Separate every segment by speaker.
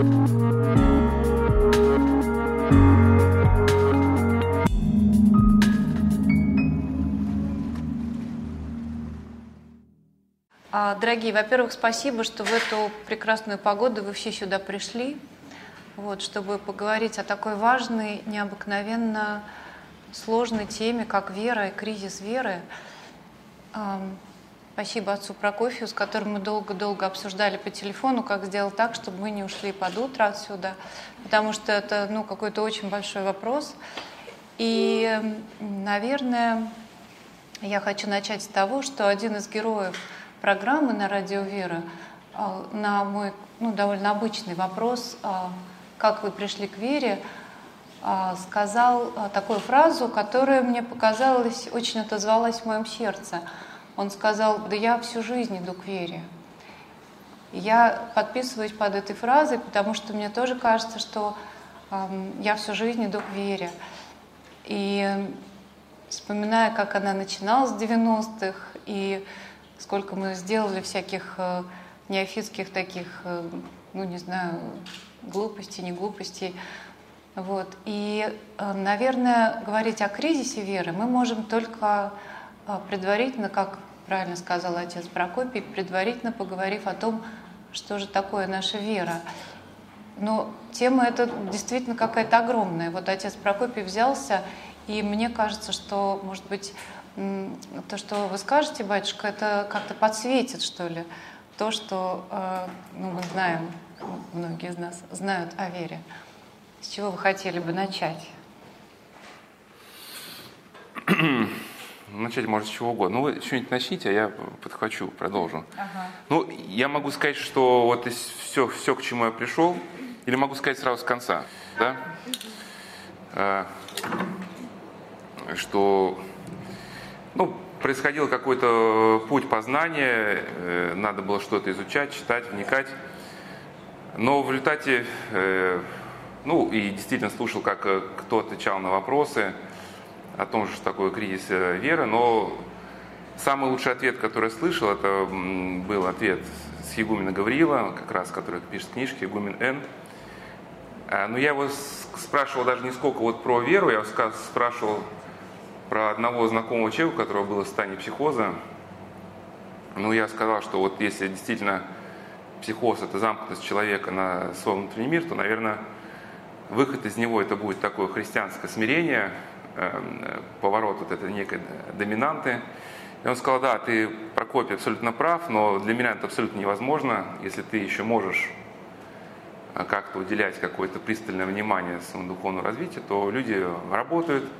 Speaker 1: А, дорогие, во-первых, спасибо, что в эту прекрасную погоду вы все сюда пришли, вот, чтобы поговорить о такой важной, необыкновенно сложной теме, как вера и кризис веры. Спасибо отцу Прокофию, с которым мы долго-долго обсуждали по телефону, как сделать так, чтобы мы не ушли под утро отсюда, потому что это ну, какой-то очень большой вопрос. И, наверное, я хочу начать с того, что один из героев программы на радио Вера а, на мой ну, довольно обычный вопрос, а, как вы пришли к вере, а, сказал такую фразу, которая мне показалась, очень отозвалась в моем сердце. Он сказал, да я всю жизнь иду к вере. я подписываюсь под этой фразой, потому что мне тоже кажется, что я всю жизнь иду к вере. И вспоминая, как она начиналась в 90-х, и сколько мы сделали всяких э, неофитских таких, э, ну не знаю, глупостей, не глупостей. Вот. И, э, наверное, говорить о кризисе веры мы можем только предварительно, как правильно сказал отец Прокопий, предварительно поговорив о том, что же такое наша вера. Но тема эта действительно какая-то огромная. Вот отец Прокопий взялся, и мне кажется, что, может быть, то, что вы скажете, батюшка, это как-то подсветит, что ли, то, что э, ну, мы знаем, многие из нас знают о вере. С чего вы хотели бы начать?
Speaker 2: Начать можно с чего угодно. Ну, вы что-нибудь начните, а я подхвачу, продолжу. Ага. Ну, я могу сказать, что вот все, все, к чему я пришел, или могу сказать сразу с конца, да? А, что ну, происходил какой-то путь познания, э, надо было что-то изучать, читать, вникать. Но в результате, э, ну и действительно слушал, как э, кто отвечал на вопросы о том, что такое кризис веры, но самый лучший ответ, который я слышал, это был ответ с Егумена Гавриила, как раз, который пишет книжки, Егумен Н. Но я его спрашивал даже не сколько вот про веру, я спрашивал про одного знакомого человека, у которого было состояние психоза. Ну, я сказал, что вот если действительно психоз – это замкнутость человека на свой внутренний мир, то, наверное, выход из него – это будет такое христианское смирение, поворот вот этой некой доминанты. И он сказал, да, ты, Прокопий, абсолютно прав, но для меня это абсолютно невозможно, если ты еще можешь э, как-то уделять какое-то пристальное внимание своему духовному развитию, то люди работают –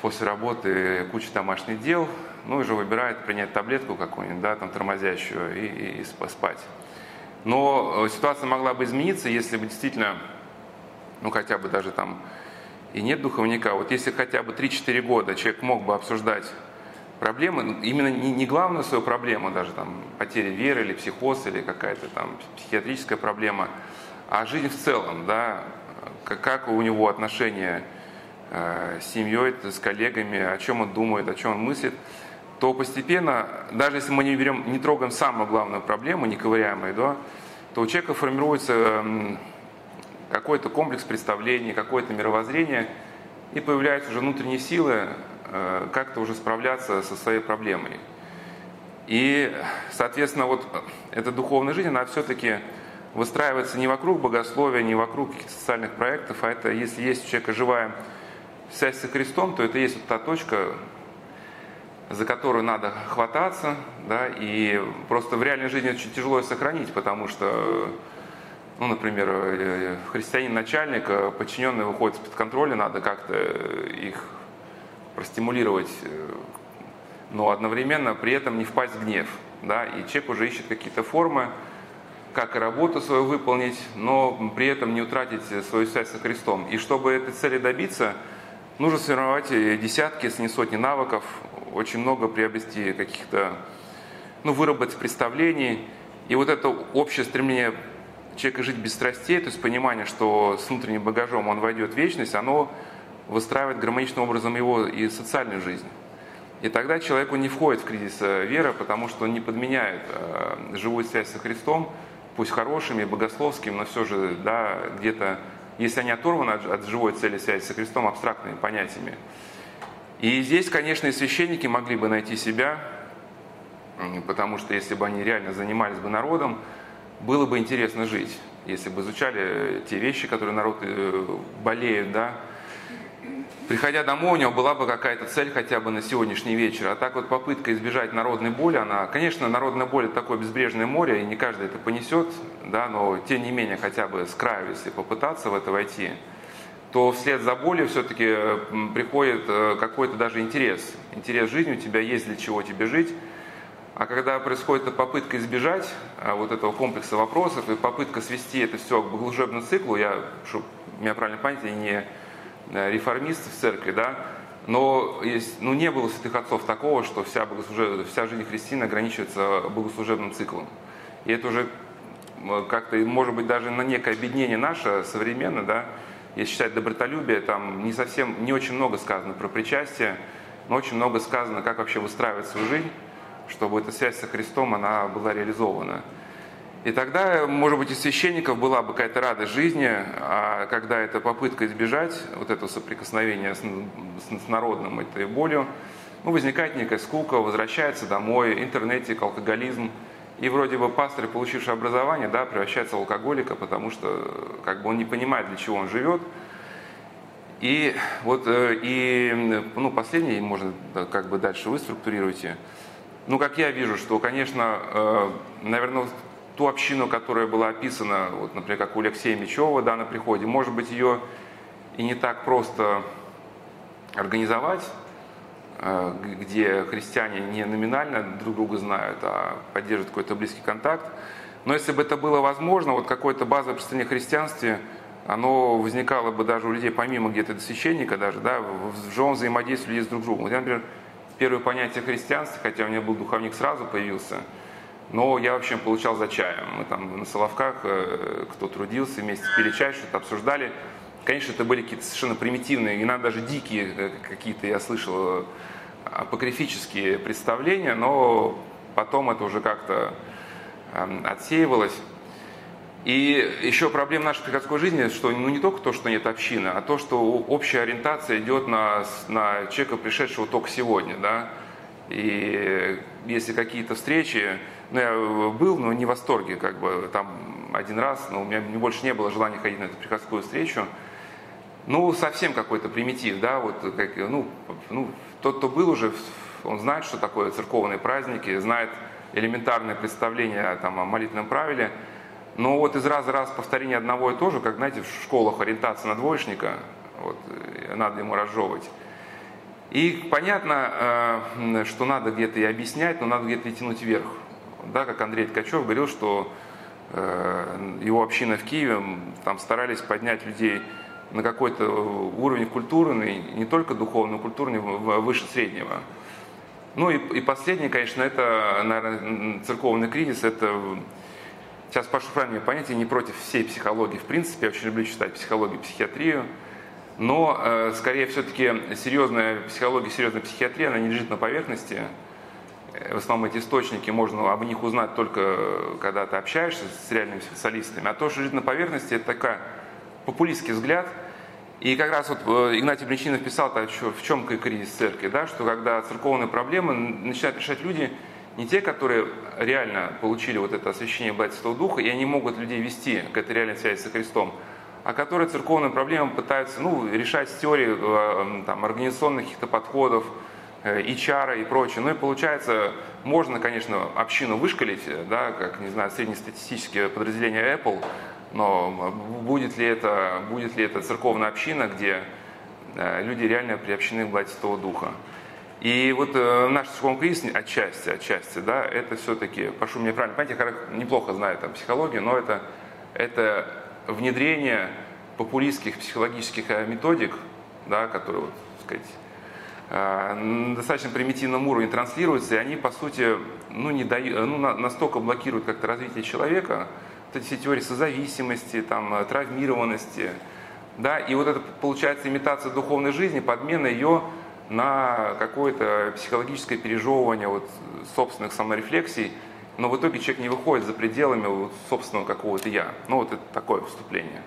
Speaker 2: после работы куча домашних дел, ну и уже выбирает принять таблетку какую-нибудь, да, там тормозящую и, и, и спать. Но э, ситуация могла бы измениться, если бы действительно, ну хотя бы даже там и нет духовника, вот если хотя бы 3-4 года человек мог бы обсуждать проблемы, ну, именно не, не главную свою проблему, даже там потеря веры или психоз или какая-то там психиатрическая проблема, а жизнь в целом, да, как, как у него отношения Э, с семьей, с коллегами, о чем он думает, о чем он мыслит, то постепенно, даже если мы не, берем, не трогаем самую главную проблему, не ковыряем ее, да, то у человека формируется какой-то комплекс представлений, какое-то мировоззрение, и появляются уже внутренние силы э, как-то уже справляться со своей проблемой. И, соответственно, вот эта духовная жизнь, она все-таки выстраивается не вокруг богословия, не вокруг каких-то социальных проектов, а это если есть у человека живая связь со Христом, то это есть вот та точка, за которую надо хвататься, да, и просто в реальной жизни очень тяжело ее сохранить, потому что, ну, например, э, христианин-начальник, э, подчиненные выходят из-под контроля, надо как-то их простимулировать, э, но одновременно при этом не впасть в гнев, да, и человек уже ищет какие-то формы, как и работу свою выполнить, но при этом не утратить свою связь со Христом. И чтобы этой цели добиться, Нужно сформировать десятки, если не сотни навыков, очень много приобрести каких-то, ну, выработать представлений. И вот это общее стремление человека жить без страстей, то есть понимание, что с внутренним багажом он войдет в вечность, оно выстраивает гармоничным образом его и социальную жизнь. И тогда человеку не входит в кризис веры, потому что он не подменяет э, живую связь со Христом пусть хорошими, богословскими, но все же, да, где-то, если они оторваны от, от живой цели связи со Христом, абстрактными понятиями. И здесь, конечно, и священники могли бы найти себя, потому что если бы они реально занимались бы народом, было бы интересно жить, если бы изучали те вещи, которые народ э, болеют, да, приходя домой, у него была бы какая-то цель хотя бы на сегодняшний вечер. А так вот попытка избежать народной боли, она, конечно, народная боль это такое безбрежное море, и не каждый это понесет, да, но тем не менее хотя бы с краю, если попытаться в это войти, то вслед за болью все-таки приходит э, какой-то даже интерес. Интерес жизни у тебя есть, для чего тебе жить. А когда происходит попытка избежать а, вот этого комплекса вопросов и попытка свести это все к богослужебному циклу, я, чтобы меня правильно понять, я не Э, реформисты в церкви, да, но есть, ну, не было святых отцов такого, что вся, богослужеб... вся жизнь христиан ограничивается богослужебным циклом. И это уже как-то, может быть, даже на некое объединение наше современное, да, если считать добротолюбие, там не совсем, не очень много сказано про причастие, но очень много сказано, как вообще выстраивать свою жизнь, чтобы эта связь со Христом, она была реализована. И тогда, может быть, и священников была бы какая-то радость жизни, а когда эта попытка избежать вот этого соприкосновения с, с, с народным этой болью, ну, возникает некая скука, возвращается домой, интернетик, алкоголизм. И вроде бы пастор, получивший образование, да, превращается в алкоголика, потому что как бы он не понимает, для чего он живет. И вот э, и ну, последнее, можно как бы дальше вы структурируете. Ну, как я вижу, что, конечно, э, наверное, ту общину, которая была описана, вот, например, как у Алексея Мечева да, на приходе, может быть, ее и не так просто организовать, э, где христиане не номинально друг друга знают, а поддерживают какой-то близкий контакт. Но если бы это было возможно, вот какое-то базовое представление о христианстве, оно возникало бы даже у людей, помимо где-то священника даже, да, в живом взаимодействии людей с друг другом. Вот я, например, первое понятие христианства, хотя у меня был духовник сразу появился – но я, в общем, получал за чаем. Мы там на Соловках, э, кто трудился, вместе пили чай, что-то обсуждали. Конечно, это были какие-то совершенно примитивные, иногда даже дикие э, какие-то, я слышал, апокрифические представления, но потом это уже как-то эм, отсеивалось. И еще проблема нашей приходской жизни, что ну, не только то, что нет общины, а то, что общая ориентация идет на, на человека, пришедшего только сегодня. Да? И если какие-то встречи, ну, я был, но не в восторге, как бы, там один раз, но у меня больше не было желания ходить на эту приходскую встречу. Ну, совсем какой-то примитив, да, вот, как, ну, ну, тот, кто был уже, он знает, что такое церковные праздники, знает элементарное представление там, о молитвенном правиле, но вот из раза в раз повторение одного и того же, как, знаете, в школах ориентация на двоечника, вот, надо ему разжевывать. И понятно, э, что надо где-то и объяснять, но надо где-то и тянуть вверх да, как Андрей Ткачев говорил, что э, его община в Киеве, там старались поднять людей на какой-то уровень культурный, не только духовный, но культурный, выше среднего. Ну и, и последнее, конечно, это, наверное, церковный кризис, это Сейчас прошу правильное понятие, не против всей психологии в принципе, я очень люблю читать психологию, психиатрию, но э, скорее все-таки серьезная психология, серьезная психиатрия, она не лежит на поверхности, в основном эти источники можно об них узнать только когда ты общаешься с реальными специалистами. А то, что лежит на поверхности, это такой популистский взгляд. И как раз вот э, Игнатий Бринчинов писал, в чем кризис церкви, да, что когда церковные проблемы начинают решать люди, не те, которые реально получили вот это освящение Святого Духа, и они могут людей вести к этой реальной связи со Христом, а которые церковные проблемы пытаются ну, решать с теорией э, там, организационных каких-то подходов, э, и прочее. Ну и получается, можно, конечно, общину вышкалить, да, как, не знаю, среднестатистические подразделения Apple, но будет ли это, будет ли это церковная община, где э, люди реально приобщены к Святого Духа. И вот э, наш церковный кризис отчасти, отчасти, да, это все-таки, прошу меня правильно понять, я неплохо знаю там психологию, но это, это внедрение популистских психологических методик, да, которые, вот, так сказать, Э, на достаточно примитивном уровне транслируются, и они, по сути, ну, не дают, ну, настолько блокируют как-то развитие человека, вот эти все теории созависимости, там, э, травмированности, да, и вот это получается имитация духовной жизни, подмена ее на какое-то психологическое пережевывание вот собственных саморефлексий, но в итоге человек не выходит за пределами вот собственного какого-то я. Ну вот это такое вступление.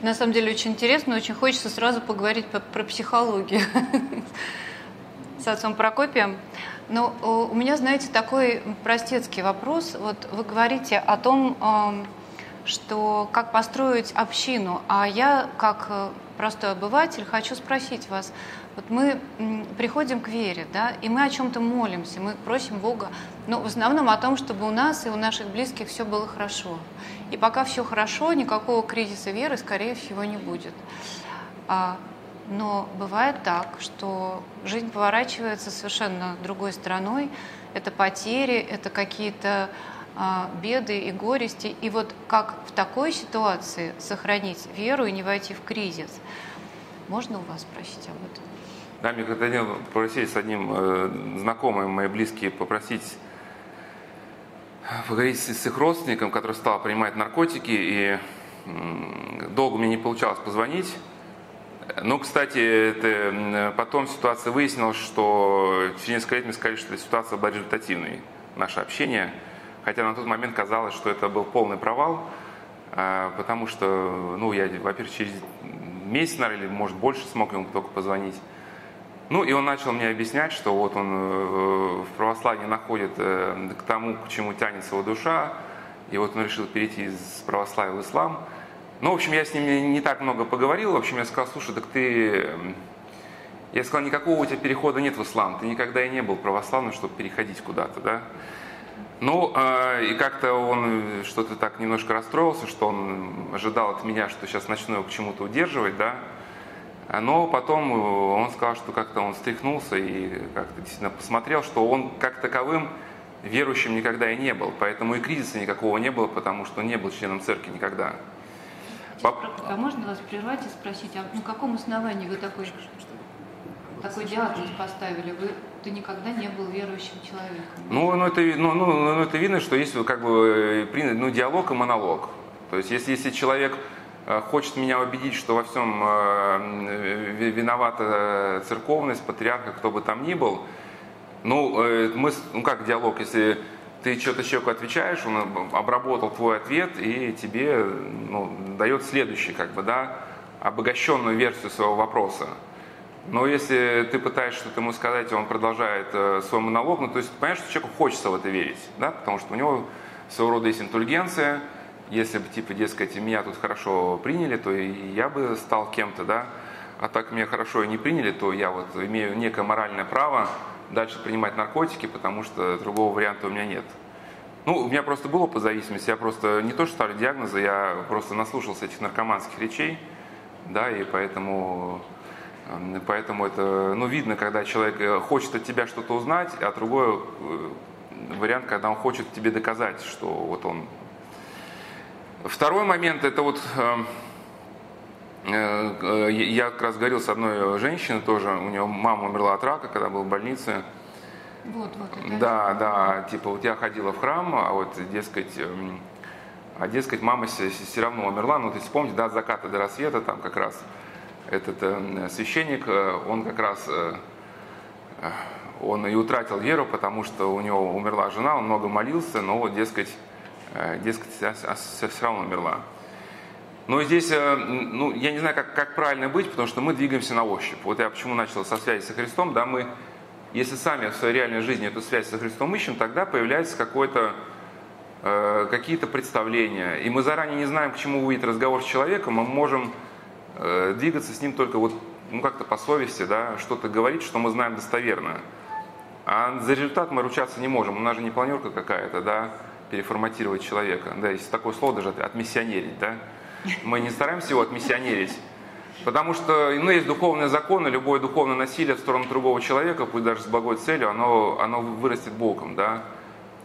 Speaker 1: На самом деле очень интересно, очень хочется сразу поговорить про, про психологию с отцом Прокопием. Но у меня, знаете, такой простецкий вопрос. Вот вы говорите о том, что как построить общину, а я, как э, простой обыватель, хочу спросить вас, вот мы приходим к вере, да, и мы о чем-то молимся, мы просим Бога, но в основном о том, чтобы у нас и у наших близких все было хорошо. И пока все хорошо, никакого кризиса веры, скорее всего, не будет. А, но бывает так, что жизнь поворачивается совершенно другой стороной. Это потери, это какие-то а, беды и горести. И вот как в такой ситуации сохранить веру и не войти в кризис? Можно у вас спросить об этом?
Speaker 2: Да, мне когда попросили с одним э, знакомым, мои близкие, попросить поговорить с, с их родственником, который стал принимать наркотики, и э, долго мне не получалось позвонить. Ну, кстати, это, потом ситуация выяснилась, что через несколько лет мне сказали, что ситуация была результативной, наше общение. Хотя на тот момент казалось, что это был полный провал, э, потому что, ну, я, во-первых, через месяц, или, может, больше смог ему только позвонить. Ну, и он начал мне объяснять, что вот он э, в православии находит э, к тому, к чему тянется его душа, и вот он решил перейти из православия в ислам. Ну, в общем, я с ним не так много поговорил. В общем, я сказал, слушай, так ты... Я сказал, никакого у тебя перехода нет в ислам. Ты никогда и не был православным, чтобы переходить куда-то, да? Ну, э, и как-то он что-то так немножко расстроился, что он ожидал от меня, что сейчас начну его к чему-то удерживать, да? Но потом он сказал, что как-то он встряхнулся и как-то действительно посмотрел, что он как таковым верующим никогда и не был. Поэтому и кризиса никакого не было, потому что не был членом церкви никогда.
Speaker 1: Поп... А можно вас прервать и спросить, а на каком основании вы такой, такой диагноз поставили? Вы ты никогда не был верующим человеком.
Speaker 2: Ну, ну, это, ну, ну, ну это видно, что есть как бы э, ну, диалог и монолог. То есть, если, если человек Э, хочет меня убедить, что во всем э, виновата церковность, патриарха, кто бы там ни был. Ну, мы, ну как диалог, если ты что-то человеку отвечаешь, он обработал твой ответ и тебе ну, дает следующий, как бы, да, обогащенную версию своего вопроса. Но если ты пытаешься что-то ему сказать, и он продолжает свой монолог, ну, то есть, понимаешь, что человеку хочется в это верить, да, потому что у него своего рода есть интеллигенция, если бы, типа, дескать, меня тут хорошо приняли, то и я бы стал кем-то, да, а так меня хорошо и не приняли, то я вот имею некое моральное право дальше принимать наркотики, потому что другого варианта у меня нет. Ну, у меня просто было по зависимости, я просто не то что ставлю диагнозы, я просто наслушался этих наркоманских речей, да, и поэтому, поэтому это, ну, видно, когда человек э, хочет от тебя что-то узнать, а другой э, вариант, когда он хочет тебе доказать, что вот он Второй момент, это вот эм, э, я как раз говорил с одной женщиной тоже, у нее мама умерла от рака, когда был в больнице.
Speaker 1: Вот, вот. Это
Speaker 2: да, да, типа вот я ходила в храм, а вот, дескать, эм, а дескать, мама все равно умерла. Ну, то есть помните, да, от заката до рассвета, там как раз этот э, священник, э, он как раз, он и утратил веру, потому что у него умерла жена, он много молился, но вот, дескать, Э, дескать, все равно умерла. Но здесь, э, ну, я не знаю, как, как правильно быть, потому что мы двигаемся на ощупь. Вот я почему начал со связи со Христом, да, мы, если сами в своей реальной жизни эту связь со Христом ищем, тогда появляется какое-то, э, какие-то представления. И мы заранее не знаем, к чему будет разговор с человеком, мы можем э, двигаться с ним только вот, ну, как-то по совести, да, что-то говорить, что мы знаем достоверно. А за результат мы ручаться не можем, у нас же не планерка какая-то, да, переформатировать человека. Да, есть такое слово даже отмиссионерить, да. Мы не стараемся его отмиссионерить, потому что ну, есть духовные законы, любое духовное насилие в сторону другого человека, пусть даже с благой целью, оно, оно вырастет боком, да.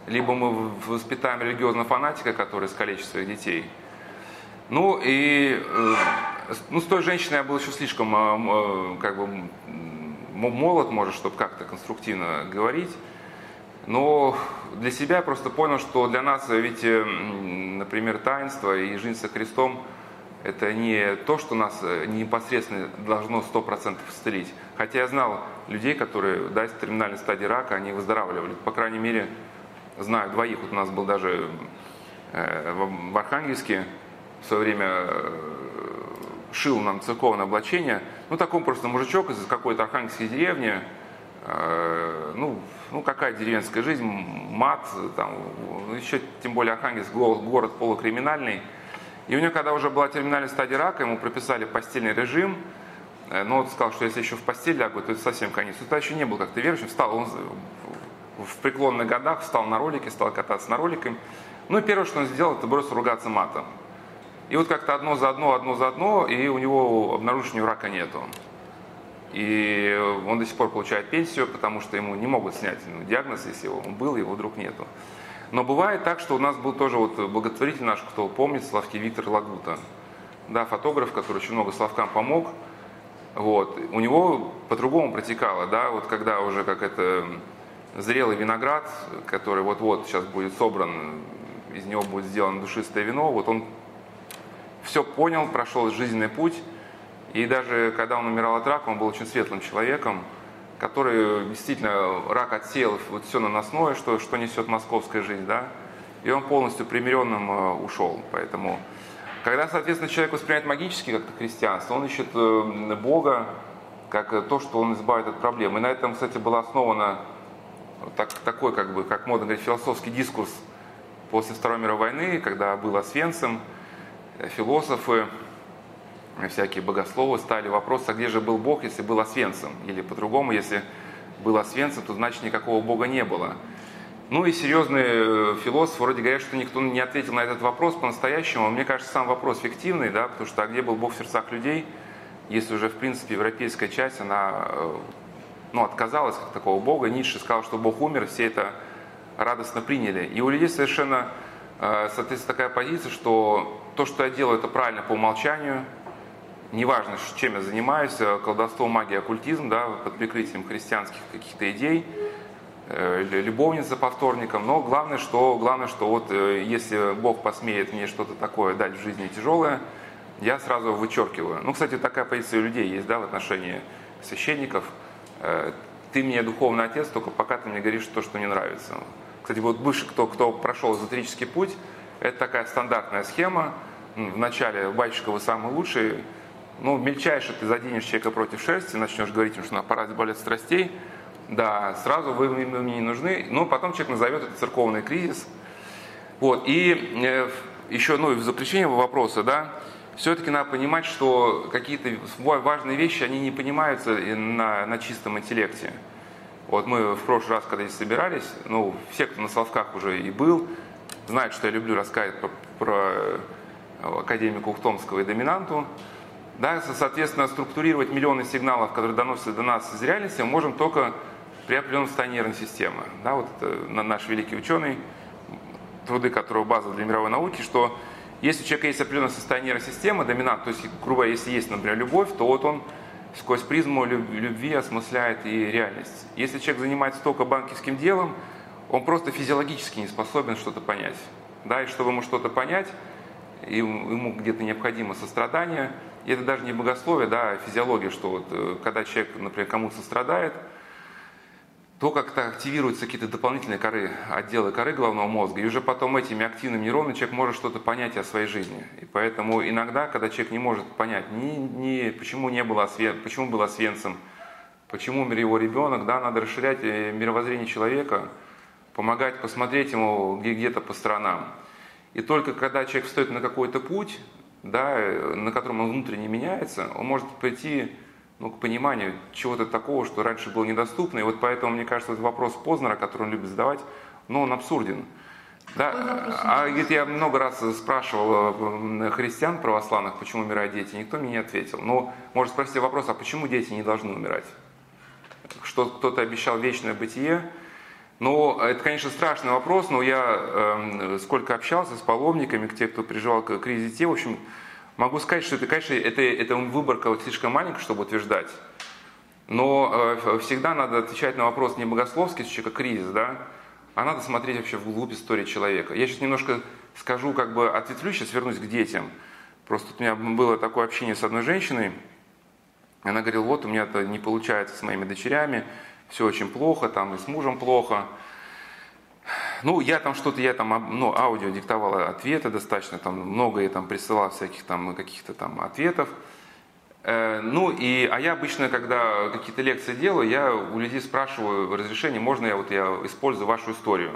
Speaker 2: Либо мы воспитаем религиозного фанатика, который искалечит своих детей. Ну и э, ну, с той женщиной я был еще слишком э, как бы молод, может, чтобы как-то конструктивно говорить. Но для себя я просто понял, что для нас ведь, э, например, таинство и жизнь со Христом это не то, что нас э, непосредственно должно 100% исцелить. Хотя я знал людей, которые да, с терминальной стадии рака, они выздоравливали. По крайней мере, знаю двоих, вот у нас был даже э, в Архангельске в свое время шил нам церковное облачение. Ну, такой просто мужичок из какой-то архангельской деревни, э, ну, ну, какая деревенская жизнь, мат, там, еще тем более Архангельск, город полукриминальный. И у него, когда уже была терминальная стадия рака, ему прописали постельный режим, но ну, он сказал, что если еще в постель лягу, то это совсем конец. Он тогда еще не был как-то верующим, встал, он в преклонных годах встал на ролике, стал кататься на ролике. Ну и первое, что он сделал, это бросил ругаться матом. И вот как-то одно за одно, одно за одно, и у него обнаружения рака нету. И он до сих пор получает пенсию, потому что ему не могут снять ну, диагноз, если он был, его вдруг нету. Но бывает так, что у нас был тоже вот благотворитель наш, кто помнит, Славки Виктор Лагута. Да, фотограф, который очень много Славкам помог. Вот. У него по-другому протекало, да, вот когда уже как это зрелый виноград, который вот-вот сейчас будет собран, из него будет сделано душистое вино, вот он все понял, прошел жизненный путь, и даже когда он умирал от рака, он был очень светлым человеком, который действительно рак отсеял вот все наносное, что, что несет московская жизнь, да, и он полностью примиренным э, ушел. Поэтому, когда, соответственно, человек воспринимает магически как-то христианство, он ищет э, Бога как то, что он избавит от проблем. И на этом, кстати, была основана так, такой, как бы, как модно говорить, философский дискурс после Второй мировой войны, когда был Освенцим, э, философы, всякие богословы стали вопрос, а где же был Бог, если был Освенцим? Или по-другому, если был Освенцим, то значит никакого Бога не было. Ну и серьезные э, философы вроде говорят, что никто не ответил на этот вопрос по-настоящему. Мне кажется, сам вопрос фиктивный, да, потому что а где был Бог в сердцах людей, если уже, в принципе, европейская часть, она э, ну, отказалась от такого Бога. Ницше сказал, что Бог умер, все это радостно приняли. И у людей совершенно, э, соответственно, такая позиция, что то, что я делаю, это правильно по умолчанию, неважно, чем я занимаюсь, э, колдовство, магия, оккультизм, да, под прикрытием христианских каких-то идей, э, любовница по вторникам, но главное, что, главное, что вот э, если Бог посмеет мне что-то такое дать в жизни тяжелое, я сразу вычеркиваю. Ну, кстати, такая позиция у людей есть, да, в отношении священников. Ты мне духовный отец, только пока ты мне говоришь то, что не нравится. Кстати, вот бывший, кто, кто прошел эзотерический путь, это такая стандартная схема. Вначале батюшка вы самый лучший, ну, мельчайше ты заденешь человека против шерсти, начнешь говорить ему, что на аппарате болит страстей, да, сразу вы мне не нужны, но потом человек назовет это церковный кризис. Вот, и э, еще, ну, в запрещение вопроса, да, все-таки надо понимать, что какие-то важные вещи, они не понимаются на, на чистом интеллекте. Вот мы в прошлый раз, когда здесь собирались, ну, все, кто на Соловках уже и был, знают, что я люблю рассказывать про, про э, академика Ухтомского и доминанту. Да, соответственно, структурировать миллионы сигналов, которые доносятся до нас из реальности, мы можем только при определенном состоянии нервной системы. Да, вот это наш великий ученый, труды которого база для мировой науки, что если у человека есть определенное состояние нервной системы, доминант, то есть, грубо если есть, например, любовь, то вот он сквозь призму любви осмысляет и реальность. Если человек занимается только банковским делом, он просто физиологически не способен что-то понять. Да, и чтобы ему что-то понять, ему где-то необходимо сострадание – и это даже не богословие, да, а физиология, что вот э, когда человек, например, кому-то страдает, то как-то активируются какие-то дополнительные коры, отделы коры головного мозга, и уже потом этими активными нейронами человек может что-то понять о своей жизни. И поэтому иногда, когда человек не может понять, ни, ни, почему, не было освен, почему был освенцем, почему умер его ребенок, да, надо расширять э, мировоззрение человека, помогать посмотреть ему где-то по сторонам. И только когда человек встает на какой-то путь, да, на котором он внутренне меняется, он может прийти ну, к пониманию чего-то такого, что раньше было недоступно. И вот поэтому, мне кажется, этот вопрос Познера, который он любит задавать, ну, он абсурден. Да, а говорит, я много раз спрашивал христиан православных, почему умирают дети, никто мне не ответил. Но может спросить вопрос, а почему дети не должны умирать? Что кто-то обещал вечное бытие, ну, это, конечно, страшный вопрос, но я э, сколько общался с паломниками, те, кто переживал кризис в общем, могу сказать, что это, конечно, это, это выборка вот слишком маленькая, чтобы утверждать. Но э, всегда надо отвечать на вопрос не богословский, как кризис, да, а надо смотреть вообще вглубь истории человека. Я сейчас немножко скажу, как бы ответвлю, сейчас вернусь к детям. Просто у меня было такое общение с одной женщиной, она говорила, вот у меня это не получается с моими дочерями, все очень плохо, там и с мужем плохо. ну, я там что-то, я там, ну, аудио диктовал ответы достаточно, там, много я там присылал всяких там каких-то там ответов. Э, ну, и, а я обычно, когда какие-то лекции делаю, я у людей спрашиваю разрешение, можно я вот я использую вашу историю.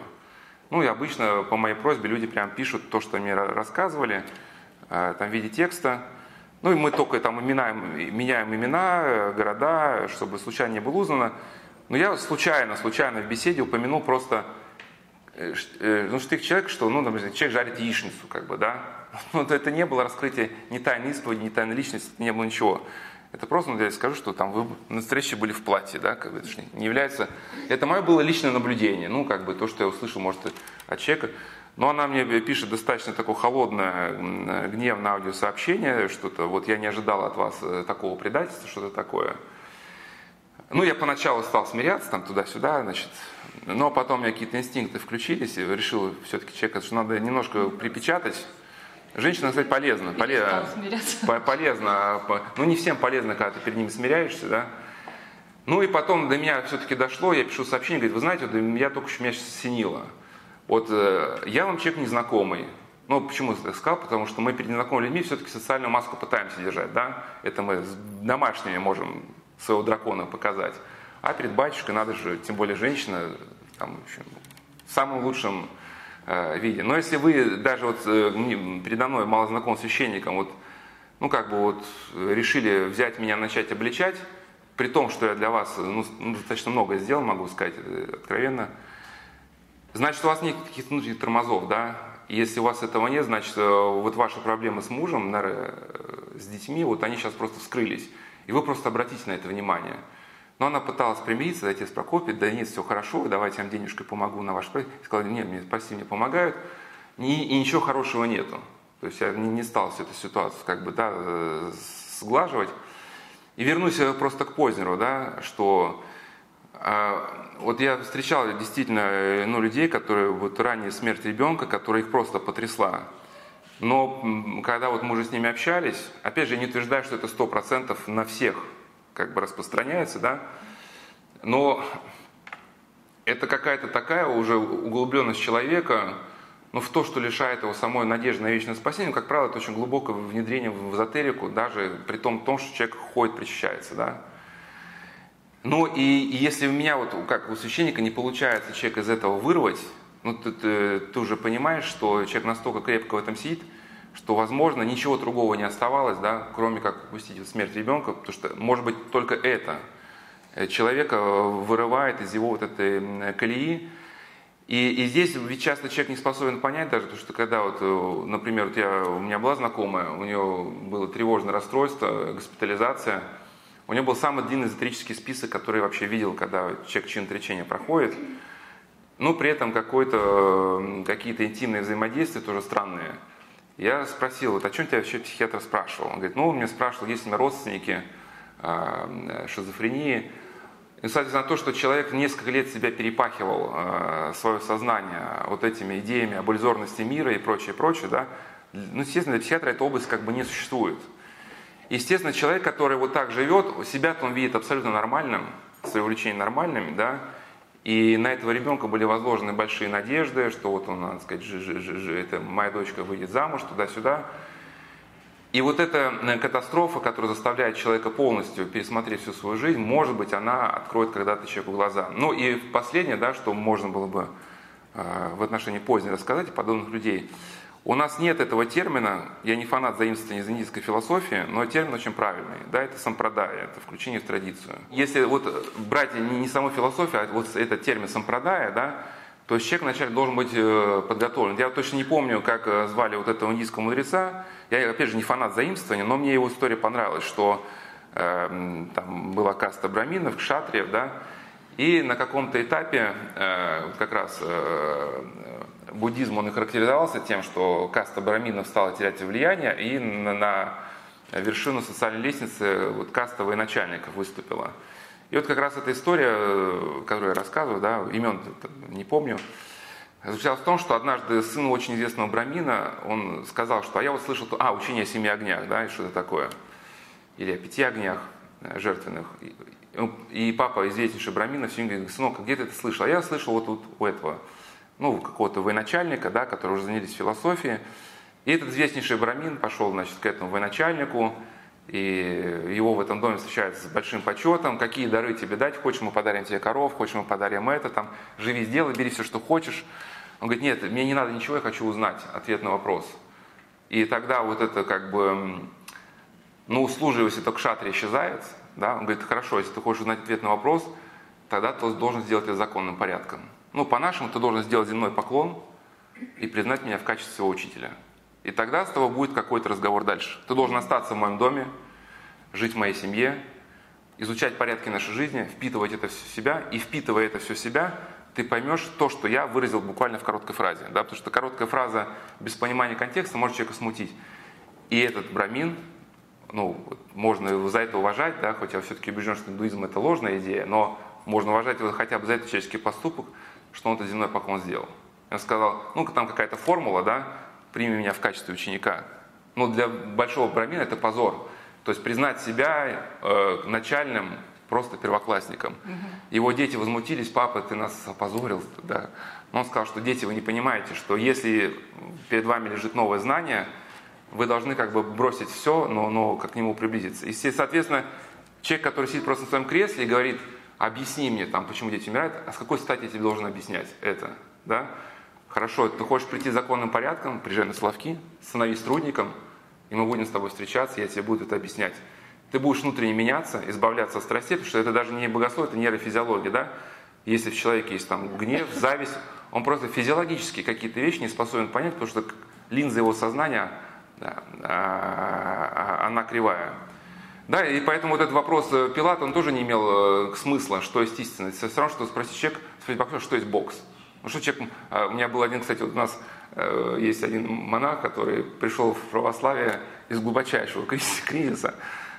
Speaker 2: Ну, и обычно по моей просьбе люди прям пишут то, что мне рассказывали, э, там в виде текста. Ну, и мы только там именаем, меняем имена, э, города, чтобы случайно не было узнано. Но я случайно, случайно в беседе упомянул просто ну, штык человек, что, ну, например, человек жарит яичницу, как бы, да, ну, это не было раскрытие ни тайны исповеди, ни тайной личности, не было ничего. Это просто, ну, я скажу, что там вы на встрече были в платье, да, как бы это не является... Это мое было личное наблюдение, ну, как бы то, что я услышал, может, от человека. Но она мне пишет достаточно такое холодное, гневное аудиосообщение, что-то, вот я не ожидал от вас э, такого предательства, что-то такое. Ну, я поначалу стал смиряться, там, туда-сюда, значит, но потом у меня какие-то инстинкты включились, и решил все-таки человека, что надо немножко припечатать, Женщина, кстати, полезна. Полезно, полезно. Ну, не всем полезно, когда ты перед ними смиряешься, да. Ну и потом до меня все-таки дошло, я пишу сообщение, говорит, вы знаете, вот я только что меня сейчас осенило. Вот э, я вам человек незнакомый. Ну, почему я сказал? Потому что мы перед незнакомыми людьми все-таки социальную маску пытаемся держать, да? Это мы с домашними можем своего дракона показать. А перед батюшкой надо же, тем более женщина, там, в общем, самым лучшим Э, виде. Но если вы даже вот э, передо мной мало знаком священником, вот, ну как бы вот решили взять меня, начать обличать, при том, что я для вас ну, ну достаточно много сделал, могу сказать э, откровенно, значит, у вас нет каких-то внутренних тормозов, да? Если у вас этого нет, значит, вот ваши проблемы с мужем, наверное, с детьми, вот они сейчас просто вскрылись. И вы просто обратите на это внимание. Но она пыталась примириться, зайти с Прокопием, да нет, все хорошо, давайте я вам денежкой помогу на ваш проект. Сказала, нет, мне спасибо, мне помогают, и, и ничего хорошего нету. То есть я не, не стал всю эту ситуацию как бы, да, сглаживать. И вернусь просто к Познеру, да, что э, вот я встречал действительно ну, людей, которые вот ранее смерть ребенка, которая их просто потрясла. Но когда вот мы уже с ними общались, опять же, не утверждаю, что это сто процентов на всех как бы распространяется, да, но это какая-то такая уже углубленность человека, ну, в то, что лишает его самой надежды на вечное спасение, как правило, это очень глубокое внедрение в эзотерику, даже при том, том что человек ходит, причащается, да. Ну, и, и если у меня, вот как у священника, не получается человека из этого вырвать, ну, ты, ты, ты уже понимаешь, что человек настолько крепко в этом сидит, что, возможно, ничего другого не оставалось, да, кроме как упустить смерть ребенка, потому что, может быть, только это э, человека э, вырывает из его вот этой колеи. И, и здесь ведь часто человек не способен понять даже, потому что когда вот, э, например, вот я, у меня была знакомая, у нее было тревожное расстройство, госпитализация, у нее был самый длинный эзотерический список, который я вообще видел, когда человек чин отречения проходит. Но при этом какие-то интимные взаимодействия тоже странные. Я спросил, вот о чем тебя вообще психиатр спрашивал? Он говорит, ну, он меня спрашивал, есть ли у меня родственники э, шизофрении. И, соответственно, то, что человек несколько лет себя перепахивал, э, свое сознание вот этими идеями об иллюзорности мира и прочее, прочее, да, ну, естественно, для психиатра эта область как бы не существует. Естественно, человек, который вот так живет, себя-то он видит абсолютно нормальным, свои увлечения нормальными, да, и на этого ребенка были возложены большие надежды, что вот он, надо сказать, ж, ж, ж, это моя дочка выйдет замуж, туда-сюда. И вот эта э, катастрофа, которая заставляет человека полностью пересмотреть всю свою жизнь, может быть, она откроет когда-то человеку глаза. Ну и последнее, да, что можно было бы э, в отношении поздней рассказать подобных людей – у нас нет этого термина, я не фанат заимствования из индийской философии, но термин очень правильный. Да, это сампрадая, это включение в традицию. Если вот брать не, не саму философию, а вот этот термин сампрадая, да, то есть человек вначале должен быть э, подготовлен. Я точно не помню, как э, звали вот этого индийского мудреца. Я, опять же, не фанат заимствования, но мне его история понравилась, что э, там была каста браминов, кшатриев, да, и на каком-то этапе э, как раз э, буддизм он и характеризовался тем, что каста браминов стала терять влияние, и на, на вершину социальной лестницы вот, каста военачальников выступила. И вот как раз эта история, которую я рассказываю, да, имен не помню, заключалась в том, что однажды сын очень известного брамина, он сказал, что а я вот слышал, а, учение о семи огнях, да, и что-то такое, или о пяти огнях э, жертвенных. И папа, известнейший брамина, все говорит, сынок, а где ты это слышал? А я слышал вот, вот у этого ну, какого-то военачальника, да, который уже занялись философией. И этот известнейший Брамин пошел, значит, к этому военачальнику, и его в этом доме встречают с большим почетом. Какие дары тебе дать? Хочешь, мы подарим тебе коров, хочешь, мы подарим это, там, живи, сделай, бери все, что хочешь. Он говорит, нет, мне не надо ничего, я хочу узнать ответ на вопрос. И тогда вот это как бы, ну, услужливость этого кшатри исчезает. Да? Он говорит, хорошо, если ты хочешь узнать ответ на вопрос, тогда ты должен сделать это законным порядком. Ну, по-нашему, ты должен сделать земной поклон и признать меня в качестве своего учителя. И тогда с тобой будет какой-то разговор дальше. Ты должен остаться в моем доме, жить в моей семье, изучать порядки нашей жизни, впитывать это все в себя, и впитывая это все в себя, ты поймешь то, что я выразил буквально в короткой фразе. Да? Потому что короткая фраза без понимания контекста может человека смутить. И этот брамин, ну, можно его за это уважать, да, хоть я все-таки убежден, что индуизм это ложная идея, но можно уважать его хотя бы за этот человеческий поступок, что он этот земной поклон сделал. Он сказал, ну, там какая-то формула, да, прими меня в качестве ученика. Но для большого брамина это позор. То есть признать себя э, начальным просто первоклассником. Угу. Его дети возмутились, папа, ты нас опозорил. Да. Но он сказал, что дети, вы не понимаете, что если перед вами лежит новое знание, вы должны как бы бросить все, но, но как к нему приблизиться. И, соответственно, человек, который сидит просто в своем кресле и говорит, объясни мне, там, почему дети умирают, а с какой стати я тебе должен объяснять это? Да? Хорошо, ты хочешь прийти законным порядком, приезжай на Славки, становись трудником, и мы будем с тобой встречаться, я тебе буду это объяснять ты будешь внутренне меняться, избавляться от страстей, потому что это даже не богословие, это нейрофизиология, да? Если в человеке есть там гнев, зависть, он просто физиологически какие-то вещи не способен понять, потому что линза его сознания, да, а, а, она кривая. Да, и поэтому вот этот вопрос э, Пилата, он тоже не имел э, смысла, что есть истинность. Все равно, что спросить человек, спросить что есть бокс. Ну что человек, а, у меня был один, кстати, вот у нас э, есть один монах, который пришел в православие из глубочайшего кризиса.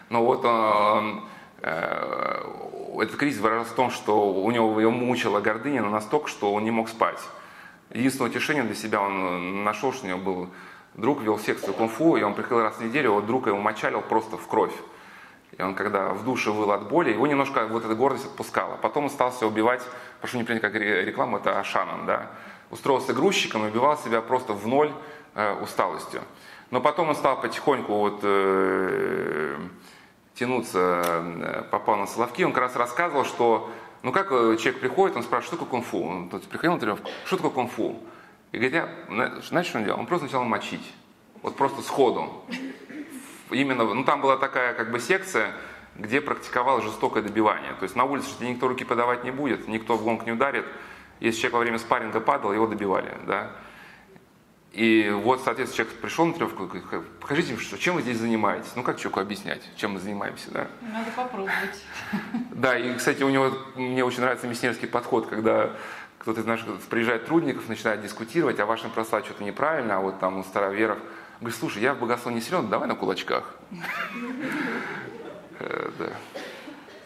Speaker 2: Но вот он, э, этот кризис выражался в том, что у него его мучила гордыня настолько, что он не мог спать. Единственное утешение для себя он нашел, что у него был друг, вел секцию кунг-фу, и он приходил раз в неделю, вот друг его мочалил просто в кровь. И он, когда в душе выл от боли, его немножко вот эта гордость отпускала. Потом он стал себя убивать, прошу не принять как рекламу, это Ашанан, да. Устроился грузчиком и убивал себя просто в ноль э, усталостью. Но потом он стал потихоньку вот э, тянуться, э, попал на Соловки, он как раз рассказывал, что, ну как э, человек приходит, он спрашивает, что такое кунг-фу? Он тут приходил на тренировку, что такое кунг-фу? И говорит, я, знаешь, что он делал? Он просто начал мочить. Вот просто сходу. Именно, ну там была такая как бы секция, где практиковалось жестокое добивание. То есть на улице что никто руки подавать не будет, никто в гонг не ударит. Если человек во время спарринга падал, его добивали. Да? И вот, соответственно, человек пришел на тренировку, говорит, покажите, что, чем вы здесь занимаетесь. Ну, как человеку объяснять, чем мы занимаемся, да?
Speaker 1: Надо попробовать.
Speaker 2: Да, и, кстати, у него, мне очень нравится миссионерский подход, когда кто-то из наших приезжает трудников, начинает дискутировать, а вашим прослать что-то неправильно, а вот там у староверов. Говорит, слушай, я в богословии не силен, давай на кулачках.
Speaker 1: Э.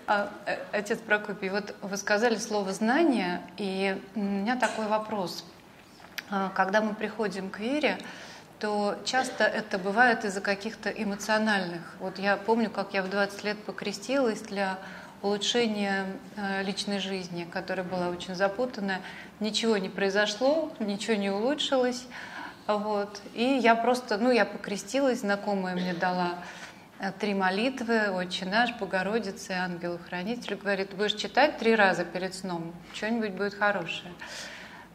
Speaker 1: А, э, отец Прокопий, вот вы сказали слово «знание», и у меня такой вопрос. А, когда мы приходим к вере, то часто это бывает из-за каких-то эмоциональных. Вот я помню, как я в 20 лет покрестилась для улучшения э, личной жизни, которая была очень запутанная. Ничего не произошло, ничего не улучшилось. Вот. И я просто, ну, я покрестилась, знакомая мне дала э, три молитвы, «Отче наш», «Богородица» и «Ангел-хранитель». Говорит, будешь читать три раза перед сном, что-нибудь будет хорошее.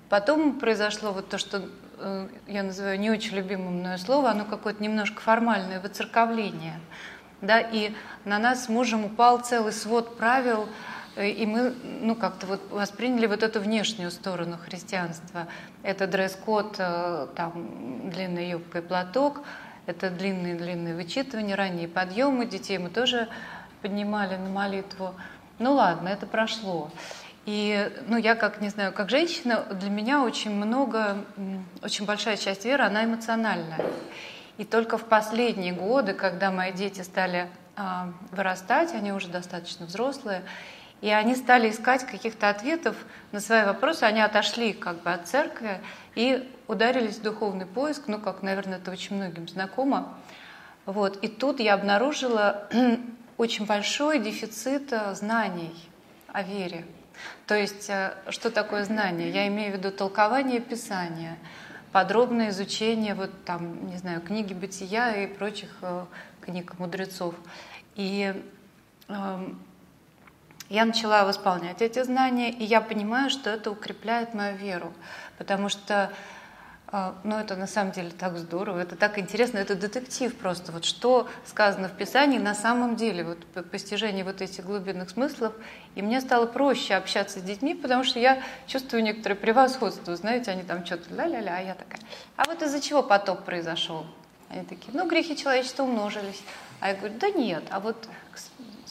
Speaker 1: Потом произошло вот то, что э, я называю не очень любимым мною слово, оно какое-то немножко формальное, выцерковление. Да, и на нас с мужем упал целый свод правил, и мы ну, как-то вот восприняли вот эту внешнюю сторону христианства. Это дресс-код, э, там, длинная юбка и платок, это длинные-длинные вычитывания, ранние подъемы, детей мы тоже поднимали на молитву. Ну ладно, это прошло. И, ну, я как, не знаю, как женщина, для меня очень много, очень большая часть веры, она эмоциональная. И только в последние годы, когда мои дети стали а, вырастать, они уже достаточно взрослые, и они стали искать каких-то ответов на свои вопросы, они отошли как бы от церкви и ударились в духовный поиск, ну, как, наверное, это очень многим знакомо. Вот. И тут я обнаружила очень большой дефицит знаний о вере. То есть, э, что такое знание? Я имею в виду толкование Писания, подробное изучение вот там, не знаю, книги бытия и прочих э, книг мудрецов. И э, я начала восполнять эти знания, и я понимаю, что это укрепляет мою веру, потому что а, ну, это на самом деле так здорово, это так интересно, это детектив просто. Вот что сказано в Писании на самом деле, вот постижение вот этих глубинных смыслов. И мне стало проще общаться с детьми, потому что я чувствую некоторое превосходство. Знаете, они там что-то ля-ля-ля, а я такая. А вот из-за чего потоп произошел? Они такие, ну, грехи человечества умножились. А я говорю, да нет, а вот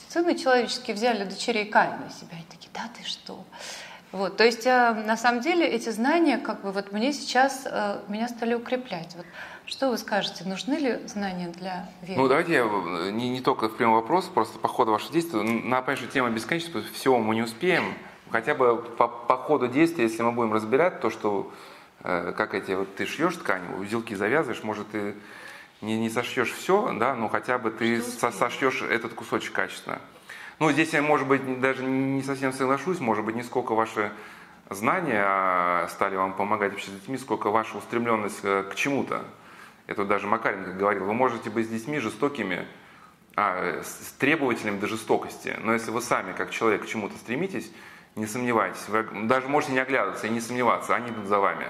Speaker 1: сыны человеческие взяли дочерей Каина себя. Они такие, да ты что? Вот, то есть э, на самом деле эти знания, как бы вот мне сейчас э, меня стали укреплять. Вот, что вы скажете, нужны ли знания для веры?
Speaker 2: Ну давайте я э, не, не только в прямой вопрос, просто по ходу вашего действия. На, конечно, тема бесконечна, всего мы не успеем. Хотя бы по, по ходу действия, если мы будем разбирать то, что как эти вот ты шьешь ткань, узелки завязываешь, может ты не, не сошьешь все, да, но хотя бы ты со, сошьешь этот кусочек качественно. Ну, здесь я, может быть, даже не совсем соглашусь, может быть, не сколько ваши знания а, стали вам помогать общаться с детьми, сколько ваша устремленность э, к чему-то. Это даже Макаренко говорил, вы можете быть с детьми жестокими, а, требовательными до жестокости, но если вы сами, как человек, к чему-то стремитесь, не сомневайтесь, вы даже можете не оглядываться и не сомневаться, они идут за вами.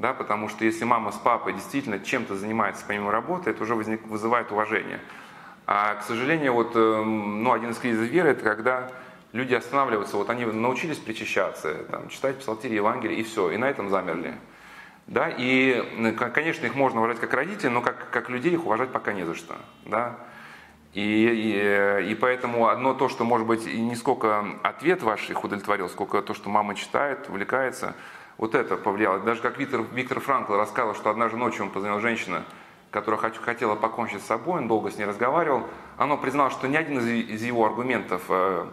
Speaker 2: Да, потому что если мама с папой действительно чем-то занимается помимо работы, это уже возник, вызывает уважение. А, к сожалению, вот, эм, ну, один из кризисов веры – это когда люди останавливаются, вот они научились причащаться, там, читать псалтири, Евангелие, и все, и на этом замерли. Да, и, конечно, их можно уважать как родителей, но как, как людей их уважать пока не за что. Да? И, и, и поэтому одно то, что, может быть, не сколько ответ ваш их удовлетворил, сколько то, что мама читает, увлекается, вот это повлияло. Даже как Виктор, Виктор Франкл рассказывал, что однажды ночью он позвонил женщина, которая хотела покончить с собой, он долго с ней разговаривал, она признала, что ни один из его аргументов, э,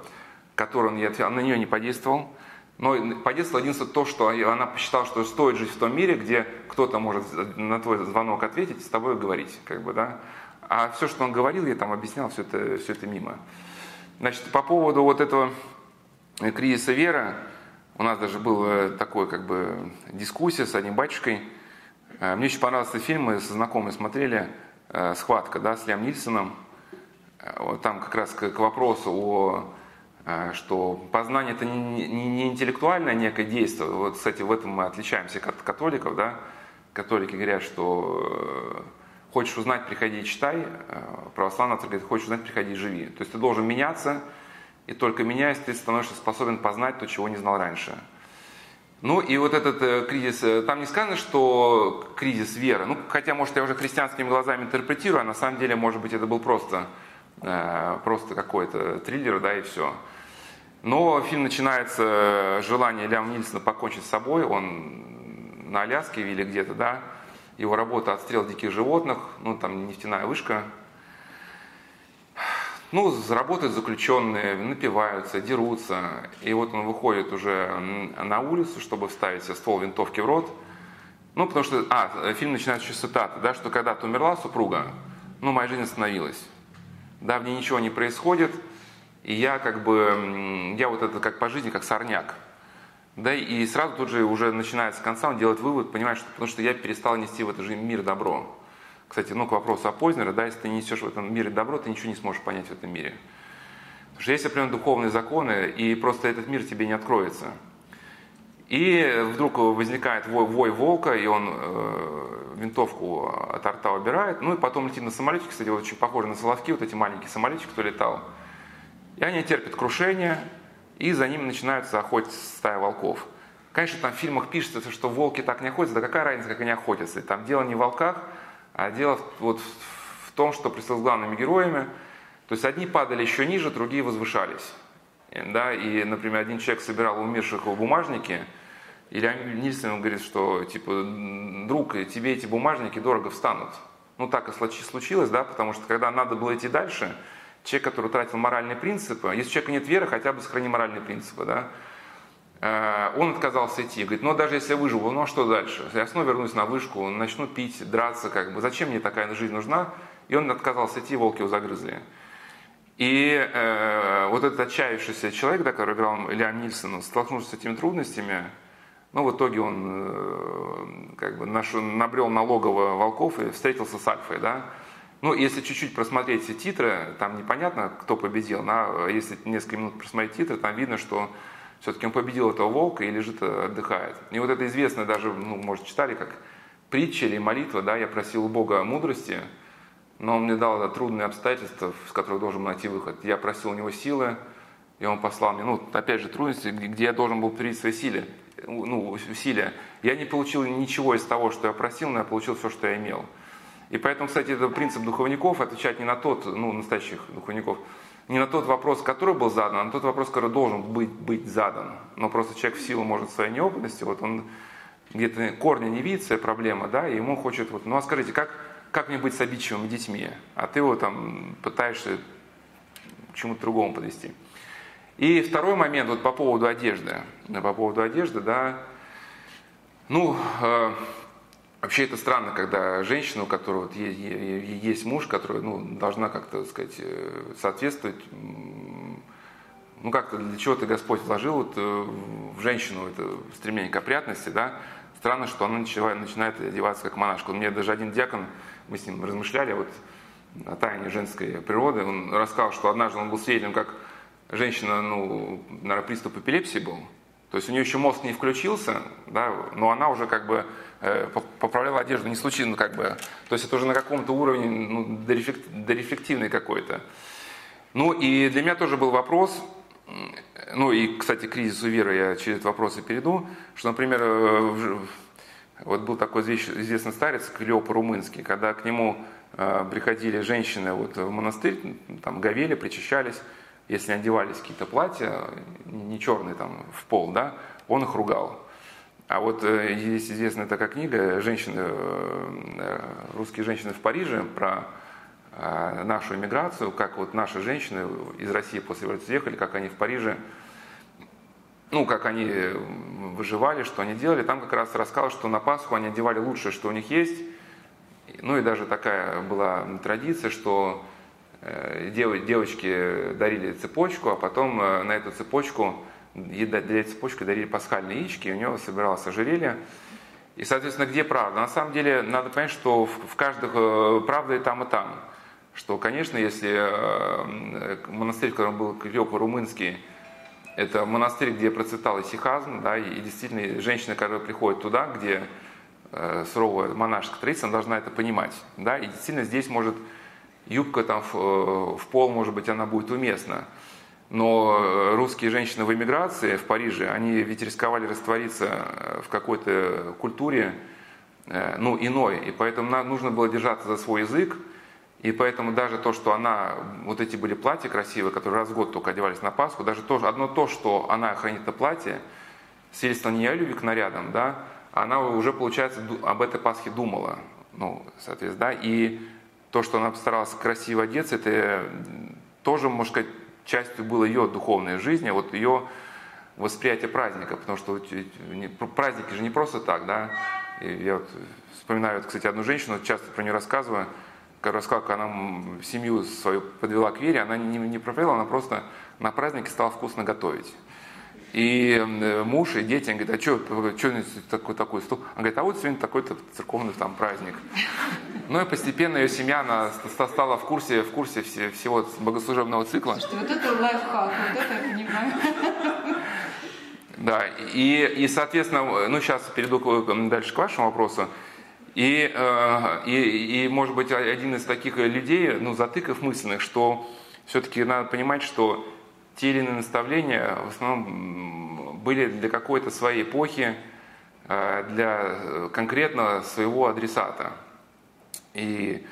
Speaker 2: который он ей ответил, на нее не подействовал. Но подействовало единственное то, что она посчитала, что стоит жить в том мире, где кто-то может на твой звонок ответить и с тобой говорить. Как бы, да? А все, что он говорил, я там объяснял, все это, все это мимо. Значит, по поводу вот этого кризиса веры, у нас даже была такой как бы дискуссия с одним батюшкой, Э, мне очень понравился фильм, мы со знакомыми смотрели э, «Схватка» да, с Лям Нильсоном. Э, там как раз к, вопросу о что познание это не интеллектуальное некое действие. Вот, кстати, в этом мы отличаемся от католиков, да. Католики говорят, что хочешь узнать, приходи и читай. Православные говорят, хочешь узнать, приходи и живи. То есть ты должен меняться, и только меняясь, ты становишься способен познать то, чего не знал раньше. Ну и вот этот э, кризис, э, там не сказано, что кризис веры, ну хотя, может, я уже христианскими глазами интерпретирую, а на самом деле, может быть, это был просто, э, просто какой-то триллер, да, и все. Но фильм начинается с желания Ляма Нильсона покончить с собой, он на Аляске или где-то, да, его работа «Отстрел диких животных», ну там нефтяная вышка, ну, работают заключенные, напиваются, дерутся. И вот он выходит уже на улицу, чтобы вставить себе ствол винтовки в рот. Ну, потому что, а, фильм начинается с цитаты, да, что когда-то умерла супруга, ну, моя жизнь остановилась. Да, в ней ничего не происходит, и я как бы, я вот это как по жизни, как сорняк. Да, и сразу тут же уже начинается с конца, он делает вывод, понимает, что потому что я перестал нести в этот же мир добро. Кстати, ну, к вопросу о Познера, да, если ты не несешь в этом мире добро, ты ничего не сможешь понять в этом мире. Потому что есть определенные духовные законы, и просто этот мир тебе не откроется. И вдруг возникает вой, вой волка, и он э, винтовку от рта убирает, ну и потом летит на самолете, кстати, вот очень похоже на Соловки, вот эти маленькие самолетики, кто летал. И они терпят крушение, и за ними начинаются охотиться стая волков. Конечно, там в фильмах пишется, что волки так не охотятся, да какая разница, как они охотятся. Там дело не в волках, а дело вот в том, что с главными героями, то есть одни падали еще ниже, другие возвышались. Да, и, например, один человек собирал умерших в бумажнике, и Леонид Нильсон говорит, что, типа, друг, тебе эти бумажники дорого встанут. Ну, так и случилось, да, потому что когда надо было идти дальше, человек, который тратил моральные принципы, если у человека нет веры, хотя бы сохрани моральные принципы, да, он отказался идти. Говорит, ну даже если я выживу, ну а что дальше? Я снова вернусь на вышку, начну пить, драться, как бы, зачем мне такая жизнь нужна? И он отказался идти, волки его загрызли. И э, вот этот отчаявшийся человек, да, который играл Лиам Нильсон, столкнувшись с этими трудностями, ну, в итоге он э, как бы наш, набрел на логово волков и встретился с Альфой, да. Ну, если чуть-чуть просмотреть все титры, там непонятно, кто победил, но если несколько минут просмотреть титры, там видно, что все-таки он победил этого волка и лежит, э, отдыхает. И вот это известно даже, ну, может, читали, как притча или молитва, да, я просил у Бога мудрости, но он мне дал это трудные обстоятельства, с которых должен найти выход. Я просил у него силы, и он послал мне, ну, опять же, трудности, где я должен был привить свои силы, ну, усилия. Я не получил ничего из того, что я просил, но я получил все, что я имел. И поэтому, кстати, это принцип духовников, отвечать не на тот, ну, настоящих духовников, не на тот вопрос, который был задан, а на тот вопрос, который должен быть, быть задан. Но просто человек в силу, может, своей неопытности, вот он где-то корня не видит своя проблема, да, и ему хочет, вот, ну а скажите, как, как мне быть с обидчивыми детьми? А ты его там пытаешься к чему-то другому подвести. И второй момент вот по поводу одежды. По поводу одежды, да, ну, э, вообще это странно, когда женщина, у которой вот есть, муж, который ну, должна как-то, сказать, э, соответствовать, ну как-то для чего-то Господь вложил вот, э, в женщину это стремление к опрятности, да, странно, что она начинает, начинает одеваться как монашка. Мне даже один диакон, мы с ним размышляли вот о тайне женской природы, он рассказал, что однажды он был свидетелем, как женщина, ну, наверное, приступ эпилепсии был, то есть у нее еще мозг не включился, да, но она уже как бы э, поправляла одежду, не случайно как бы. То есть это уже на каком-то уровне ну, дорефлективный какой-то. Ну и для меня тоже был вопрос, ну и, кстати, кризису веры я через этот вопрос и перейду, что, например, э, вот был такой известный старец Клеоп Румынский, когда к нему э, приходили женщины вот в монастырь, там говели, причащались, если одевались какие-то платья, не черные там в пол, да, он их ругал. А вот э, есть известная такая книга женщины, русские женщины в Париже про нашу иммиграцию, как вот наши женщины из России после революции ехали, как они в Париже ну, как они выживали, что они делали. Там как раз рассказал, что на Пасху они одевали лучшее, что у них есть. Ну и даже такая была традиция, что э, девочки дарили цепочку, а потом э, на эту цепочку, для цепочки дарили пасхальные яички, и у него собиралось ожерелье. И, соответственно, где правда? На самом деле, надо понять, что в каждых э, правда и там, и там. Что, конечно, если монастырь, в котором был Клёпа Румынский, это монастырь, где процветал исихазм, да, и действительно женщина, которая приходит туда, где э, суровая монашеская традиция, она должна это понимать. Да, и действительно здесь может юбка там в, э, в пол, может быть, она будет уместна. Но э, русские женщины в эмиграции в Париже, они ведь рисковали раствориться э, в какой-то культуре, ну, иной. И поэтому нужно было держаться за свой язык, и поэтому даже то, что она, вот эти были платья красивые, которые раз в год только одевались на Пасху, даже то, одно то, что она хранит это платье, свидетельство не о любви к нарядам, да, она уже, получается, об этой Пасхе думала. Ну, соответственно, да, и то, что она постаралась красиво одеться, это тоже, можно сказать, частью было ее духовной жизни, вот ее восприятие праздника, потому что праздники же не просто так, да. И я вот вспоминаю, вот, кстати, одну женщину, часто про нее рассказываю, рассказала, как она семью свою подвела к вере, она не, не провела, она просто на празднике стала вкусно готовить. И э, муж и дети, они говорят, а что, что такой, такой стол? Он говорит, а вот сегодня такой-то церковный там праздник. Ну и постепенно ее семья она стала в курсе, в курсе всего богослужебного цикла.
Speaker 1: Что вот это лайфхак, вот это я понимаю.
Speaker 2: Да, и, и соответственно, ну сейчас перейду дальше к вашему вопросу. И, э, и, и, может быть, один из таких людей, ну, затыков мысленных, что все-таки надо понимать, что те или иные наставления в основном были для какой-то своей эпохи, э, для конкретно своего адресата. И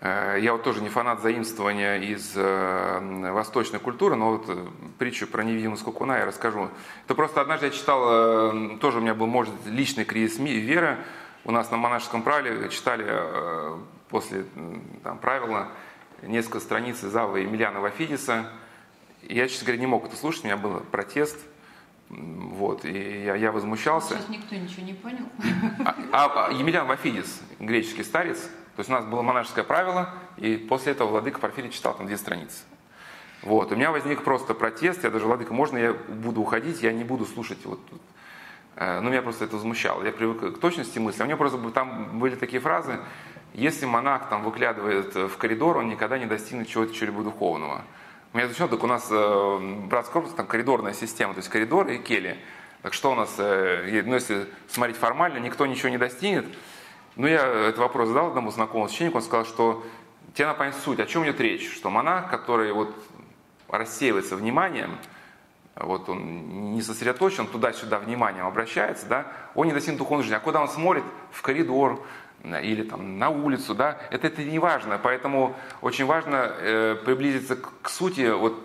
Speaker 2: э, я вот тоже не фанат заимствования из восточной культуры, но вот притчу про невидимого скакуна я расскажу. Это просто однажды я читал, тоже у меня был, может, личный кризис веры, у нас на монашеском правиле читали э, после там, правила несколько страниц из Авы Емельяна Вафидиса. Я, честно говоря, не мог это слушать, у меня был протест. Вот, и я, я возмущался.
Speaker 1: Сейчас никто ничего не понял.
Speaker 2: А, а, а Емельян Вафидис, греческий старец, то есть у нас было монашеское правило, и после этого владыка Порфирий читал там две страницы. Вот. У меня возник просто протест, я даже, Владыка, можно я буду уходить, я не буду слушать вот э, ну, меня просто это возмущало. Я привык к точности мысли. А у меня просто там были такие фразы, если монах там выглядывает в коридор, он никогда не достигнет чего-то чего-либо духовного. У меня зачем так у нас э, братский корпус, там коридорная система, то есть коридор и кели. Так что у нас, э, ну если смотреть формально, никто ничего не достигнет. Ну я этот вопрос задал одному знакомому священнику, он сказал, что тебе надо понять суть, о чем идет речь, что монах, который вот рассеивается вниманием, вот он не сосредоточен, туда-сюда вниманием обращается, да, он не достигнет духовной жизни. А куда он смотрит? В коридор или там на улицу, да, это, это не важно. Поэтому очень важно э, приблизиться к, к сути вот,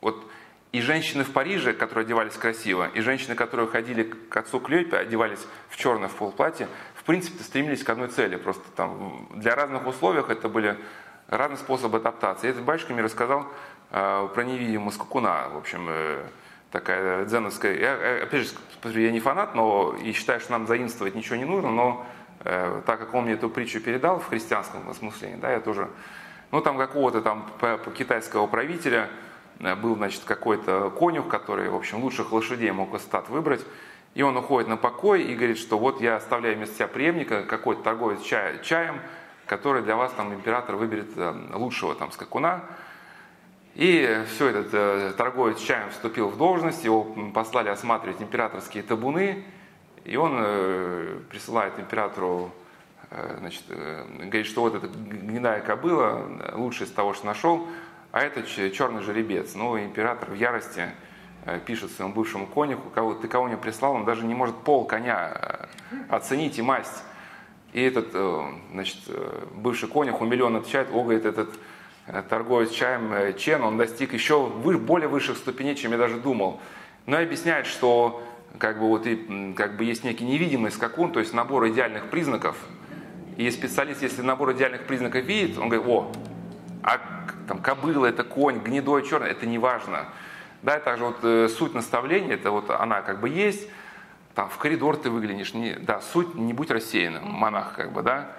Speaker 2: вот и женщины в Париже, которые одевались красиво, и женщины, которые ходили к отцу Клёпе, одевались в черное в полплатье, в принципе, стремились к одной цели. Просто там для разных условиях это были разные способы адаптации. Этот батюшка мне рассказал э, про невидимого скакуна, в общем, э, такая дзеновская. Я, э, опять же, я не фанат, но и считаю, что нам заимствовать ничего не нужно, но так как он мне эту притчу передал в христианском осмыслении, да, я тоже, ну там какого-то там китайского правителя, Э, был, значит, какой-то конюх, который, в общем, лучших лошадей мог из выбрать, и он уходит на покой и говорит, что вот я оставляю вместо себя преемника, какой-то торговец чай, чаем, который для вас там император выберет э, лучшего там скакуна. И все, этот э, торговец чаем вступил в должность, его послали осматривать императорские табуны, и он э, присылает императору, э, значит, э, говорит, что вот эта гнедая кобыла, лучшая из того, что нашел, а это черный жеребец. Ну, император в ярости пишет своему бывшему конюху, кого, ты кого не прислал, он даже не может пол коня оценить и масть. И этот, значит, бывший конюх умилен отвечает, о, говорит, этот торговец чаем Чен, он достиг еще более высших ступеней, чем я даже думал. Но и объясняет, что как бы, вот, и, как бы есть некий невидимый скакун, то есть набор идеальных признаков. И специалист, если набор идеальных признаков видит, он говорит, о, а там кобыла, это конь, гнедой, черный, это не важно. Да, это же вот э, суть наставления, это вот она как бы есть, там в коридор ты выглянешь, не, да, суть не будь рассеянным, монах как бы, да.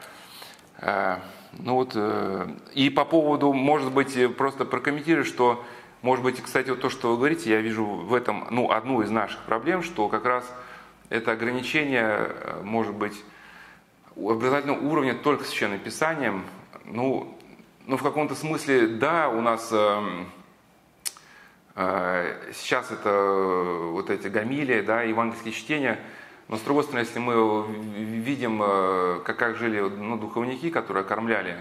Speaker 2: Э, ну вот, э, и по поводу, может быть, просто прокомментирую, что, может быть, кстати, вот то, что вы говорите, я вижу в этом, ну, одну из наших проблем, что как раз это ограничение, э, может быть, образовательного уровня только священным писанием, ну, ну, в каком-то смысле, да, у нас э, э, сейчас это э, вот эти гамилии, да, евангельские чтения, но с другой стороны, если мы видим, э, как, как жили ну, духовники, которые кормляли,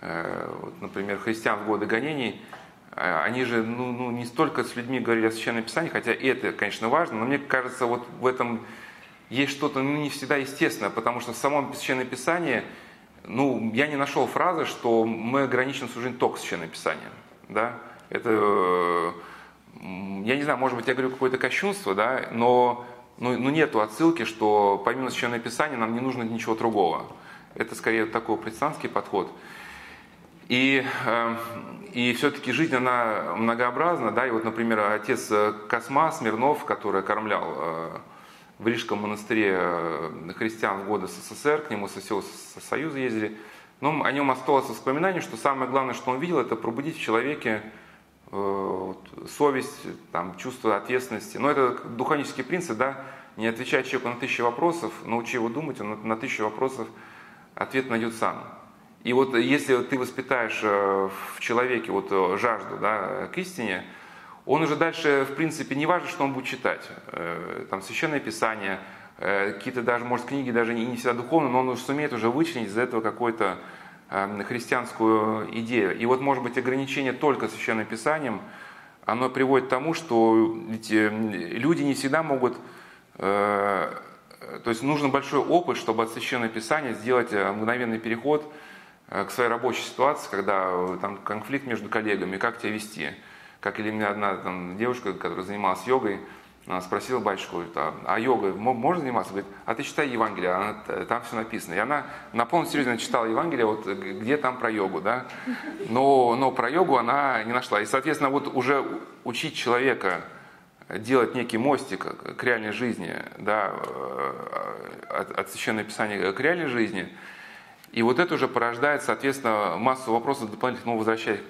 Speaker 2: э, вот, например, христиан в годы гонений, они же ну, ну, не столько с людьми говорили о Священном Писании, хотя это, конечно, важно, но мне кажется, вот в этом есть что-то ну, не всегда естественное, потому что в самом Священном Писании – ну, я не нашел фразы, что мы ограничены служением только священным писанием. Да? Это, я не знаю, может быть, я говорю какое-то кощунство, да, но ну, ну, нету отсылки, что помимо священного писания нам не нужно ничего другого. Это скорее такой протестантский подход. И, э, и все-таки жизнь, она многообразна, да, и вот, например, отец Косма Смирнов, который кормлял э, в Рижском монастыре э, христиан в годы СССР, к нему со всего Союза ездили. Но о нем осталось воспоминание, что самое главное, что он видел, это пробудить в человеке э, совесть, там, чувство ответственности. Но это духовнический принцип, да, не отвечать человеку на тысячи вопросов, научи его думать, он на тысячу вопросов ответ найдет сам. И вот если ты воспитаешь э, в человеке вот жажду да, к истине, он уже дальше, в принципе, не важно, что он будет читать. Э, там Священное Писание, э, какие-то даже, может, книги даже не всегда духовные, но он уже сумеет уже вычленить из этого какую-то эм, христианскую идею. И вот, может быть, ограничение только Священным Писанием, оно приводит к тому, что э, люди не всегда могут то есть нужен большой опыт, чтобы от Священного Писания сделать мгновенный переход к своей рабочей ситуации, когда там конфликт между коллегами, как тебя вести. Как или меня одна там, девушка, которая занималась йогой, спросила батюшку, а, а йогой можно заниматься? Говорит, а ты читай Евангелие, она, там все написано. И она на полном серьезе читала Евангелие, вот где там про йогу, да? Но, но про йогу она не нашла. И, соответственно, вот уже учить человека делать некий мостик к реальной жизни, да, от, от Священного Писания к реальной жизни, и вот это уже порождает, соответственно, массу вопросов дополнительно, ну, возвращаясь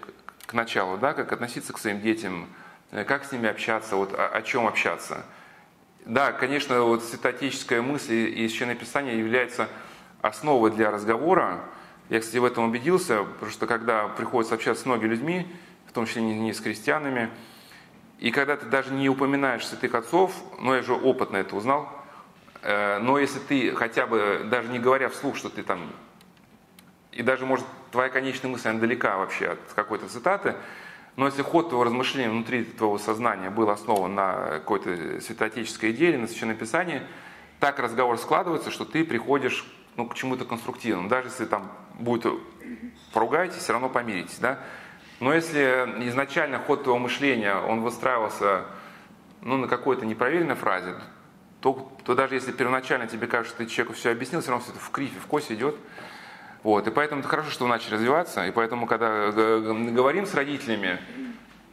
Speaker 2: к началу, да, как относиться к своим детям, э, как с ними общаться, вот о, о чем общаться. Да, конечно, вот святоотеческая мысль и Священное Писание является основой для разговора. Я, кстати, в этом убедился, потому что когда приходится общаться с многими людьми, в том числе не с крестьянами, и когда ты даже не упоминаешь святых отцов, ну я же опытно это узнал, э, но если ты хотя бы, даже не говоря вслух, что ты там, и даже, может, твоя конечная мысль, она далека вообще от какой-то цитаты, но если ход твоего размышления внутри твоего сознания был основан на какой-то святоотеческой идее на Священном Писании, так разговор складывается, что ты приходишь ну, к чему-то конструктивному. Даже если там будет поругаетесь, все равно помиритесь. Да? Но если изначально ход твоего мышления, он выстраивался ну, на какой-то непроверенной фразе, то, то даже если первоначально тебе кажется, что ты человеку все объяснил, все равно все это в крифе, в косе идет. Вот, и поэтому это хорошо, что вы начали развиваться, и поэтому, когда говорим с родителями,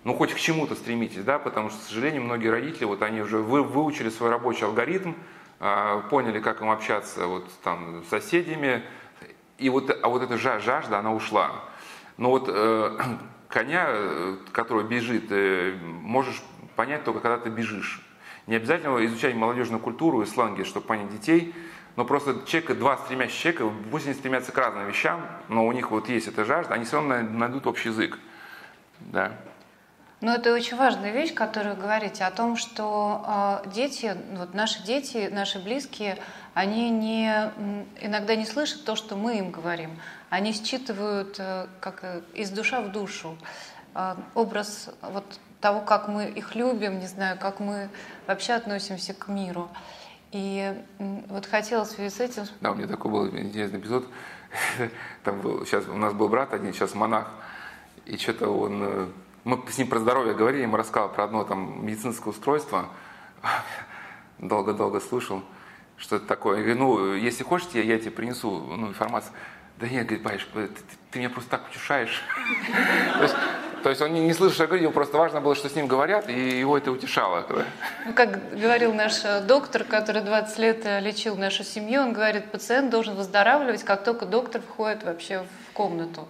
Speaker 2: ну, хоть к чему-то стремитесь, да, потому что, к сожалению, многие родители, вот они уже вы, выучили свой рабочий алгоритм, а, поняли, как им общаться вот там с соседями, и вот, а вот эта жажда, она ушла. Но вот э, коня, э, который бежит, э, можешь понять только когда ты бежишь. Не обязательно изучать молодежную культуру и сленги, чтобы понять детей, но просто человек, два стремящих человека, пусть они стремятся к разным вещам, но у них вот есть эта жажда, они все равно найдут общий язык. Да.
Speaker 1: Но это очень важная вещь, которую вы говорите, о том, что э, дети, вот наши дети, наши близкие, они не, иногда не слышат то, что мы им говорим. Они считывают э, как э, из душа в душу э, образ вот того, как мы их любим, не знаю, как мы вообще относимся к миру. И вот хотела в связи с этим...
Speaker 2: Да, у меня такой был интересный эпизод. Там был, сейчас у нас был брат один, сейчас монах, и что-то он мы с ним про здоровье говорили, ему рассказал про одно там медицинское устройство. Долго-долго слушал, что это такое. Я говорю, ну, если хочешь, я, я тебе принесу ну, информацию. Да нет, говорит, Баиш, ты, ты меня просто так утешаешь. то, есть, он не, не слышал, что ему просто важно было, что с ним говорят, и его это утешало.
Speaker 1: Ну, как говорил наш э, доктор, который 20 лет э, лечил нашу семью, он говорит, пациент должен выздоравливать, как только доктор входит вообще в комнату.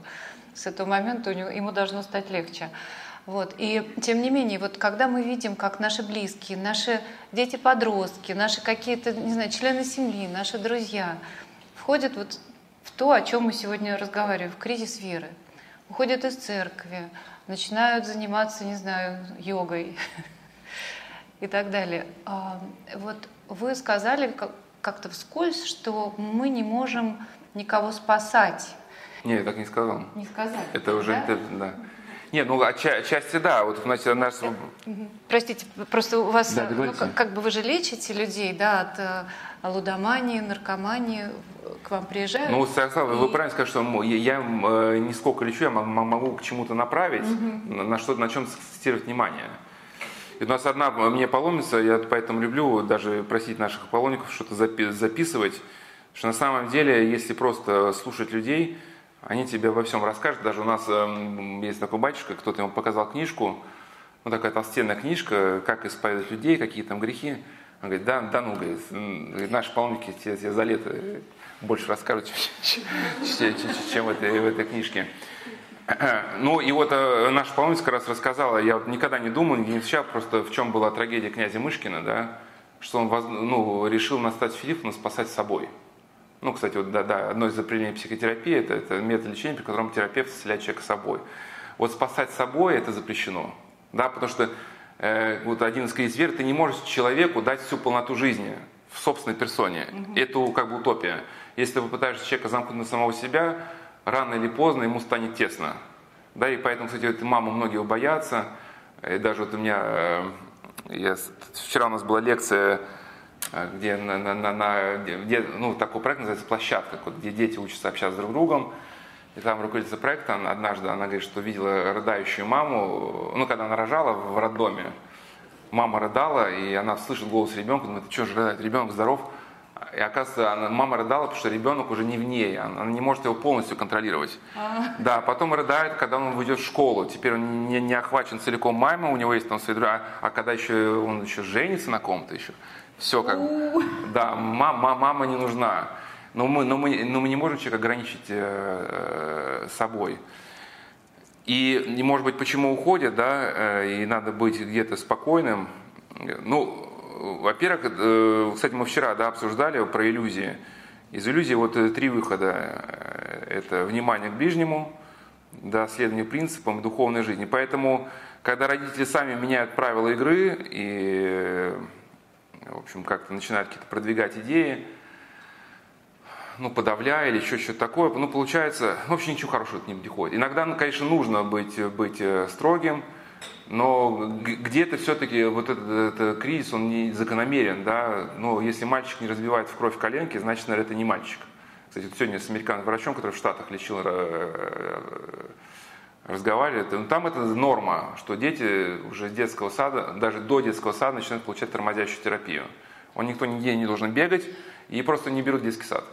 Speaker 1: С этого момента у него, ему должно стать легче. Вот. И тем не менее, вот когда мы видим, как наши близкие, наши дети-подростки, наши какие-то, не знаю, члены семьи, наши друзья входят вот в то, о чем мы сегодня разговариваем, в кризис веры, уходят из церкви, начинают заниматься, не знаю, йогой и так далее. А, вот вы сказали как-то вскользь, что мы не можем никого спасать.
Speaker 2: Нет, я так не сказал.
Speaker 1: Не сказал.
Speaker 2: Это уже, да. Это, да. Нет, ну отчасти да. Вот, значит, наш...
Speaker 1: Простите, просто у вас, да, ну, как, как бы вы же лечите людей, да, от э, лудомании, наркомании, к вам приезжают.
Speaker 2: Ну, Станислав, и... вы правильно сказали, что я, э, не сколько лечу, я могу к чему-то направить, угу. на, что, на чем сакцентировать внимание. И у нас одна мне паломница, я поэтому люблю даже просить наших паломников что-то записывать, что на самом деле, если просто слушать людей, они тебе во всем расскажут. Даже у нас э, есть такой батюшка, кто-то ему показал книжку, ну такая толстенная книжка, как исповедовать людей, какие там грехи. Он говорит, да, да ну, говорит, наши паломники тебе, тебе за лето больше расскажут, чем в этой, в этой книжке. Ну и вот э, наша паломница как раз рассказала, я никогда не думал, не встречал, просто в чем была трагедия князя Мышкина, да, что он ну, решил настать Филиппа спасать собой. Ну, кстати, вот, да, да, одно из определений психотерапии это, это метод лечения, при котором терапевт исцеляет человека собой. Вот спасать собой это запрещено. Да, потому что э, вот один из кризис веры, ты не можешь человеку дать всю полноту жизни в собственной персоне. Угу. Это как бы утопия. Если ты попытаешься человека замкнуть на самого себя, рано или поздно ему станет тесно. Да, и поэтому, кстати, вот маму многие боятся. И даже вот у меня, э, я, вчера у нас была лекция Э, где, на, на, на, где ну, такой проект называется «Площадка», где дети учатся общаться друг с другом. И там руководитель проекта однажды, она говорит, что видела рыдающую маму, ну, когда она рожала в роддоме, мама рыдала, и она слышит голос ребенка, думает, что же рыдает, ребенок здоров. И оказывается, она, мама рыдала, потому что ребенок уже не в ней, она не может его полностью контролировать. А. Да, потом рыдает, когда он уйдет в школу. Теперь он не, не бы целиком мамой, у него есть там свои друзья, а, а когда еще он еще женится на ком-то еще, все как Да, мама, мама не нужна. Но мы, но, мы, но мы не можем человека ограничить э, собой. И, и, может быть, почему уходят, да, и надо быть где-то спокойным. Ну, во-первых, кстати, мы вчера, да, обсуждали про иллюзии. Из иллюзии вот три выхода. Это внимание к ближнему, да, следование принципам духовной жизни. Поэтому, когда родители сами меняют правила игры и, в общем, как-то начинают какие-то продвигать идеи, ну, подавляя или еще что-то такое, ну, получается, ну, вообще ничего хорошего от них не приходит. Иногда, ну, конечно, нужно быть, быть э, строгим, но где-то все-таки вот этот, этот кризис, он не закономерен, да, но если мальчик не разбивает в кровь коленки, значит, наверное, это не мальчик. Кстати, сегодня с американским врачом, который в Штатах лечил, э, разговаривали, ну, там это норма, что дети уже с детского сада, даже до детского сада начинают получать тормозящую терапию. Он никто нигде не должен бегать, и просто не берут детский сад.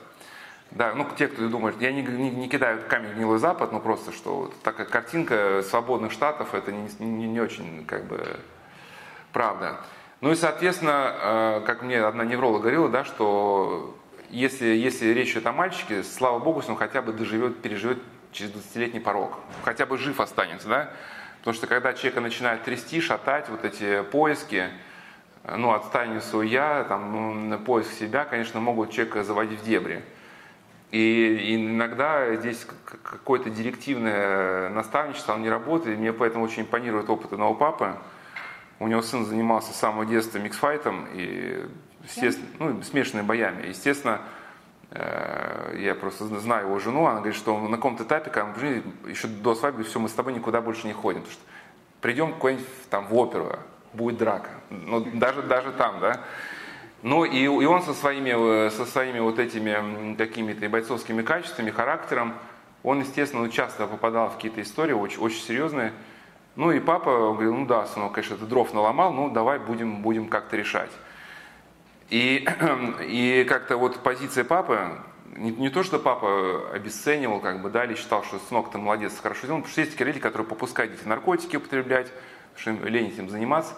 Speaker 2: Да, ну те, кто думает, я не, не, не кидаю камень в гнилой запад, но просто что вот такая картинка свободных штатов, это не, не, не очень как бы правда. Ну и, соответственно, э, как мне одна невролог говорила, да, что если, если речь идет о мальчике, слава богу, если он хотя бы доживет, переживет через 20-летний порог, хотя бы жив останется, да, потому что когда человека начинает трясти, шатать, вот эти поиски, ну, отстань свой я, там, ну, поиск себя, конечно, могут человека заводить в дебри. И иногда здесь какое-то директивное наставничество, оно не работает. Мне поэтому очень импонирует опыт одного папы. У него сын занимался с самого детства миксфайтом и естественно, ну, смешанными боями. Естественно, э, я просто знаю его жену, она говорит, что на каком-то этапе, когда мы еще до свадьбы, все, мы с тобой никуда больше не ходим. Потому что придем куда-нибудь там в оперу, будет драка. Ну, даже, даже там, да. Ну и, и он со своими, э, со своими вот этими какими-то бойцовскими качествами, характером, он, естественно, часто попадал в какие-то истории очень, очень серьезные. Ну и папа говорил, ну да, сынок, конечно, ты дров наломал, ну давай будем, будем как-то решать. И, и как-то вот позиция папы, не, не то, что папа обесценивал, как бы, да, или считал, что сынок, ты молодец, хорошо сделал, потому что есть такие родители, которые попускают детей наркотики употреблять, что им лень этим заниматься.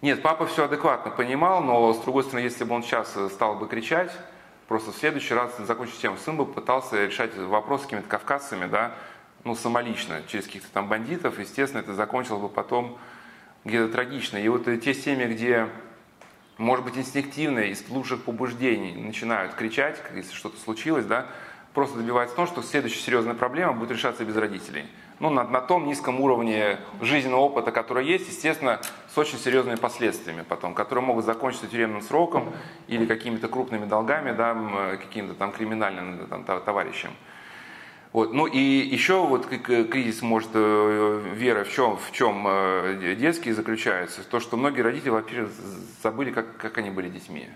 Speaker 2: Нет, папа все адекватно понимал, но с другой стороны, если бы он сейчас стал бы кричать, просто в следующий раз закончить тему, сын бы пытался решать вопрос с какими-то кавказцами, да, ну, самолично, через каких-то там бандитов, естественно, это закончилось бы потом где-то трагично. И вот те семьи, где, может быть, инстинктивно, из лучших побуждений начинают кричать, если что-то случилось, да, просто добивается того, что следующая серьезная проблема будет решаться без родителей ну, на, на том низком уровне жизненного опыта, который есть, естественно, с очень серьезными последствиями потом, которые могут закончиться тюремным сроком или какими-то крупными долгами, да, каким-то там криминальным там, товарищем. Вот. Ну и еще вот кризис может э, веры в чем, в чем э, детский заключается, то, что многие родители, во-первых, забыли, как, как они были детьми.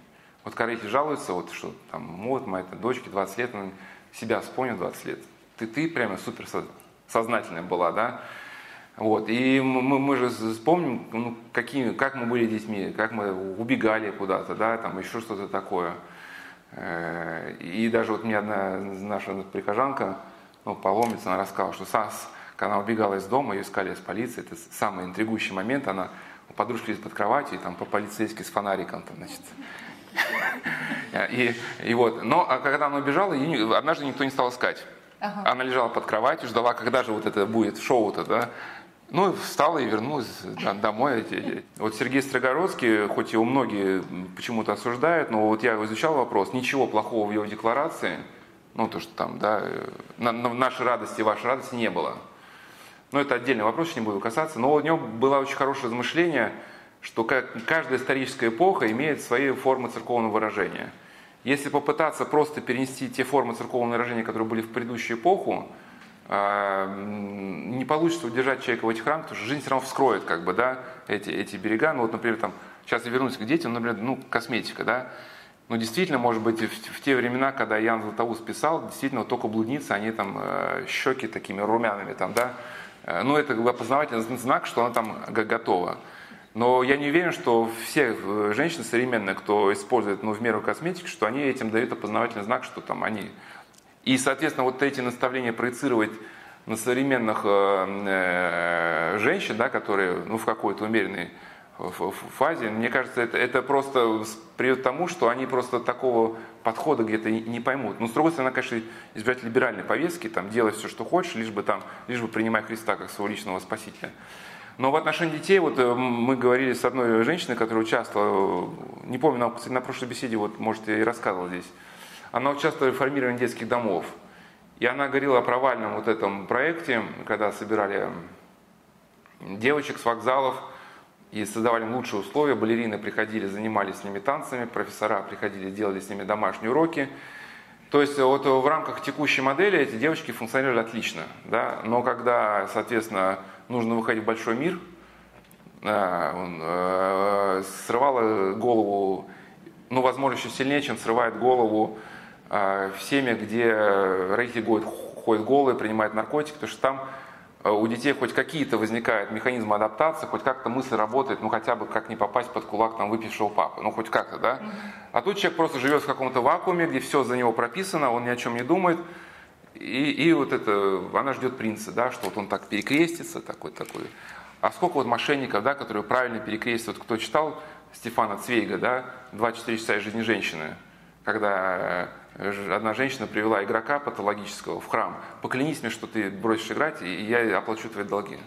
Speaker 2: Вот родители жалуются, вот, что там, вот моя дочке 20 лет, она себя вспомнил 20 лет. Ты, ты прямо супер сознательная была, да. Вот. И мы, мы же вспомним, ну, какими, как мы были детьми, как мы убегали куда-то, да, там еще что-то такое. Э, и даже вот мне одна наша прихожанка, ну, паломница, она рассказала, что САС, когда она убегала из дома, ее искали из полиции, это самый интригующий момент, она у подружки лежит под кроватью, и там по полицейски с фонариком, там, значит, и, и вот, но а когда она убежала, однажды никто не стал искать. Ага. Она лежала под кроватью, ждала, когда же вот это будет шоу-то, да. Ну, встала и вернулась домой. Вот Сергей Строгородский, хоть его многие почему-то осуждают, но вот я изучал вопрос, ничего плохого в его декларации, ну, то, что там, да, на, на нашей радости, вашей радости не было. Но это отдельный вопрос, не буду касаться. Но у него было очень хорошее размышление, что каждая историческая эпоха имеет свои формы церковного выражения – если попытаться просто перенести те формы церковного выражения, которые были в предыдущую эпоху, не получится удержать человека в этих рамках, потому что жизнь все равно вскроет как бы, да, эти, эти берега. Ну вот, например, там, сейчас я вернусь к детям, например, ну, косметика, да. Ну, действительно, может быть, в, в те времена, когда Ян Златоуст писал, действительно, вот только блудницы, они там э, щеки такими румяными, там, да. Э, ну, это опознавательный знак, что она там готова. Но я не уверен, что все э, женщины современные, кто использует ну, в меру косметики, что они этим дают опознавательный знак, что там они... И, соответственно, вот эти наставления проецировать на современных э, э, женщин, да, которые ну, в какой-то умеренной фазе. Мне кажется, это, это просто приведет к тому, что они просто такого подхода где-то не поймут. Но с другой стороны, конечно, избирать либеральной повестки, там, делать все, что хочешь, лишь бы, там, лишь бы принимать Христа как своего личного спасителя. Но в отношении детей, вот э, мы говорили с одной женщиной, которая участвовала, не помню, на, на прошлой беседе, вот, может, я и рассказывал здесь, она участвовала в формировании детских домов. И она говорила о провальном вот этом проекте, когда собирали девочек с вокзалов и создавали лучшие условия. Балерины приходили, занимались с ними танцами, профессора приходили, делали с ними домашние уроки. То есть вот в рамках текущей модели эти девочки функционировали отлично. Да? Но когда, соответственно, нужно выходить в большой мир, он э, срывало голову, ну, возможно, еще сильнее, чем срывает голову э, в семьях, где родители ходят, ходят голые, принимают наркотики, потому что там Э, у детей хоть какие-то возникают механизмы адаптации, хоть как-то мысль работает, ну хотя бы как не попасть под кулак там выпившего папы, ну хоть как-то, да? А тут человек просто живет в каком-то вакууме, где все за него прописано, он ни о чем не думает, и, и вот это, она ждет принца, да, что вот он так перекрестится, такой, такой. А сколько вот мошенников, да, которые правильно перекрестят, вот кто читал Стефана Цвейга, да, «24 часа из жизни женщины», когда Одна женщина привела игрока патологического в храм. Поклянись мне, что ты бросишь играть, и я оплачу твои долги.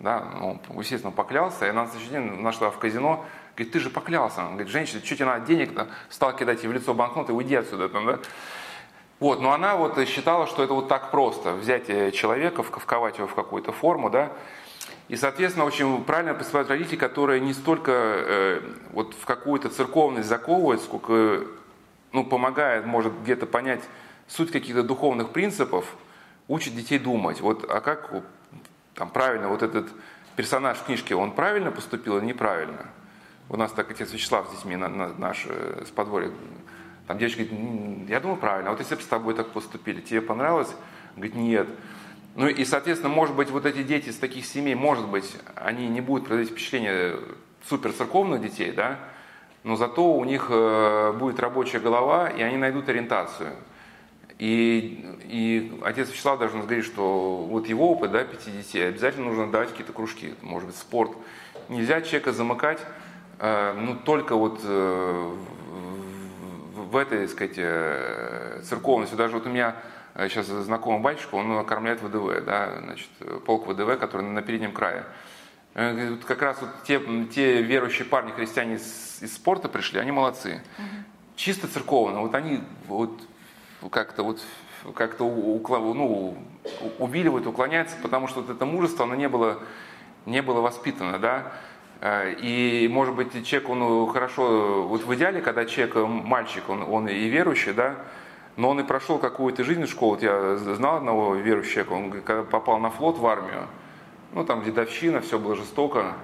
Speaker 2: Да, он, естественно, поклялся, и она на следующий день нашла в казино, говорит, ты же поклялся. Он говорит, женщина, что тебе надо денег, -то? стал кидать ей в лицо банкноты, уйди отсюда. Там, да? Вот, но она вот считала, что это вот так просто, взять э, человека, вковать его в какую-то форму, да, и, соответственно, очень правильно поступают родители, которые не столько э, вот в какую-то церковность заковывают, сколько ну, помогает, может где-то понять суть каких-то духовных принципов, учит детей думать. Вот, а как там правильно вот этот персонаж в книжке, он правильно поступил или неправильно? У нас так отец Вячеслав с детьми на, на, наш э, с подворья. Там девочка говорит, я думаю, правильно. А вот если бы с тобой так поступили, тебе понравилось? Говорит, нет. Ну и, соответственно, может быть, вот эти дети из таких семей, может быть, они не будут производить впечатление супер церковных детей, да, но зато у них э, будет рабочая голова, и они найдут ориентацию. И, и отец Вячеслав даже нас что вот его опыт, да, пяти детей, обязательно нужно давать какие-то кружки, может быть, спорт. Нельзя человека замыкать, э, ну, только вот э, в, этой, так сказать, церковности. Даже вот у меня сейчас знакомый батюшка, он окормляет ВДВ, да, значит, полк ВДВ, который на переднем крае. Как раз вот те, те верующие парни, христиане из, из спорта пришли, они молодцы. Угу. Чисто церковно. Вот они вот как-то вот как-то ну, увиливают, уклоняются, потому что вот это мужество, оно не было, не было воспитано, да. Э, и, может быть, человек, он хорошо, вот в идеале, когда человек, мальчик, он, он и верующий, да, но он и прошел какую-то жизненную школу. Вот я знал одного верующего он когда попал на флот в армию, ну, там дедовщина, все было жестоко.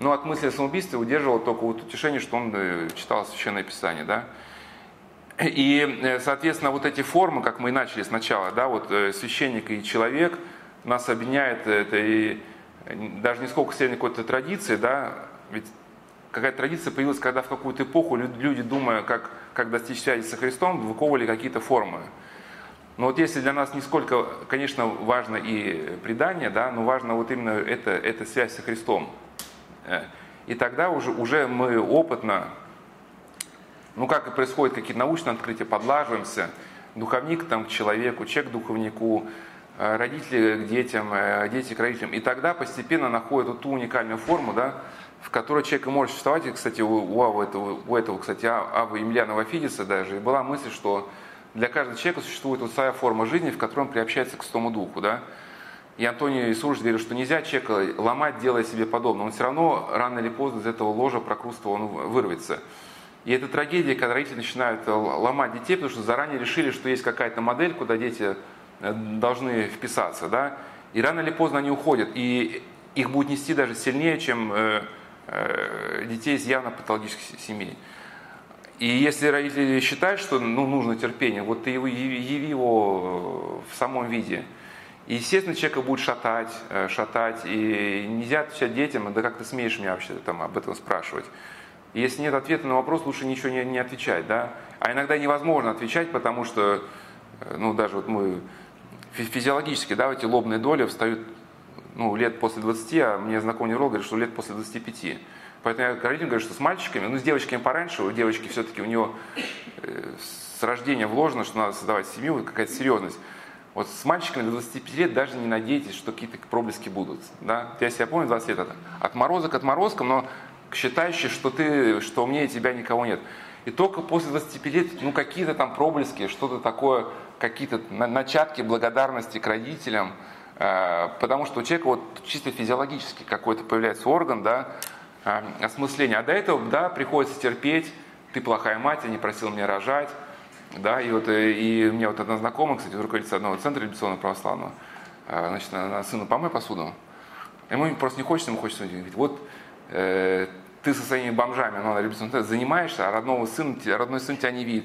Speaker 2: Но от мысли о самоубийстве удерживало только вот утешение, что он э, читал Священное Писание, да. И, э, соответственно, вот эти формы, как мы и начали сначала, да, вот э, священник и человек, нас объединяет это и даже не сколько сильной какой-то традиции, да, ведь какая-то традиция появилась, когда в какую-то эпоху люди, думая, как, как достичь связи со Христом, выковывали какие-то формы. Но вот если для нас не сколько, конечно, важно и предание, да, но важно вот именно это, эта связь со Христом. Э, и тогда уже, уже мы опытно, ну как и происходит какие-то научные открытия, подлаживаемся, духовник там, к человеку, человек к духовнику, э, родители к детям, э, дети к родителям. И тогда постепенно находят вот ту уникальную форму, да, в которой человек может существовать. И, кстати, у, у, этого, у этого, кстати, а, Авы Емельянова Фидиса даже была мысль, что для каждого человека существует вот своя форма жизни, в которой он приобщается к Святому Духу. Да? И Антоний Иисус говорит, что нельзя человека ломать, делая себе подобное. Он все равно рано или поздно из этого ложа прокруста он вырвется. И это трагедия, когда родители начинают ломать детей, потому что заранее решили, что есть какая-то модель, куда дети э, должны вписаться. Да? И рано или поздно они уходят. И их будет нести даже сильнее, чем э, э, детей из явно патологических семей. И если родители считают, что ну, нужно терпение, вот ты его, яви его в самом виде. И, естественно, человека будет шатать, э, шатать, и нельзя отвечать детям, да как ты смеешь меня вообще там об этом спрашивать. Если нет ответа на вопрос, лучше ничего не, не отвечать, да. А иногда невозможно отвечать, потому что, э, ну, даже вот мы физиологически, да, эти лобные доли встают ну, лет после 20, а мне знакомый невролог говорит, что лет после 25. Поэтому я родителям говорю, что с мальчиками, ну, с девочками пораньше, у девочки все-таки у нее э, с рождения вложено, что надо создавать семью, какая-то серьезность. Вот с мальчиками до 25 лет даже не надейтесь, что какие-то проблески будут. Да? Я себя помню, 20 лет это. Отморозок к отморозкам, но считающий, что ты, что умнее тебя никого нет. И только после 25 лет, ну, какие-то там проблески, что-то такое, какие-то начатки благодарности к родителям, э, потому что у человека вот чисто физиологически какой-то появляется орган, да, осмысления. А до этого, да, приходится терпеть, ты плохая мать, я не просил меня рожать, да, и вот э, и у меня вот одна знакомая, кстати, руководитель одного центра революционного православного, значит, она сына помой посуду. Ему просто не хочется, ему хочется, говорит, вот э, ты со своими бомжами, ну, она занимаешься, а родного сына, родной сын тебя не видит.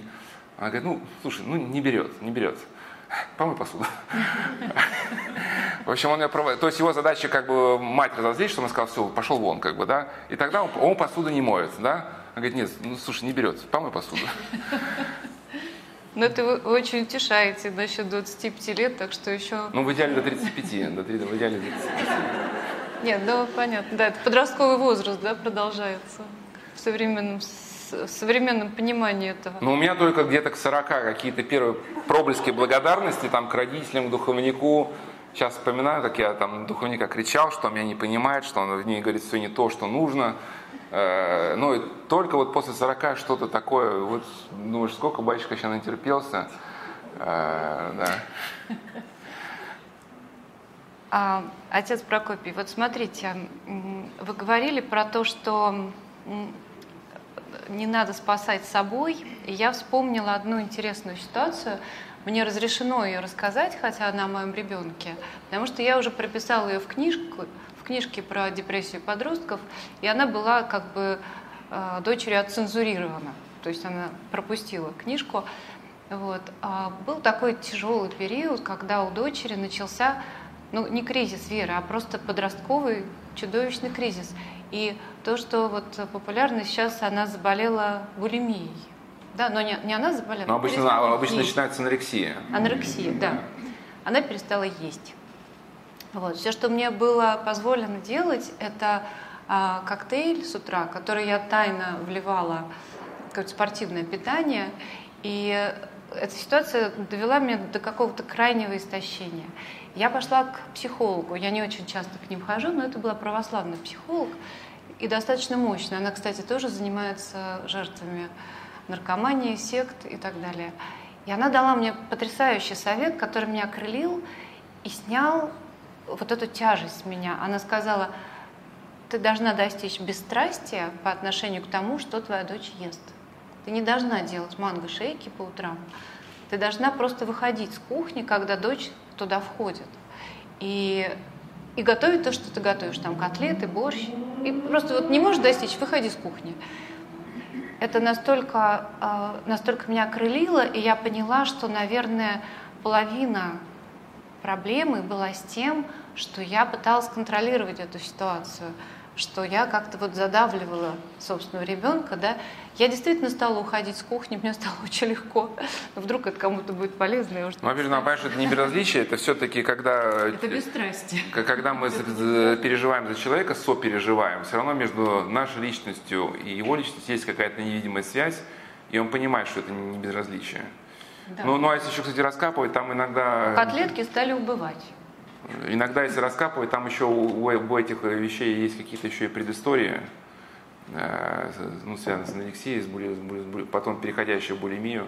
Speaker 2: Она говорит, ну, слушай, ну, не берет, не берет. Помой посуду. В общем, он меня проводит. То есть его задача как бы мать разозлить, что он сказал, все, пошел вон, как бы, да. И тогда он, он посуду не моет, да. Он говорит, нет, ну, слушай, не берет, помой посуду.
Speaker 1: Но это вы очень утешаете насчет 25 лет, так что еще...
Speaker 2: Ну, в идеале до 35, до, в идеале до 35.
Speaker 1: Нет, да, понятно. Да, это подростковый возраст, да, продолжается в современном, в современном понимании этого.
Speaker 2: Ну, у меня только где-то к 40 какие-то первые проблески благодарности там к родителям, к духовнику. Сейчас вспоминаю, как я там духовника кричал, что он меня не понимает, что он в ней говорит все не то, что нужно. Э, ну, и только вот после 40 что-то такое, вот, думаешь, сколько батюшка сейчас натерпелся. Э, да.
Speaker 1: А, отец Прокопий, вот смотрите, вы говорили про то, что не надо спасать собой. И я вспомнила одну интересную ситуацию. Мне разрешено ее рассказать, хотя она о моем ребенке, потому что я уже прописала ее в книжку, в книжке про депрессию подростков, и она была как бы э, дочерью отцензурирована. То есть она пропустила книжку. Вот. А был такой тяжелый период, когда у дочери начался ну, не кризис веры, а просто подростковый чудовищный кризис. И то, что вот популярно сейчас, она заболела булимией. Да, но не, не она заболела.
Speaker 2: Но обычно, обычно начинается анорексия.
Speaker 1: Анорексия, да. Она перестала есть. Вот. Все, что мне было позволено делать, это а, коктейль с утра, который я тайно вливала в спортивное питание. И эта ситуация довела меня до какого-то крайнего истощения. Я пошла к психологу. Я не очень часто к ним хожу, но это была православный психолог и достаточно мощная. Она, кстати, тоже занимается жертвами наркомании, сект и так далее. И она дала мне потрясающий совет, который меня окрылил и снял вот эту тяжесть с меня. Она сказала, ты должна достичь бесстрастия по отношению к тому, что твоя дочь ест. Ты не должна делать манго-шейки по утрам. Ты должна просто выходить с кухни, когда дочь туда входит. И, и готовить то, что ты готовишь, там котлеты, борщ. И просто вот не можешь достичь, выходи с кухни. Это настолько, а, настолько меня окрылило, и я поняла, что, наверное, половина проблемы была с тем, что я пыталась контролировать эту ситуацию что я как-то вот задавливала собственного ребенка, да, я действительно стала уходить с кухни, мне стало очень легко. Но вдруг это кому-то будет полезно. Я
Speaker 2: уже ну, во-первых, понимаешь, это не безразличие, это все-таки когда...
Speaker 1: Это бесстрастие.
Speaker 2: Когда мы переживаем за человека, сопереживаем, все равно между нашей личностью и его личностью есть какая-то невидимая связь, и он понимает, что это не безразличие. Да. Ну, ну, а если еще, кстати, раскапывать, там иногда...
Speaker 1: Котлетки стали убывать.
Speaker 2: Иногда, если раскапывать, там еще у, у этих вещей есть какие-то еще и предыстории, э, ну, связанные с анорексией, с були, с потом переходящие в булимию.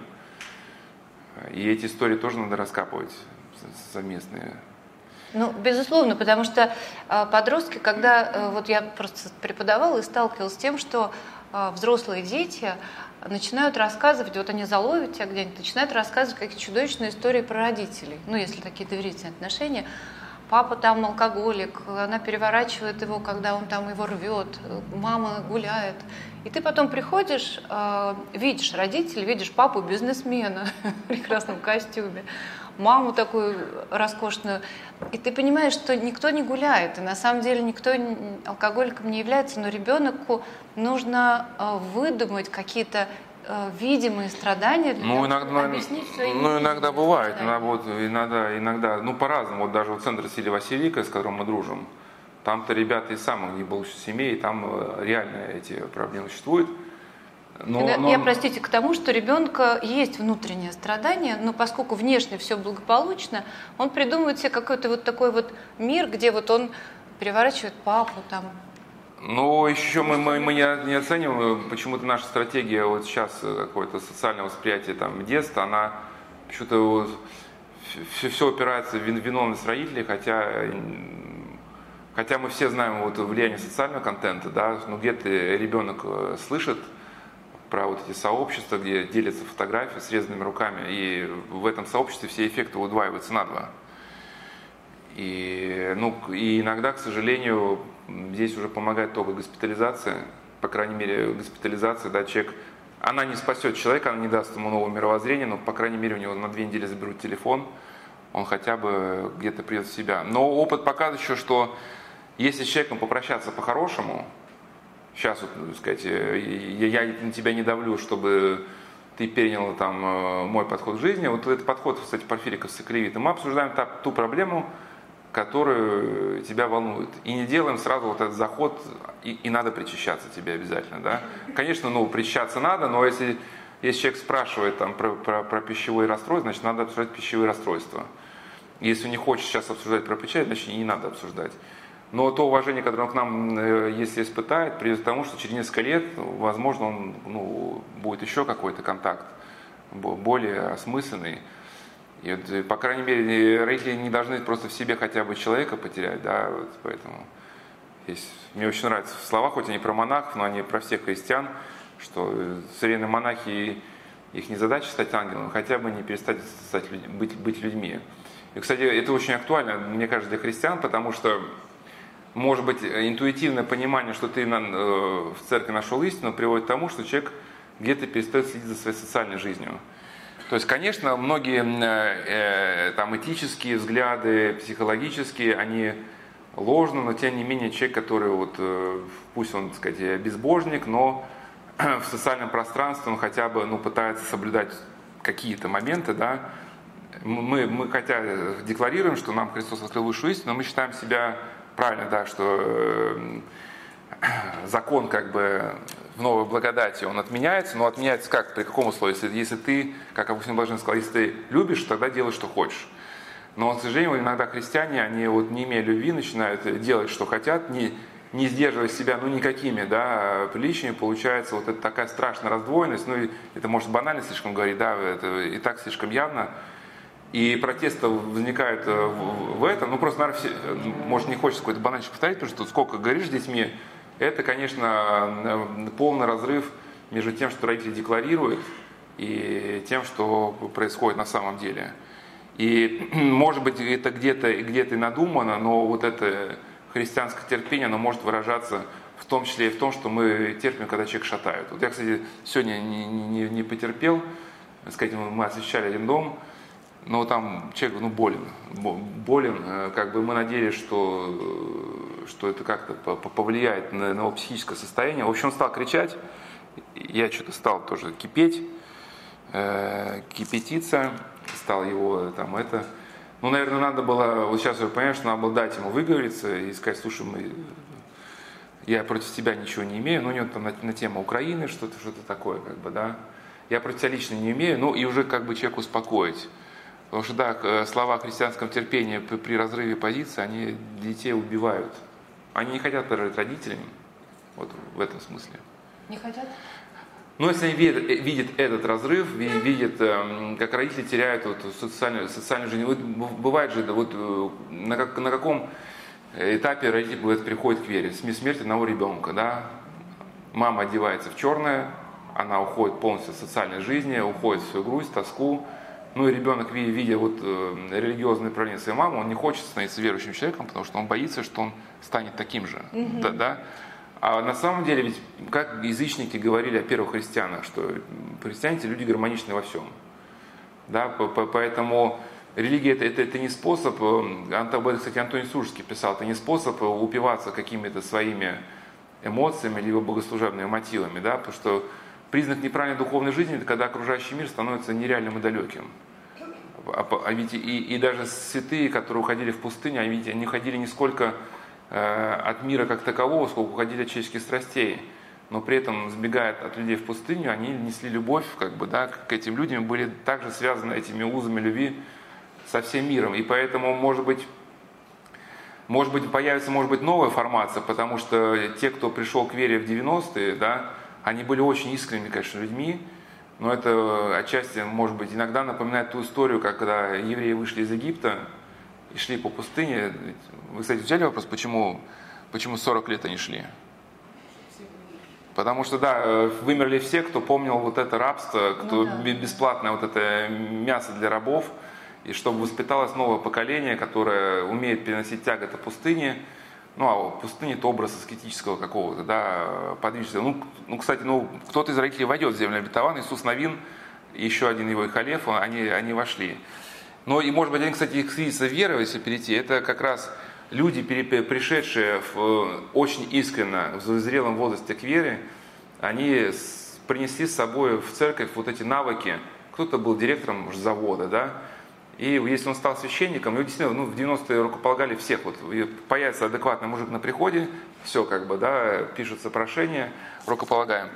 Speaker 2: И эти истории тоже надо раскапывать совместные.
Speaker 1: Ну, безусловно, потому что э, подростки, когда э, вот я просто преподавала и сталкивалась с тем, что э, взрослые дети начинают рассказывать, вот они заловят тебя где-нибудь, начинают рассказывать какие-то чудовищные истории про родителей, ну, если такие доверительные отношения, папа там алкоголик, она переворачивает его, когда он там его рвет, мама гуляет. И ты потом приходишь, э, видишь родителей, видишь папу бизнесмена в прекрасном костюме, маму такую роскошную, и ты понимаешь, что никто не гуляет, и на самом деле никто алкоголиком не является, но ребенку нужно э, выдумать какие-то видимые страдания для
Speaker 2: ну,
Speaker 1: того,
Speaker 2: иногда,
Speaker 1: чтобы объяснить свои
Speaker 2: Ну, иногда бывает, иногда, вот, иногда, иногда, ну, по-разному. Вот даже вот центр Василия Васильевика, с которым мы дружим, там-то ребята из самых неблагополучных семей, там э, реально эти проблемы существуют. Но,
Speaker 1: Я-
Speaker 2: но-
Speaker 1: Я, простите, к тому, что ребенка есть внутреннее страдание, но поскольку внешне все благополучно, он придумывает себе какой-то вот такой вот мир, где вот он переворачивает папу там.
Speaker 2: Ну, еще мы, мы, мы не, не оцениваем, э, почему-то наша стратегия вот сейчас э, какое-то социальное восприятие там детства, она почему-то вот все, все опирается в вин- виновность родителей, хотя, м, хотя мы все знаем вот влияние социального контента, да, но где-то ребенок э, слышит про вот эти сообщества, где делятся фотографии с резанными руками, и в этом сообществе все эффекты удваиваются на два. И, ну, и иногда, к сожалению, здесь уже помогает только госпитализация. По крайней мере, госпитализация, да, человек, она не спасет человека, она не даст ему нового мировоззрения, но, по крайней мере, у него на две недели заберут телефон, он хотя бы где-то придет в себя. Но опыт показывает еще, что если с человеком попрощаться по-хорошему, сейчас, вот, так сказать, э, я, я на тебя не давлю, чтобы ты перенял там э, мой подход к жизни. Вот этот подход, кстати, Порфириков с. Мы обсуждаем та- ту проблему, которую тебя волнует. И не делаем сразу вот этот заход, и, и надо причащаться тебе обязательно, да. Конечно, ну, причащаться надо, но если, если человек спрашивает там про, про, про пищевые расстройства, значит, надо обсуждать пищевые расстройства. Если не хочет сейчас обсуждать про печать, значит, не надо обсуждать. Но то уважение, которое он к нам, э, если испытает, приведет к тому, что через несколько лет, возможно, он, ну, будет еще какой-то контакт, бо- более осмысленный. И вот, э, по крайней мере, родители не должны просто в себе хотя бы человека потерять, да, вот поэтому есть, мне очень нравится слова, хоть они про монахов, но они про всех христиан, что э, современные монахи, их не задача стать ангелом, хотя бы не перестать стать, быть, быть людьми. И, кстати, это очень актуально, мне кажется, для христиан, потому что может быть, интуитивное понимание, что ты э, в церкви нашел истину, приводит к тому, что человек где-то перестает следить за своей социальной жизнью. То есть, конечно, многие э, э, там этические взгляды, психологические, они ложны, но тем не менее человек, который вот, э, пусть он, так сказать, безбожник, но в социальном пространстве он хотя бы ну, пытается соблюдать какие-то моменты, да, мы, мы хотя декларируем, что нам Христос открыл высшую истину, но мы считаем себя правильно, да, что э, закон как бы в новой благодати, он отменяется, но отменяется как, при каком условии? Если, если ты, как Августин Блаженный сказал, если ты любишь, тогда делай, что хочешь. Но, к сожалению, иногда христиане, они вот не имея любви, начинают делать, что хотят, не, не сдерживая себя, ну, никакими, да, приличиями, получается вот это такая страшная раздвоенность, ну, это может банально слишком говорить, да, это и так слишком явно, и протесты возникают э, в этом, ну просто, наверное, все, может не хочется какой-то банальчик повторить, потому что сколько говоришь с детьми, это, конечно, э, полный разрыв между тем, что родители декларируют, и тем, что происходит на самом деле. И, может быть, это где-то где и надумано, но вот это христианское терпение, оно может выражаться в том числе и в том, что мы терпим, когда человек шатает. Вот я, кстати, сегодня не, не, не потерпел, сказать, мы освещали один дом, но там человек ну, болен, бо- болен, э, как бы мы надеялись, что, что это как-то по- по- повлияет на, на его психическое состояние. В общем, он стал кричать, я что-то стал тоже кипеть, э, кипятиться, стал его э, там это. Ну, наверное, надо было, вот сейчас я понимаю, что надо было дать ему выговориться и сказать, слушай, мы, я против тебя ничего не имею, ну, у него там на, на тему Украины что-то, что-то такое, как бы, да. Я против тебя лично не имею, ну, и уже как бы человека успокоить. Потому что, да, к- слова о христианском терпении при, при разрыве позиции, они детей убивают. Они не хотят подражать родителям, вот в этом смысле.
Speaker 1: Не хотят?
Speaker 2: Но если они видят, э, видят этот разрыв, ви- видят, эм, как родители теряют вот социальную, социальную жизнь. Вот бывает же, да, вот э, на, как, на каком этапе родители бывает, приходят к вере. Сме- Смерть одного ребенка, да. Мама одевается в черное, она уходит полностью из социальной жизни, уходит в свою грусть, тоску. Ну и ребенок, ви- видя вот э, религиозное проявление своей мамы, он не хочет становиться верующим человеком, потому что он боится, что он станет таким же. Да, да? А на самом деле, ведь как язычники говорили о первых христианах, что христиане люди гармоничны во всем. Да, по- по- поэтому религия это, это, это не способ, э, кстати, Антоний Суржский писал, это не способ э, упиваться какими-то своими эмоциями, либо богослужебными мотивами, да, потому что признак неправильной духовной жизни, это когда окружающий мир становится нереальным и далеким. А, а ведь и, и даже святые, которые уходили в пустыню, они, ведь они уходили не сколько от мира как такового, сколько уходили от человеческих страстей. Но при этом, сбегая от людей в пустыню, они несли любовь как бы, да, к этим людям, были также связаны этими узами любви со всем миром. И поэтому, может быть, может быть, появится, может быть, новая формация, потому что те, кто пришел к вере в 90-е, да, они были очень искренними, конечно, людьми, но это отчасти, может быть, иногда напоминает ту историю, когда евреи вышли из Египта и шли по пустыне. Вы, кстати, взяли вопрос, почему, почему 40 лет они шли? Потому что, да, вымерли все, кто помнил вот это рабство, кто ну, да. бесплатное вот это мясо для рабов, и чтобы воспиталось новое поколение, которое умеет переносить тяготы пустыни, ну, а пустыня это образ аскетического какого-то, да, подвижности. Ну, ну, кстати, ну, кто-то из родителей войдет в землю обетованную, Иисус Новин, еще один его и Халеф, они, они вошли. Но и, может быть, один, кстати, их кризиса веры, если перейти, это как раз люди, пришедшие в, э, очень искренно в зрелом возрасте к вере, они принесли с собой в церковь вот эти навыки. Кто-то был директором завода, да, и если он стал священником, его действительно ну, в 90-е рукополагали всех. Вот появится адекватный мужик на приходе, все как бы, да, пишутся прошения, рукополагаем.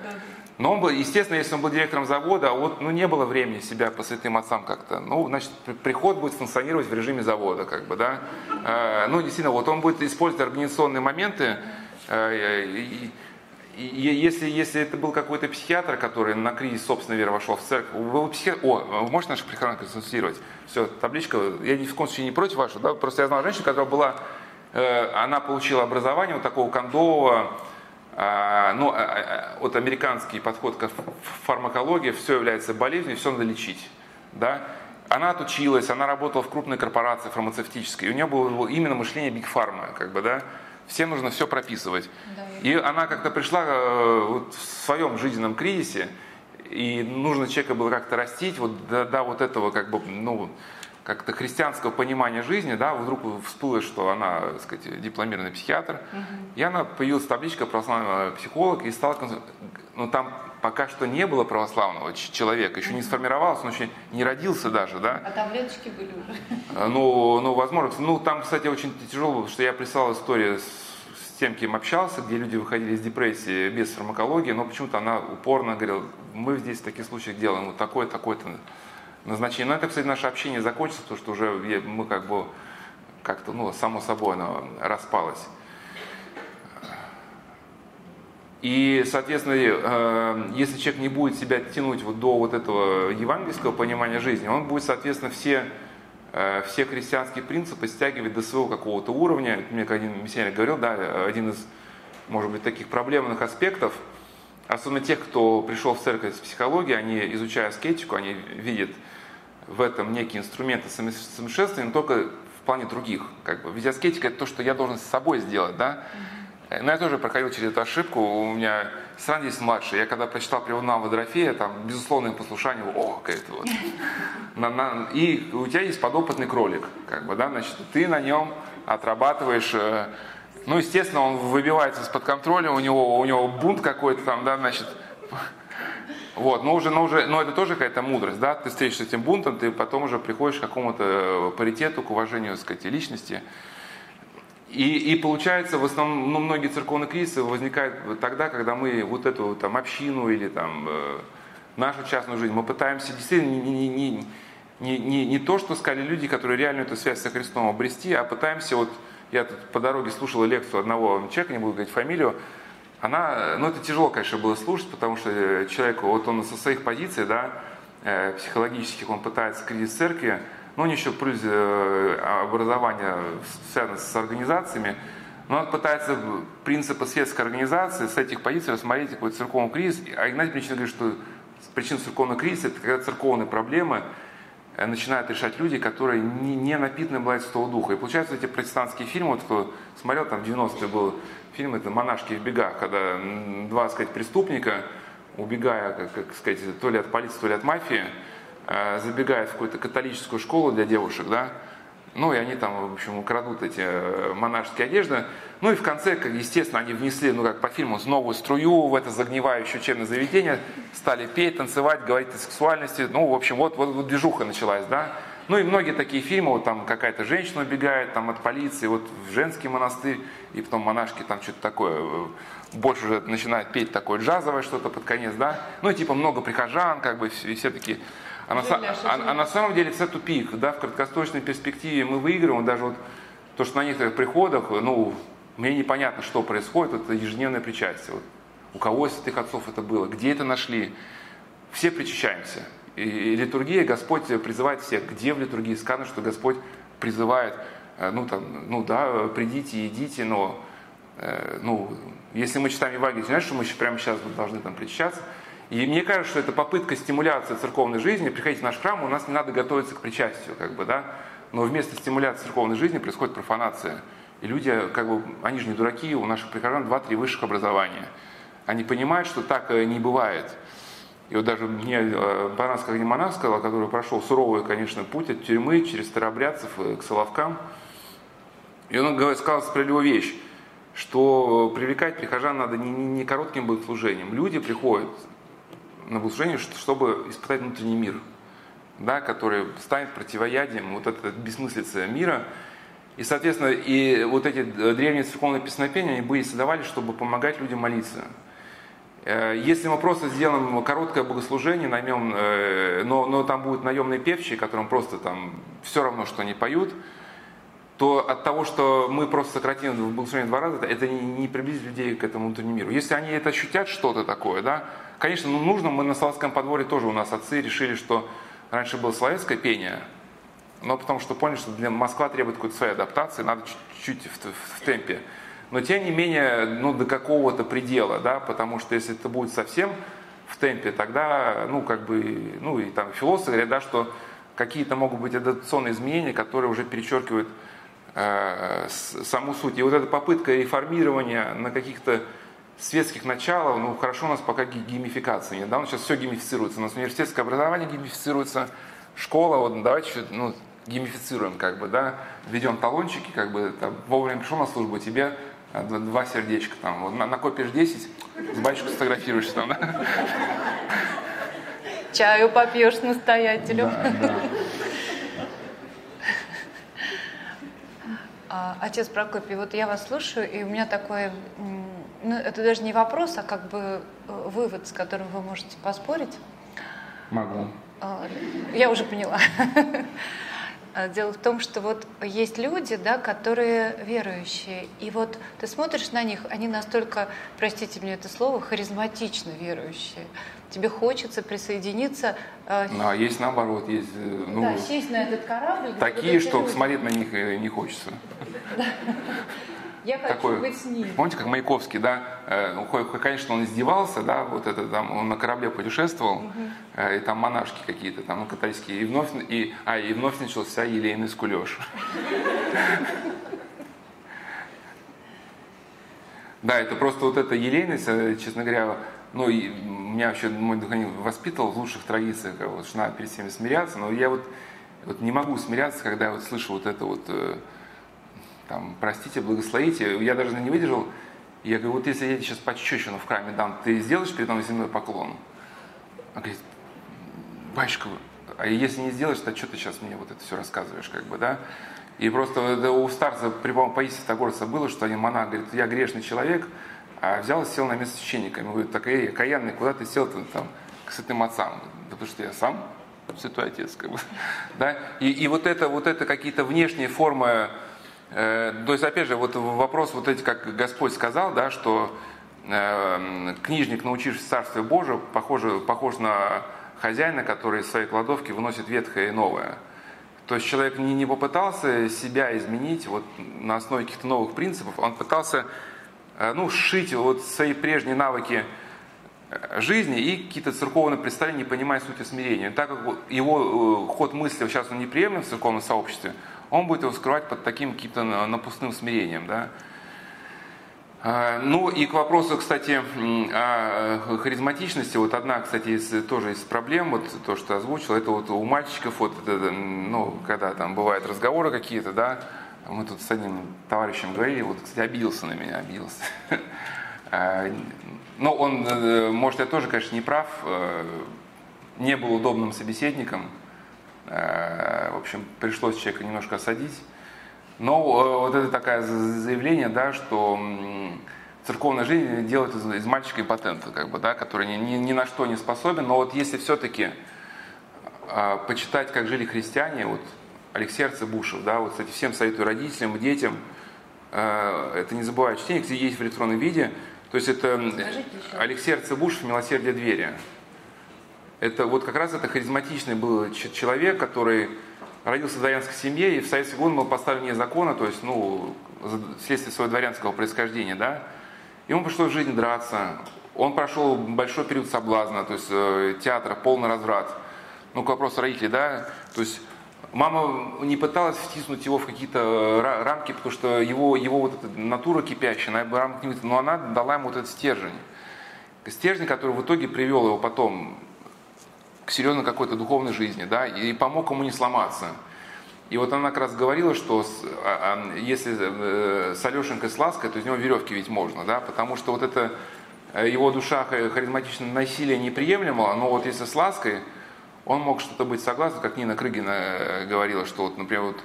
Speaker 2: Но он был, естественно, если он был директором завода, а вот ну, не было времени себя по святым отцам как-то. Ну, значит, приход будет функционировать в режиме завода, как бы, да. Э, ну, действительно, вот он будет использовать организационные моменты, э, и, если, если это был какой-то психиатр, который на кризис собственной веры вошел в церковь, был психиатр, о, можете наших прихожан консультировать? Все, табличка, я ни в коем случае не против вашего, да, просто я знал женщину, которая была, э, она получила образование вот такого кондового, э, ну, э, вот американский подход к фармакологии, все является болезнью, все надо лечить, да. Она отучилась, она работала в крупной корпорации фармацевтической, и у нее было именно мышление биг фарма, как бы, да, Всем нужно все прописывать. Да, и она как-то пришла э, вот, в своем жизненном кризисе, и нужно человека было как-то растить, вот до, до вот этого как бы, ну, как-то христианского понимания жизни, да, вдруг всплыло, что она, так сказать, дипломированный психиатр, угу. и она появилась табличка православного психолог, и стала, ну, там пока что не было православного человека, еще не сформировался, он еще не родился даже, да.
Speaker 1: А таблеточки были уже?
Speaker 2: Э, ну, ну, возможно. Ну, там, кстати, очень тяжело, потому что я прислал историю с, с тем, кем общался, где люди выходили из депрессии без фармакологии, но почему-то она упорно говорила, мы здесь в таких случаях делаем вот такое, такое-то назначение. Но это, кстати, наше общение закончилось, потому что уже мы как бы как-то, ну, само собой оно распалось. И, соответственно, э, если человек не будет себя тянуть вот до вот этого евангельского понимания жизни, он будет, соответственно, все, э, все христианские принципы стягивать до своего какого-то уровня. Мне один миссионер говорил, да, один из, может быть, таких проблемных аспектов, особенно тех, кто пришел в церковь с психологией, они, изучая аскетику, они видят в этом некие инструменты совершенствования, но только в плане других. Как бы. Ведь аскетика это то, что я должен с собой сделать, да? Но я тоже проходил через эту ошибку. У меня сын здесь младший. Я когда прочитал Приводнам Водорофея, там безусловное послушание, о, какое-то вот. На, на, и у тебя есть подопытный кролик, как бы, да, значит, ты на нем отрабатываешь э, ну, естественно, он выбивается из-под контроля, у него, у него бунт какой-то там, да, значит. Вот, но уже, но уже, но это тоже какая-то мудрость, да, ты встретишься с этим бунтом, ты потом уже приходишь к какому-то паритету, к уважению, так сказать, личности. И, и получается, в основном, ну, многие церковные кризисы возникают тогда, когда мы вот эту там общину или там э, нашу частную жизнь, мы пытаемся действительно не, не, не, не, не, не то, что сказали люди, которые реально эту связь со Христом обрести, а пытаемся вот, я тут по дороге слушал лекцию одного человека, не буду говорить фамилию, она, ну это тяжело, конечно, было слушать, потому что человек, вот он со своих позиций, да, э, психологических, он пытается кризис церкви, но они еще плюс э, образование связано с организациями, но он пытается принципы светской организации с этих позиций рассмотреть какой церковный кризис. А Игнатий Мичин говорит, что причина церковного кризиса – это когда церковные проблемы э, начинают решать люди, которые не, не напитаны благодатью Святого Духа. И получается, эти протестантские фильмы, вот кто смотрел, там в 90-е был фильм, это «Монашки в бегах», когда два, сказать, преступника, убегая, как, как сказать, то ли от полиции, то ли от мафии, Э, забегает в какую-то католическую школу для девушек, да, Ну, и они там, в общем, крадут эти э, монашеские одежды. Ну и в конце, как естественно, они внесли, ну как по фильму, новую струю в это загнивающее учебное заведение, стали петь, танцевать, говорить о сексуальности. Ну, в общем, вот, вот, вот движуха началась, да. Ну и многие такие фильмы, вот там какая-то женщина убегает там, от полиции, вот в женский монастырь, и потом монашки там что-то такое, э, больше уже начинают петь такое джазовое что-то под конец, да. Ну и типа много прихожан, как бы, и все таки а на, а, а на самом деле это тупик, да, в краткосрочной перспективе мы выигрываем, даже вот то, что на некоторых приходах, ну, мне непонятно, что происходит, это ежедневное причастие. Вот, у кого из святых отцов это было, где это нашли, все причащаемся. И литургия, Господь призывает всех, где в литургии сказано, что Господь призывает, э, ну, там, ну да, придите, идите, но, э, ну, если мы читаем Евангелие, знаешь, что мы прямо сейчас должны там причащаться, и мне кажется, что это попытка стимуляции церковной жизни. Приходите в наш храм, у нас не надо готовиться к причастию, как бы, да. Но вместо стимуляции церковной жизни происходит профанация. И люди, как бы, они же не дураки, у наших прихожан 2-3 высших образования. Они понимают, что так э, не бывает. И вот даже мне э, понравилось, как монах сказал, который прошел суровый, конечно, путь от тюрьмы через старобрядцев э, к Соловкам. И он сказал справедливую вещь, что привлекать прихожан надо не, не коротким богослужением. Люди приходят на богослужение, чтобы испытать внутренний мир, да, который станет противоядием вот этой бессмыслицы мира. И, соответственно, и вот эти древние церковные песнопения, они были создавали, чтобы помогать людям молиться. Э, если мы просто сделаем короткое богослужение, наймем, э, но, но там будут наемные певчие, которым просто там все равно, что они поют, то от того, что мы просто сократим богослужение два раза, это не, не приблизит людей к этому внутреннему миру. Если они это ощутят что-то такое, да, Конечно, ну, нужно, мы на Славском подворье тоже у нас отцы решили, что раньше было славянское пение, но потому что поняли, что для Москва требует какой-то своей адаптации, надо чуть-чуть в, в, темпе. Но тем не менее, ну, до какого-то предела, да, потому что если это будет совсем в темпе, тогда, ну, как бы, ну, и там философы говорят, да, что какие-то могут быть адаптационные изменения, которые уже перечеркивают э, саму суть. И вот эта попытка реформирования на каких-то светских началов, ну хорошо у нас пока геймификации нет, да, у нас сейчас все геймифицируется, у нас университетское образование геймифицируется, школа, вот давайте ну, геймифицируем, как бы, да, введем талончики, как бы, там, вовремя пришел на службу, тебе а, два сердечка, там, вот, накопишь 10, с батюшкой сфотографируешься там, да.
Speaker 1: Чаю попьешь настоятелю. Да, да. А, отец Прокопий, вот я вас слушаю, и у меня такое ну, это даже не вопрос, а как бы э, вывод, с которым вы можете поспорить.
Speaker 2: Могу.
Speaker 1: А, я уже поняла. А, дело в том, что вот есть люди, да, которые верующие, и вот ты смотришь на них, они настолько, простите мне это слово, харизматично верующие. Тебе хочется присоединиться.
Speaker 2: Э, ну, а есть наоборот, есть,
Speaker 1: э, ну, да, сесть на этот корабль.
Speaker 2: Такие, что смотреть на них не хочется.
Speaker 1: Я хочу такой, быть с ним.
Speaker 2: Помните, как Маяковский, да? Э, конечно, он издевался, да, вот это там, он на корабле путешествовал, угу. и там монашки какие-то, там, ну, католические, и вновь, и, а, и вновь начался елейный скулеж. Да, это просто вот эта елейность, э, честно говоря, ну, и меня вообще мой духовник воспитывал в лучших традициях, вот, что надо перед всеми смиряться, но я вот, вот не могу смиряться, когда я вот слышу вот это вот там, простите, благословите. Я даже не выдержал. Я говорю, вот если я тебе сейчас пощечину в храме дам, ты сделаешь передо мной земной поклон? Он говорит, батюшка, а если не сделаешь, то что ты сейчас мне вот это все рассказываешь, как бы, да? И просто у старца при Паисия Стагорца было, что один монах говорит, я грешный человек, а взял и сел на место священника. Ему говорит, так, эй, каянный, куда ты сел -то, там, к святым отцам? Да потому что я сам святой отец, как бы. Да? И, и вот это, вот это какие-то внешние формы то есть, опять же, вот вопрос, вот эти, как Господь сказал, да, что э, книжник, научившись Царстве Божие, похож, похож на хозяина, который из своей кладовки выносит ветхое и новое. То есть человек не, не попытался себя изменить вот, на основе каких-то новых принципов, он пытался э, ну, сшить вот свои прежние навыки жизни и какие-то церковные представления, не понимая сути смирения. Так как его ход мысли сейчас он неприемлем в церковном сообществе, он будет его скрывать под таким каким-то напускным смирением. Да? А, ну и к вопросу, кстати, о харизматичности. Вот одна, кстати, из, тоже из проблем, вот то, что озвучил, это вот у мальчиков, вот, это, ну, когда там бывают разговоры какие-то, да, мы тут с одним товарищем говорили, вот, кстати, обиделся на меня, обиделся. А, ну, он, э, может, я тоже, конечно, не прав, э, не был удобным собеседником, э, в общем, пришлось человека немножко осадить. Но вот это такое заявление, да, что церковная жизнь делает из, из мальчика импотента, как бы, да, который ни, ни, ни на что не способен. Но вот если все-таки э, почитать, как жили христиане, вот Алексей Арцебушев, да, вот, кстати, всем советую родителям, детям, э, это не забывать чтение, где есть в электронном виде. То есть это Алексей Арцебушев «Милосердие двери». Это вот как раз это харизматичный был человек, который родился в дворянской семье и в советский год был поставлен вне закона, то есть, ну, вследствие своего дворянского происхождения, да. Ему пришлось в жизни драться. Он прошел большой период соблазна, то есть э, театра, полный разврат. Ну, к вопросу родителей, да, то есть Мама не пыталась втиснуть его в какие-то рамки, потому что его, его вот эта натура кипящая, она бы рамок не вытянула, но она дала ему вот этот стержень. Стержень, который в итоге привел его потом к серьезной какой-то духовной жизни, да, и помог ему не сломаться. И вот она как раз говорила, что с, а, а, если э, с Алешенькой с лаской, то из него веревки ведь можно, да, потому что вот это э, его душа харизматичное насилие неприемлемо, но вот если с лаской, он мог что-то быть согласен, как Нина Крыгина э, говорила, что вот, например, вот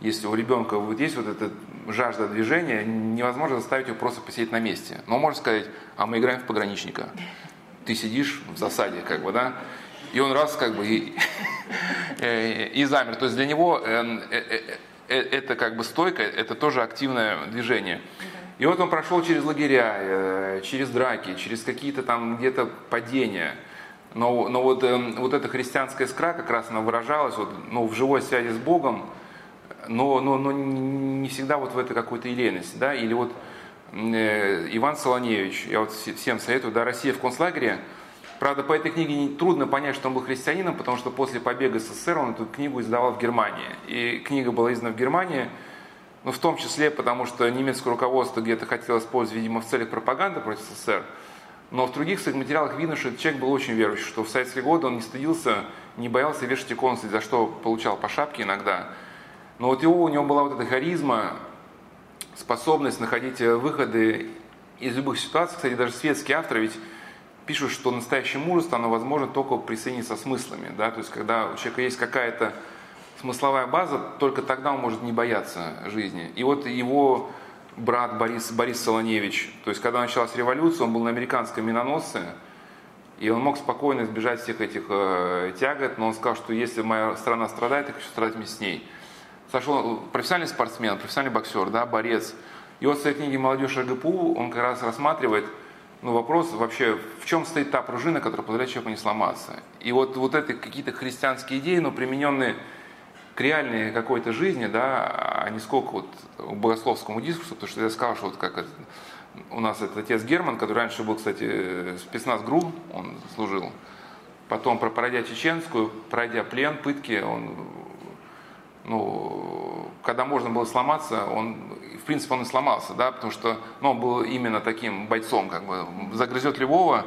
Speaker 2: если у ребенка вот есть вот эта жажда движения, невозможно заставить его просто посидеть на месте. Но может сказать, а мы играем в пограничника. Ты сидишь в засаде, как бы, да, и он раз как бы и, э, и замер. То есть для него эм, э, это как бы стойка, это тоже активное движение. И вот он прошел через лагеря, через драки, через какие-то там где-то падения – но, но вот, э, вот эта христианская искра как раз она выражалась вот, ну, в живой связи с Богом, но, но, но не всегда вот в этой какой-то елейности. Да? Или вот э, Иван Солоневич, я вот всем советую, да, «Россия в концлагере», Правда, по этой книге трудно понять, что он был христианином, потому что после побега СССР он эту книгу издавал в Германии. И книга была издана в Германии, ну, в том числе потому, что немецкое руководство где-то хотело использовать, видимо, в целях пропаганды против СССР. Но в других своих материалах видно, что этот человек был очень верующий, что в советские годы он не стыдился, не боялся вешать иконы, за что получал по шапке иногда. Но вот его, у него была вот эта харизма, способность находить выходы из любых ситуаций. Кстати, даже светские авторы ведь пишут, что настоящее мужество, оно возможно только при со смыслами. Да? То есть, когда у человека есть какая-то смысловая база, только тогда он может не бояться жизни. И вот его брат Борис, Борис Солоневич. То есть, когда началась революция, он был на американском миноносце, и он мог спокойно избежать всех этих э, тягот, но он сказал, что если моя страна страдает, я хочу страдать вместе с ней. Сошел профессиональный спортсмен, профессиональный боксер, да, борец. И вот в своей книге «Молодежь РГПУ» он как раз рассматривает ну, вопрос вообще, в чем стоит та пружина, которая позволяет человеку не сломаться. И вот, вот это какие-то христианские идеи, но примененные к реальной какой-то жизни, да, а не сколько вот к богословскому дискурсу, потому что я сказал, что вот как это, у нас этот отец Герман, который раньше был, кстати, спецназ ГРУ, он служил, потом пройдя чеченскую, пройдя плен, пытки, он, ну, когда можно было сломаться, он, в принципе, он и сломался, да, потому что, ну, он был именно таким бойцом, как бы, загрызет любого,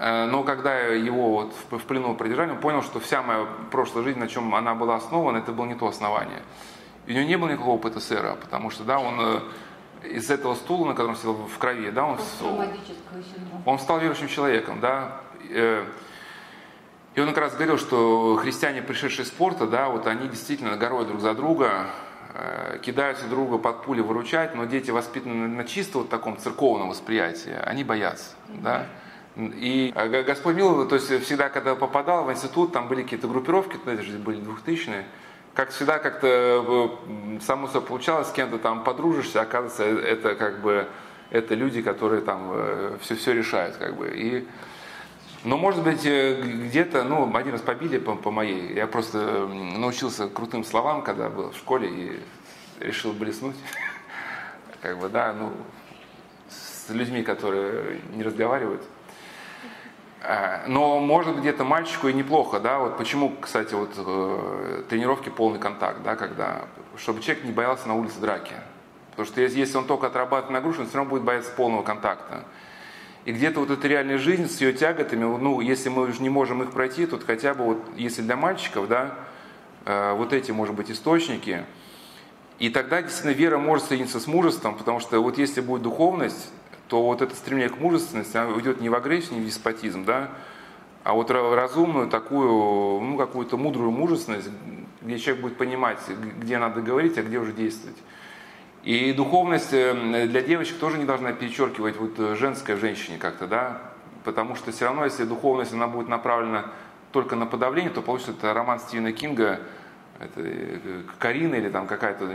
Speaker 2: Э, но когда его вот в плену продержали, он понял, что вся моя прошлая жизнь, на чем она была основана, это было не то основание. И у него не было никакого опыта сэра, потому что, да, он э, из этого стула, на котором сидел в крови, да, он, он стал верующим человеком, да. Э, и он как раз говорил, что христиане, пришедшие из спорта, да, вот они действительно горой друг за друга, кидаются друга под пули выручать, но дети, воспитанные на чисто вот таком церковном восприятии, они боятся, mm-hmm. да. И а, Господь миловал, то есть всегда, когда попадал в институт, там были какие-то группировки, это же были двухтысячные, как всегда как-то э, само собой получалось, с кем-то там подружишься, оказывается, э, это как бы это люди, которые там все, э, все решают, как бы. И, но, может быть, где-то, ну, один раз побили по, по моей, я просто научился крутым словам, когда был в школе и решил блеснуть, как бы, да, ну, с людьми, которые не разговаривают. Э, но может где-то мальчику и неплохо, да, вот почему, кстати, вот э, тренировки полный контакт, да, когда, чтобы человек не боялся на улице драки. Потому что если он только отрабатывает нагрузку, он все равно будет бояться полного контакта. И где-то вот эта реальная жизнь с ее тяготами, ну, если мы уже не можем их пройти, то хотя бы вот, если для мальчиков, да, э, вот эти, может быть, источники, и тогда действительно вера может соединиться с мужеством, потому что вот если будет духовность, то вот это стремление к мужественности, оно уйдет не в агрессию, не в деспотизм, да, а вот разумную такую, ну, какую-то мудрую мужественность, где человек будет понимать, где надо говорить, а где уже действовать. И духовность э, для девочек тоже не должна перечеркивать вот э, женское в женщине как-то, да, потому что все равно, если духовность, она будет направлена только на подавление, то получится это роман Стивена Кинга, это э, Карина или там какая-то,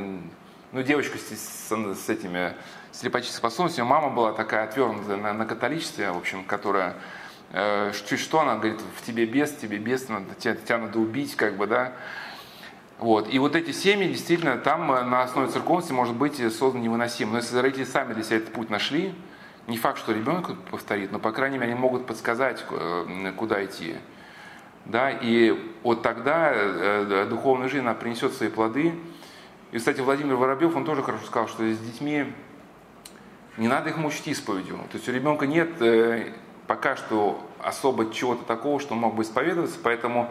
Speaker 2: ну, девочка с, с, с этими слепочистыми способностями. Мама была такая отвернутая на, на католичестве, в общем, которая э, чуть что, она говорит, в тебе бес, тебе бес, надо, тебя, тебя надо убить, как бы, да, вот. И вот эти семьи, действительно, там э, на основе церковности может быть создан невыносим. Но если родители сами для себя этот путь нашли, не факт, что ребенок повторит, но, по крайней мере, они могут подсказать, э, куда идти. Да? И вот тогда э, духовная жизнь, она принесет свои плоды. И, кстати, Владимир Воробьев, он тоже хорошо сказал, что с детьми не надо их мучить исповедью. То есть у ребенка нет пока что особо чего-то такого, что он мог бы исповедоваться, поэтому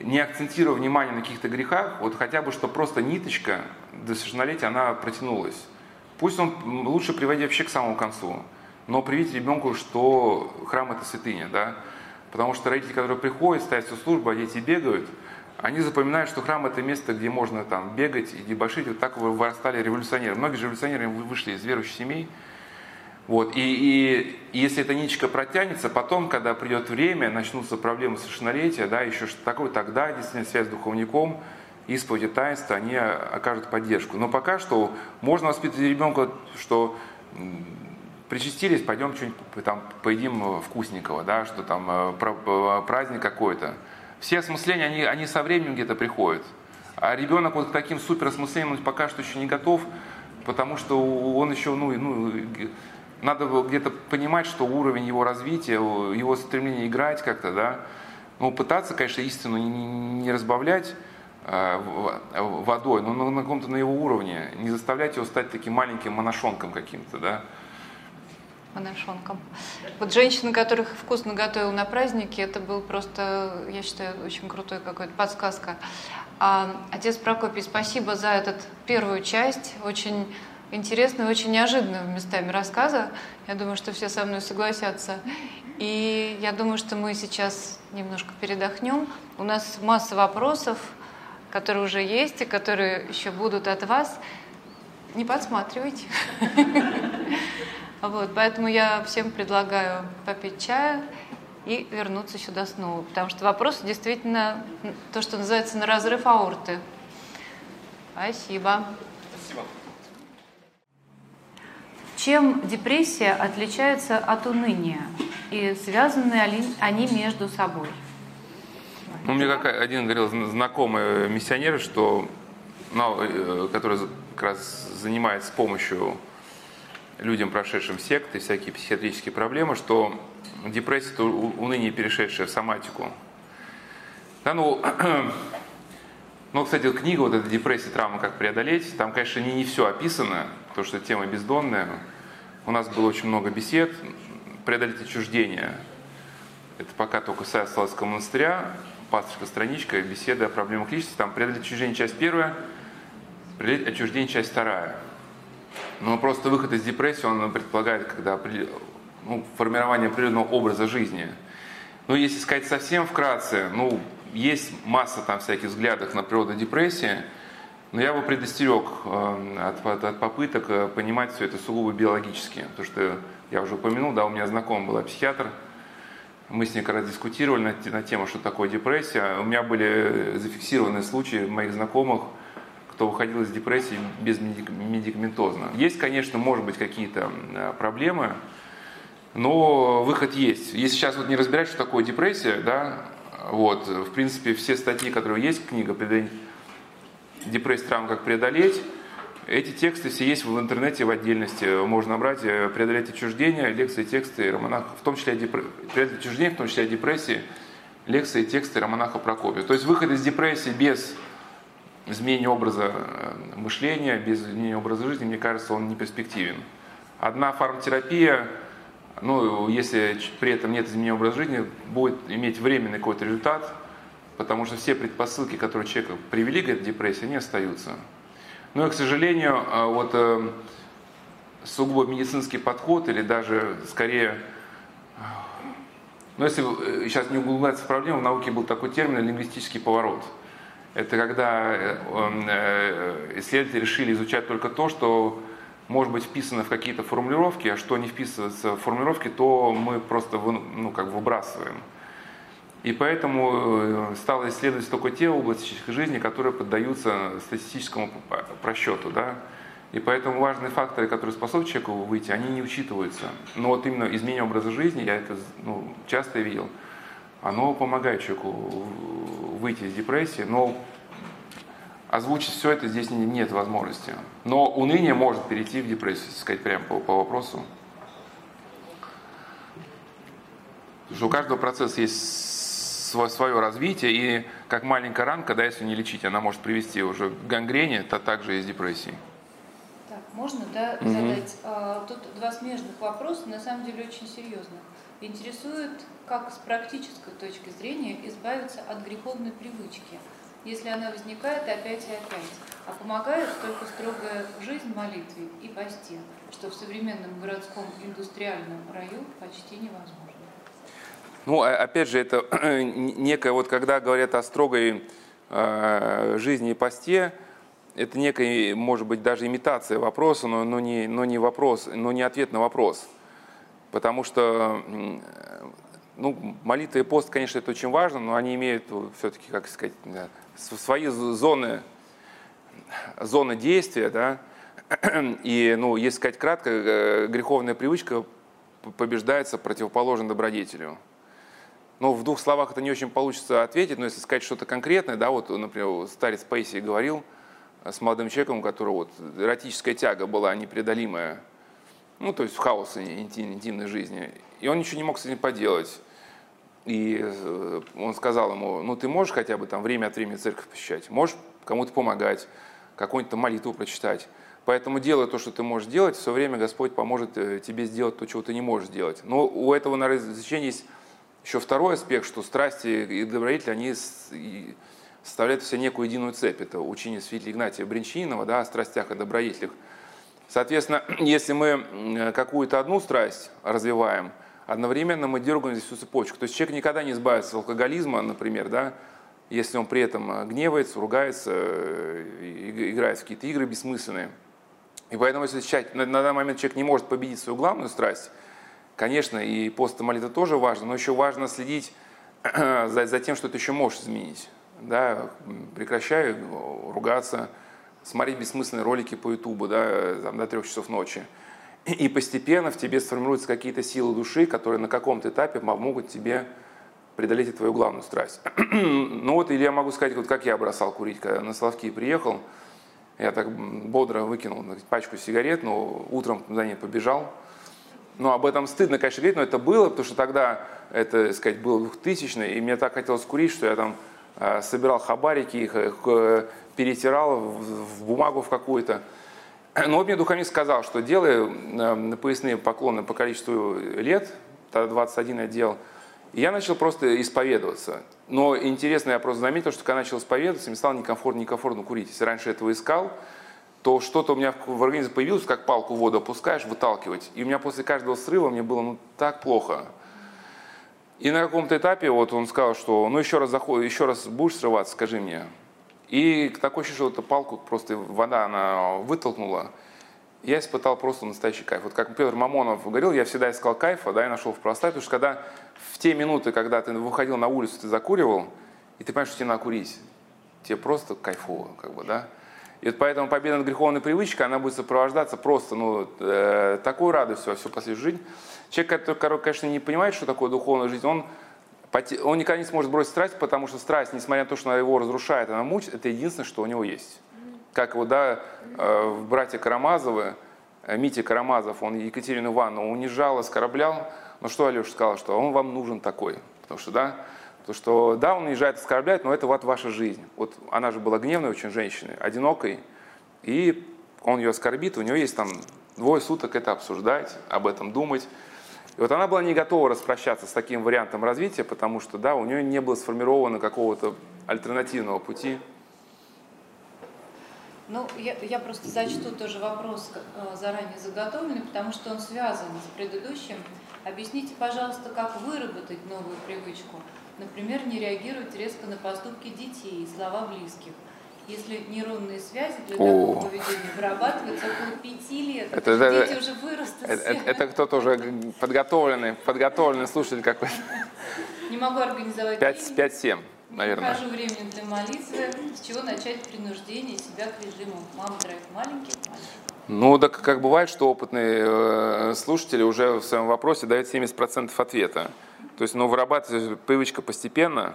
Speaker 2: не акцентируя внимание на каких-то грехах, вот хотя бы, что просто ниточка до совершеннолетия, она протянулась. Пусть он лучше приводит вообще к самому концу, но приведите ребенку, что храм это святыня, да, потому что родители, которые приходят, ставят всю службу, а дети бегают, они запоминают, что храм это место, где можно там бегать и дебошить, вот так вырастали революционеры. Многие же революционеры вышли из верующих семей, вот. И, и если эта ниточка протянется, потом, когда придет время, начнутся проблемы совершеннолетия, да, еще что-то такое, тогда действительно связь с духовником, исповедь и таинство, они окажут поддержку. Но пока что можно воспитывать ребенка, что причастились, пойдем что-нибудь там поедим вкусненького, да, что там э, э, праздник какой-то. Все осмысления, они, они со временем где-то приходят. А ребенок вот к таким супер осмыслениям пока что еще не готов, потому что он еще, ну, ну надо где-то понимать, что уровень его развития, его стремление играть как-то, да, ну, пытаться, конечно, истину не разбавлять э, водой, но на каком-то на его уровне, не заставлять его стать таким маленьким моношонком каким-то, да.
Speaker 1: Моношонком. Вот женщина, которых вкусно готовила на празднике, это был просто, я считаю, очень крутой какой-то подсказка. А, отец Прокопий, спасибо за этот первую часть, очень интересного, очень неожиданного местами рассказа. Я думаю, что все со мной согласятся. И я думаю, что мы сейчас немножко передохнем. У нас масса вопросов, которые уже есть и которые еще будут от вас. Не подсматривайте. Вот, поэтому я всем предлагаю попить чаю и вернуться сюда снова. Потому что вопросы действительно то, что называется на разрыв аорты. Спасибо. Спасибо. Чем депрессия отличается от уныния? И связаны они между собой?
Speaker 2: Ну, мне как один говорил знакомый миссионер, что, ну, э, который как раз занимается помощью людям, прошедшим секты, всякие психиатрические проблемы, что депрессия – это уныние, перешедшее в соматику. Да, ну, ну, кстати, книга вот эта «Депрессия, травма. Как преодолеть», там, конечно, не, не все описано, потому что тема бездонная. У нас было очень много бесед, преодолеть отчуждение. Это пока только сайт Славского монастыря, пасторская страничка, беседа о проблемах личности. Там преодолеть отчуждение часть первая, преодолеть отчуждение часть вторая. Но просто выход из депрессии, он предполагает, когда ну, формирование определенного образа жизни. Но если сказать совсем вкратце, ну, есть масса там всяких взглядов на природу депрессии – но я бы предостерег эм, от, от, от попыток э, понимать все это сугубо биологически. Потому что я уже упомянул, да, у меня знаком был психиатр, мы с ней как раз дискутировали на, на тему, что такое депрессия. У меня были зафиксированы случаи моих знакомых, кто выходил из депрессии без медикаментозно. Есть, конечно, может быть, какие-то э, проблемы, но выход есть. Если сейчас вот не разбирать, что такое депрессия, да, вот, в принципе, все статьи, которые есть, книга депрессию, травму, как преодолеть. Эти тексты все есть в интернете в отдельности. Можно набрать э, «Преодолеть отчуждение», лекции, тексты Романаха, в том числе депр... «Преодолеть отчуждение», в том числе депрессии, лекции, тексты Романаха Прокопия. То есть выход из депрессии без изменения образа э, мышления, без изменения образа жизни, мне кажется, он не перспективен. Одна фарматерапия, ну, если при этом нет изменения образа жизни, будет иметь временный какой-то результат, потому что все предпосылки, которые человека привели к этой депрессии, они остаются. Но, к сожалению, э, вот э, сугубо медицинский подход или даже скорее но если сейчас не углубляться в проблему, в науке был такой термин лингвистический поворот – это когда э, э, исследователи решили изучать только то, что может быть вписано в какие-то формулировки, а что не вписывается в формулировки, то мы просто ну, как выбрасываем. И поэтому э, стало исследовать только те области жизни, которые поддаются статистическому просчету. Да? И поэтому важные факторы, которые способны человеку выйти, они не учитываются. Но вот именно изменение образа жизни, я это ну, часто видел, оно помогает человеку выйти из депрессии, но озвучить все это здесь нет возможности. Но уныние может перейти в депрессию, сказать прямо по, по вопросу. Потому что у каждого процесса есть свое, развитие, и как маленькая ранка, да, если не лечить, она может привести уже к гангрене, то также и с депрессией.
Speaker 1: Так, можно, да, угу. задать? А, тут два смежных вопроса, на самом деле очень серьезных. Интересует, как с практической точки зрения избавиться от греховной привычки, если она возникает опять и опять. А помогает только строгая жизнь молитве и посте, что в современном городском индустриальном раю почти невозможно.
Speaker 2: Ну, а, опять же, это некое, вот когда говорят о строгой э, жизни и посте, это некая, может быть, даже имитация вопроса, но, но, не, но не вопрос, но не ответ на вопрос. Потому что ну, молитва и пост, конечно, это очень важно, но они имеют все-таки, как сказать, свои зоны, зоны действия, да, и, ну, если сказать кратко, э, греховная привычка побеждается противоположно добродетелю. Но в двух словах это не очень получится ответить, но если сказать что-то конкретное, да, вот, например, старец Пейси говорил с молодым человеком, у которого вот эротическая тяга была непреодолимая, ну, то есть в хаосе интимной жизни, и он ничего не мог с этим поделать. И э, он сказал ему, ну ты можешь хотя бы там время от времени церковь посещать, можешь кому-то помогать, какую-нибудь молитву прочитать. Поэтому делай то, что ты можешь делать, все время Господь поможет э, тебе сделать то, чего ты не можешь делать. Но у этого на изречения есть еще второй аспект, что страсти и добродетели, они составляют в себе некую единую цепь. Это учение святителя Игнатия Бринчинова да, о страстях и добродетелях. Соответственно, если мы какую-то одну страсть развиваем – одновременно мы дергаем здесь всю цепочку. То есть человек никогда не избавится от алкоголизма, например, да, если он при этом гневается, ругается, э, играет в какие-то игры бессмысленные. И поэтому, если человек, на, данный момент человек не может победить свою главную страсть, конечно, и пост молитва тоже важно, но еще важно следить за, за тем, что ты еще можешь изменить. Да, прекращай ругаться, смотреть бессмысленные ролики по Ютубу да, до трех часов ночи. И постепенно в тебе сформируются какие-то силы души, которые на каком-то этапе могут тебе преодолеть твою главную страсть. ну вот, или я могу сказать, вот как я бросал курить, когда на Соловки приехал, я так бодро выкинул пачку сигарет, но утром за ней побежал. Ну, об этом стыдно, конечно, говорить, но это было, потому что тогда, это, сказать, было 2000 и мне так хотелось курить, что я там э, собирал хабарики, их, их э, перетирал в, бумагу в какую-то. Но вот мне духовник сказал, что делай э, поясные поклоны по количеству лет, тогда 21 я делал, и я начал просто исповедоваться. Но интересно, я просто заметил, что когда начал исповедоваться, мне стало некомфортно, некомфортно курить. Если раньше этого искал, то что-то у меня в организме появилось, как палку в воду опускаешь, выталкивать. И у меня после каждого срыва мне было ну, так плохо. И на каком-то этапе вот он сказал, что ну еще раз, заход, еще раз будешь срываться, скажи мне. И такое ощущение, что эту палку просто вода она вытолкнула. Я испытал просто настоящий кайф. Вот как Петр Мамонов говорил, я всегда искал кайфа, да, и нашел в простоте, потому что когда в те минуты, когда ты выходил на улицу, ты закуривал, и ты понимаешь, что тебе надо курить, тебе просто кайфово, как бы, да. И вот поэтому победа над греховной привычкой, она будет сопровождаться просто, ну, э, такой радостью во всю последующую жизнь. Человек, который, конечно, не понимает, что такое духовная жизнь, он он никогда не сможет бросить страсть, потому что страсть, несмотря на то, что она его разрушает, она мучит, это единственное, что у него есть. Как вот, да, э, братья Карамазовы, э, Митя Карамазов, он Екатерину Ивановну унижал, оскорблял, но что Алеша сказал, что он вам нужен такой, потому что, да, То, что да, он уезжает, оскорбляет, но это вот ваша жизнь. Вот она же была гневной очень женщиной, одинокой, и он ее оскорбит, у нее есть там двое суток это обсуждать, об этом думать. И вот она была не готова распрощаться с таким вариантом развития, потому что, да, у нее не было сформировано какого-то альтернативного пути.
Speaker 1: Ну, я, я просто зачту тоже вопрос э, заранее заготовленный, потому что он связан с предыдущим. Объясните, пожалуйста, как выработать новую привычку. Например, не реагировать резко на поступки детей и слова близких. Если нейронные связи для такого поведения вырабатываются около пяти лет, это, это, дети уже вырастут.
Speaker 2: Это, это, это кто-то уже подготовленный, подготовленный слушатель какой-то.
Speaker 1: Не могу организовать
Speaker 2: 5-7, наверное.
Speaker 1: Не нахожу времени для молитвы. С чего начать принуждение себя к режиму? Мама троих маленьких, маленьких.
Speaker 2: Ну, так как бывает, что опытные э, слушатели уже в своем вопросе дают 70% ответа. То есть, ну, вырабатывается привычка постепенно.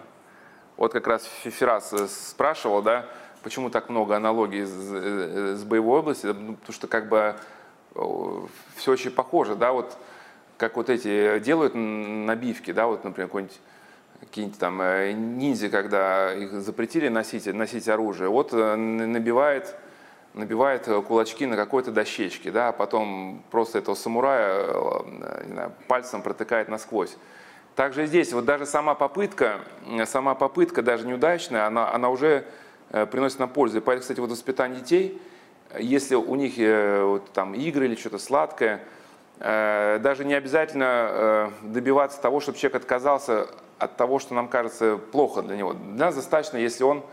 Speaker 2: Вот как раз Феррас спрашивал, да, почему так много аналогий с, э, с боевой областью, ну, потому что как бы все очень похоже, да, вот как вот эти делают набивки, да, вот, например, какой-нибудь какие-нибудь там э, ниндзя, когда их запретили носить, носить оружие, вот э, набивает, набивает кулачки на какой-то дощечке, да, а потом просто этого самурая знаю, пальцем протыкает насквозь. Также здесь, вот даже сама попытка, сама попытка, даже неудачная, она, она уже Э, приносит нам пользу. И поэтому, кстати, вот воспитание детей, если у них э, вот, там игры или что-то сладкое, э, даже не обязательно добиваться того, чтобы человек отказался от того, что нам кажется плохо для него. Для нас достаточно, если он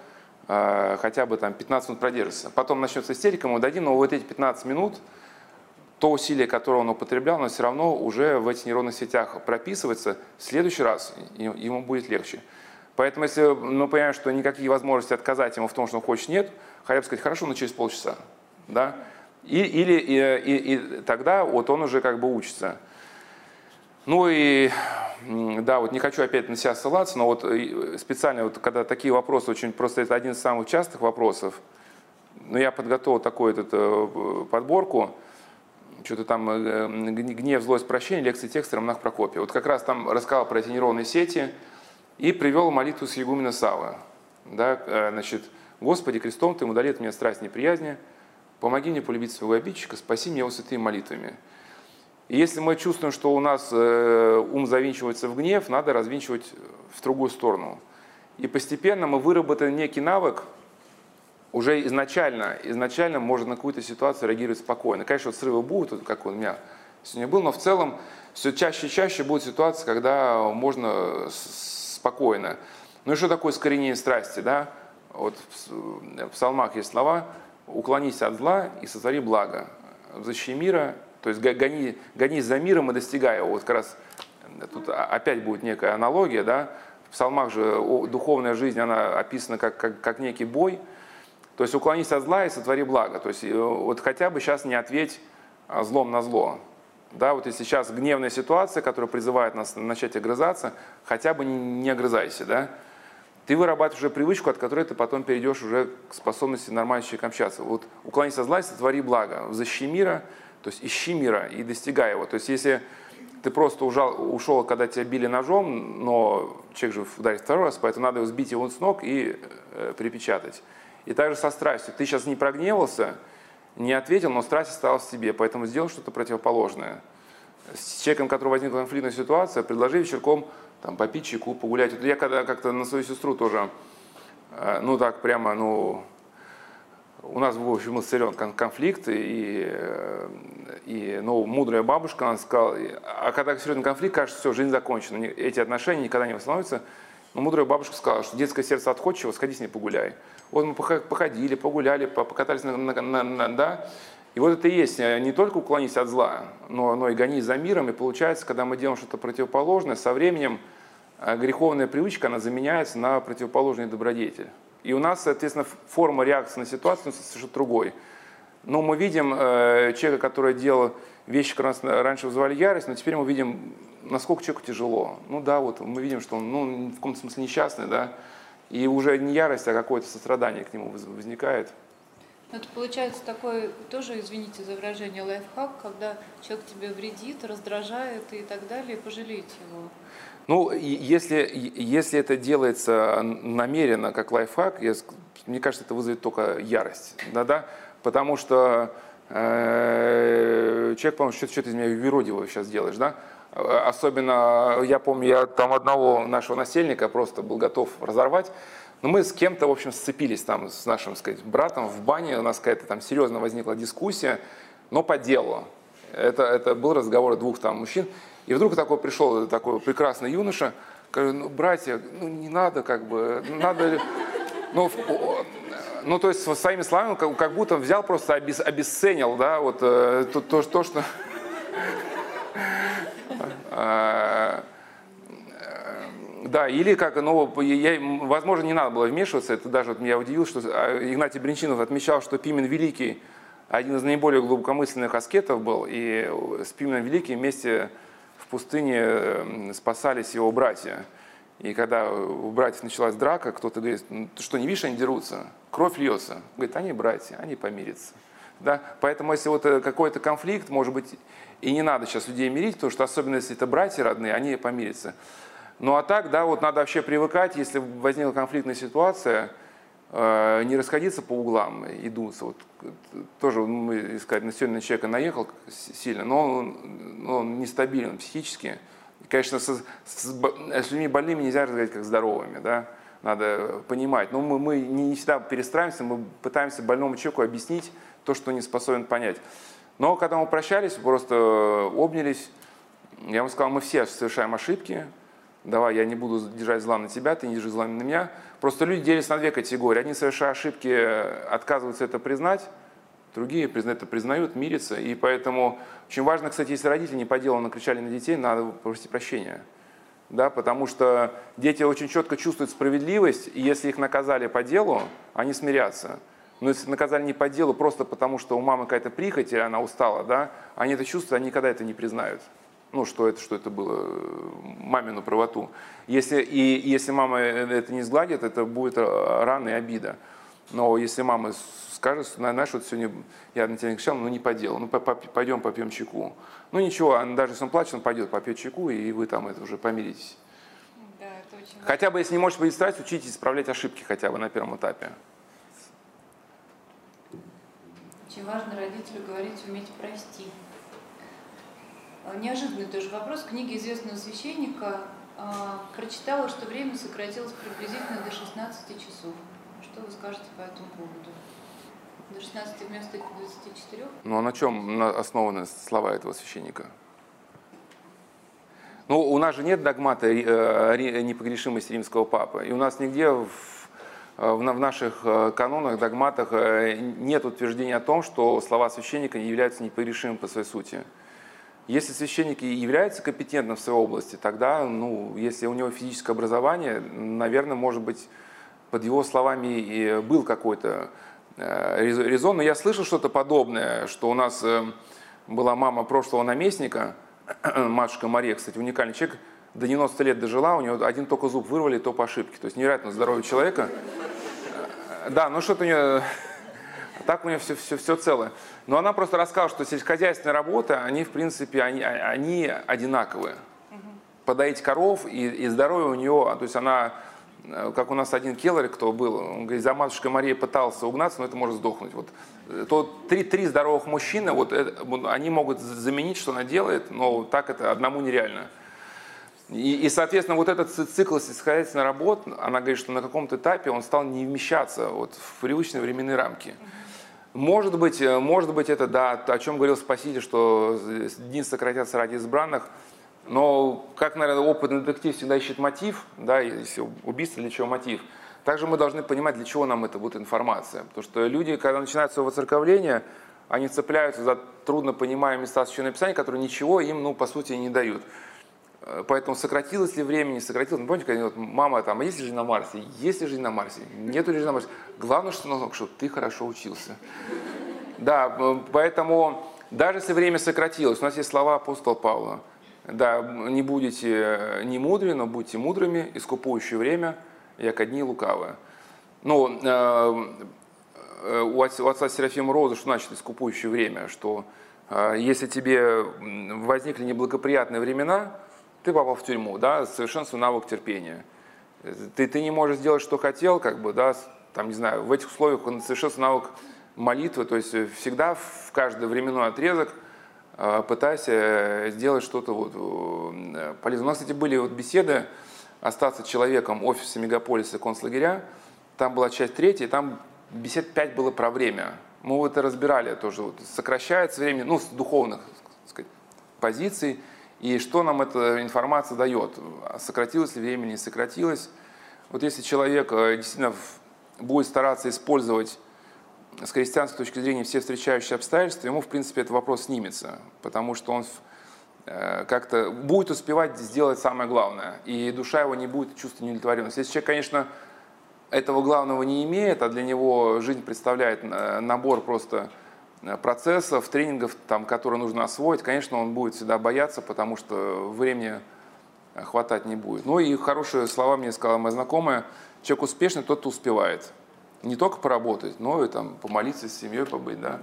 Speaker 2: хотя бы там 15 минут продержится. Потом начнется истерика, мы дадим, но вот эти 15 минут, то усилие, которое он употреблял, но все равно уже в этих нейронных сетях прописывается. В следующий раз ему будет легче. Поэтому, если мы понимаем, что никакие возможности отказать ему в том, что он хочет, нет, хотя бы сказать, хорошо, но через полчаса. Да? И, или и, и, и тогда вот он уже как бы учится. Ну и да, вот не хочу опять на себя ссылаться, но вот специально, вот, когда такие вопросы, очень просто это один из самых частых вопросов, но я подготовил такую этот, э, подборку, что-то там э, гнев, злость, прощение, лекции текста Ромнах Прокопия. Вот как раз там рассказал про эти нейронные сети, и привел молитву с Егумена Сава. Да, э, значит, «Господи, крестом Ты удали от меня страсть неприязни, помоги мне полюбить своего обидчика, спаси меня его святыми молитвами». И если мы чувствуем, что у нас э, ум завинчивается в гнев, надо развинчивать в другую сторону. И постепенно мы выработаем некий навык, уже изначально, изначально можно на какую-то ситуацию реагировать спокойно. Конечно, вот срывы будут, как он у меня сегодня был, но в целом все чаще и чаще будет ситуация, когда можно спокойно. Ну и что такое искоренение страсти, да? Вот в псалмах есть слова «уклонись от зла и сотвори благо, защищи мира», то есть гони, гони за миром и достигай его. Вот как раз тут опять будет некая аналогия, да? В псалмах же духовная жизнь, она описана как, как, как некий бой, то есть уклонись от зла и сотвори благо. То есть э, вот хотя бы сейчас не ответь а, злом на зло. Да, вот если сейчас гневная ситуация, которая призывает нас начать огрызаться, хотя бы не огрызайся, да. Ты вырабатываешь уже привычку, от которой ты потом перейдешь уже к способности нормально человек общаться. Вот уклонись от зла, сотвори благо, защищи мира, то есть ищи мира и достигай его. То есть если ты просто ужал, ушел, когда тебя били ножом, но человек же ударит второй раз, поэтому надо его сбить его с ног и э, припечатать. И также со страстью. Ты сейчас не прогневался, не ответил, но страсть осталась в себе, поэтому сделал что-то противоположное. С человеком, у которого возникла конфликтная ситуация, предложи вечерком там, попить чайку, погулять. Вот я когда как-то на свою сестру тоже, э, ну так прямо, ну, у нас, в общем, был сырен конфликт, и, и ну, мудрая бабушка, она сказала, а когда серьезный конфликт, кажется, все, жизнь закончена, эти отношения никогда не восстановятся. Но мудрая бабушка сказала, что детское сердце отходчиво, сходи с ней погуляй. Вот мы походили, погуляли, покатались на, на, на, на да. И вот это и есть э, не только уклонись от зла, но, но и гони за миром. И получается, когда мы делаем что-то противоположное, со временем э, греховная привычка, она заменяется на противоположный добродетель. И у нас, соответственно, форма реакции на ситуацию совершенно другой. Но мы видим э, человека, который делал вещи, которые нас раньше вызывали ярость, но теперь мы видим, насколько человеку тяжело. Ну да, вот мы видим, что он ну, в каком-то смысле несчастный, да, и уже не ярость, а какое-то сострадание к нему возникает.
Speaker 1: Это получается такой, тоже, извините за выражение, лайфхак, когда человек тебе вредит, раздражает и так далее, и пожалеть его.
Speaker 2: Ну, если, если это делается намеренно, как лайфхак, я, мне кажется, это вызовет только ярость. Да, да? Потому что э, человек, по-моему, что-то, что-то из меня юродивого сейчас делаешь, да? Особенно, я помню, я там одного нашего насельника просто был готов разорвать. Но мы с кем-то, в общем, сцепились там с нашим, сказать, братом в бане. У нас какая-то там серьезно возникла дискуссия, но по делу. Это, это был разговор двух там мужчин. И вдруг такой пришел такой прекрасный юноша, говорю, ну, братья, ну, не надо как бы, надо... Ну, ну, то есть, своими словами, как, как будто взял, просто обес, обесценил, да, вот э, то, то, то что... А, да, или как, ну, я, возможно, не надо было вмешиваться, это даже вот меня удивило, что а, Игнатий Бринчинов отмечал, что Пимен Великий один из наиболее глубокомысленных аскетов был, и с Пименом Великим вместе в пустыне спасались его братья. И когда у братьев началась драка, кто-то говорит, ну, что, не видишь, они дерутся, кровь льется. Говорит, они братья, они помирятся. Да? Поэтому если вот э, какой-то конфликт, может быть, и не надо сейчас людей мирить, потому что особенно если это братья родные, они помирятся. Ну а так, да, вот надо вообще привыкать, если возникла конфликтная ситуация, э, не расходиться по углам и. Вот, тоже мы искать на сегодня человека наехал сильно, но он, он нестабилен психически. Конечно, с, с, с людьми больными нельзя разговаривать как здоровыми, да, надо понимать. Но мы, мы не всегда перестраиваемся, мы пытаемся больному человеку объяснить то, что он не способен понять. Но когда мы прощались, просто обнялись, я ему сказал, мы все совершаем ошибки, давай, я не буду держать зла на тебя, ты не держи зла на меня. Просто люди делятся на две категории. Одни, совершая ошибки, отказываются это признать, другие это признают, мирятся. И поэтому очень важно, кстати, если родители не по делу накричали на детей, надо попросить прощения. Да, потому что дети очень четко чувствуют справедливость, и если их наказали по делу, они смирятся. Но если наказали не по делу, просто потому что у мамы какая-то прихоть, или она устала, да, они это чувствуют, они никогда это не признают ну, что это, что это было э, мамину правоту. Если, и если мама это не сгладит, это будет рана и обида. Но если мама скажет, знаешь, вот сегодня я на тебя не кричал, ну не по делу, ну пойдем попьем чайку. Ну ничего, даже если он плачет, он пойдет попьет чайку, и вы там это уже помиритесь. Да, это очень хотя бы, если не можете быть учитесь исправлять ошибки хотя бы на первом этапе.
Speaker 1: Очень важно родителю говорить, уметь простить. А, неожиданный тоже вопрос. Книги известного священника а, прочитала, что время сократилось приблизительно до 16 часов. Что вы скажете по этому поводу? До 16 вместо 24?
Speaker 2: Ну а на чем основаны слова этого священника? Ну, у нас же нет догмата э, непогрешимости римского папы. И у нас нигде в, э, в наших э, канонах, догматах нет утверждения о том, что слова священника не являются непогрешимыми по своей сути. Если священник является компетентным в своей области, тогда, ну, если у него физическое образование, наверное, может быть, под его словами и был какой-то э, резон. Но я слышал что-то подобное, что у нас э, была мама прошлого наместника, матушка Мария, кстати, уникальный человек, до 90 лет дожила, у нее один только зуб вырвали, то по ошибке. То есть невероятно здоровье человека. Э, да, ну что-то у нее так у нее все, все, все целое. Но она просто рассказала, что сельскохозяйственные работы, они, в принципе, они, они одинаковые. Подоить коров и, и здоровье у нее, то есть она, э, как у нас один келлер, кто был, он говорит, за матушкой Мария пытался угнаться, но это может сдохнуть. Вот, э, то три, три здоровых мужчины, вот, это, они могут заменить, что она делает, но так это одному нереально. И, и, соответственно, вот этот цикл сельскохозяйственной работы, она говорит, что на каком-то этапе он стал не вмещаться вот, в привычные временные рамки. Может быть, э, может быть, это да, о чем говорил Спаситель, что дни сократятся ради избранных. Но, как, наверное, опытный детектив всегда ищет мотив, да, если убийство, для чего мотив. Также мы должны понимать, для чего нам эта будет информация. Потому что люди, когда начинают свое воцерковление, они цепляются за трудно понимаемые места Священного Писания, которые ничего им, ну, по сути, не дают. Э, поэтому сократилось ли время, не сократилось. Ну, помните, когда вот, мама там, а есть ли жизнь на Марсе? Есть ли жизнь на Марсе? Нету ли жизни на Марсе? Главное, что, чтобы ты хорошо учился. Да, поэтому даже если время сократилось, у нас есть слова апостола Павла. Да, не будете э, не мудры, но будьте мудрыми, искупующие время, як одни лукавые. Ну, э, э, у отца Серафима Роза, что значит искупующее время, что э, если тебе возникли неблагоприятные времена, ты попал в тюрьму, да, совершенствуй навык терпения. Ты, ты не можешь сделать, что хотел, как бы, да, там, не знаю, в этих условиях он совершенствует навык молитвы, то есть всегда в каждый временной отрезок пытайся сделать что-то вот полезное. У нас, кстати, были вот беседы «Остаться человеком» офиса мегаполиса концлагеря, там была часть третья, и там бесед пять было про время. Мы вот это разбирали тоже. Вот, сокращается время, ну, с духовных сказать, позиций, и что нам эта информация дает. Сократилось ли время, не сократилось. Вот если человек э, действительно будет стараться использовать с христианской точки зрения все встречающие обстоятельства, ему, в принципе, этот вопрос снимется, потому что он э, как-то будет успевать сделать самое главное, и душа его не будет чувствовать неудовлетворенности. Если человек, конечно, этого главного не имеет, а для него жизнь представляет э, набор просто процессов, тренингов, там, которые нужно освоить, конечно, он будет всегда бояться, потому что времени э, хватать не будет. Ну и хорошие слова мне сказала моя знакомая, человек успешный, тот, кто успевает. Не только поработать, но и там помолиться с семьей, побыть, да.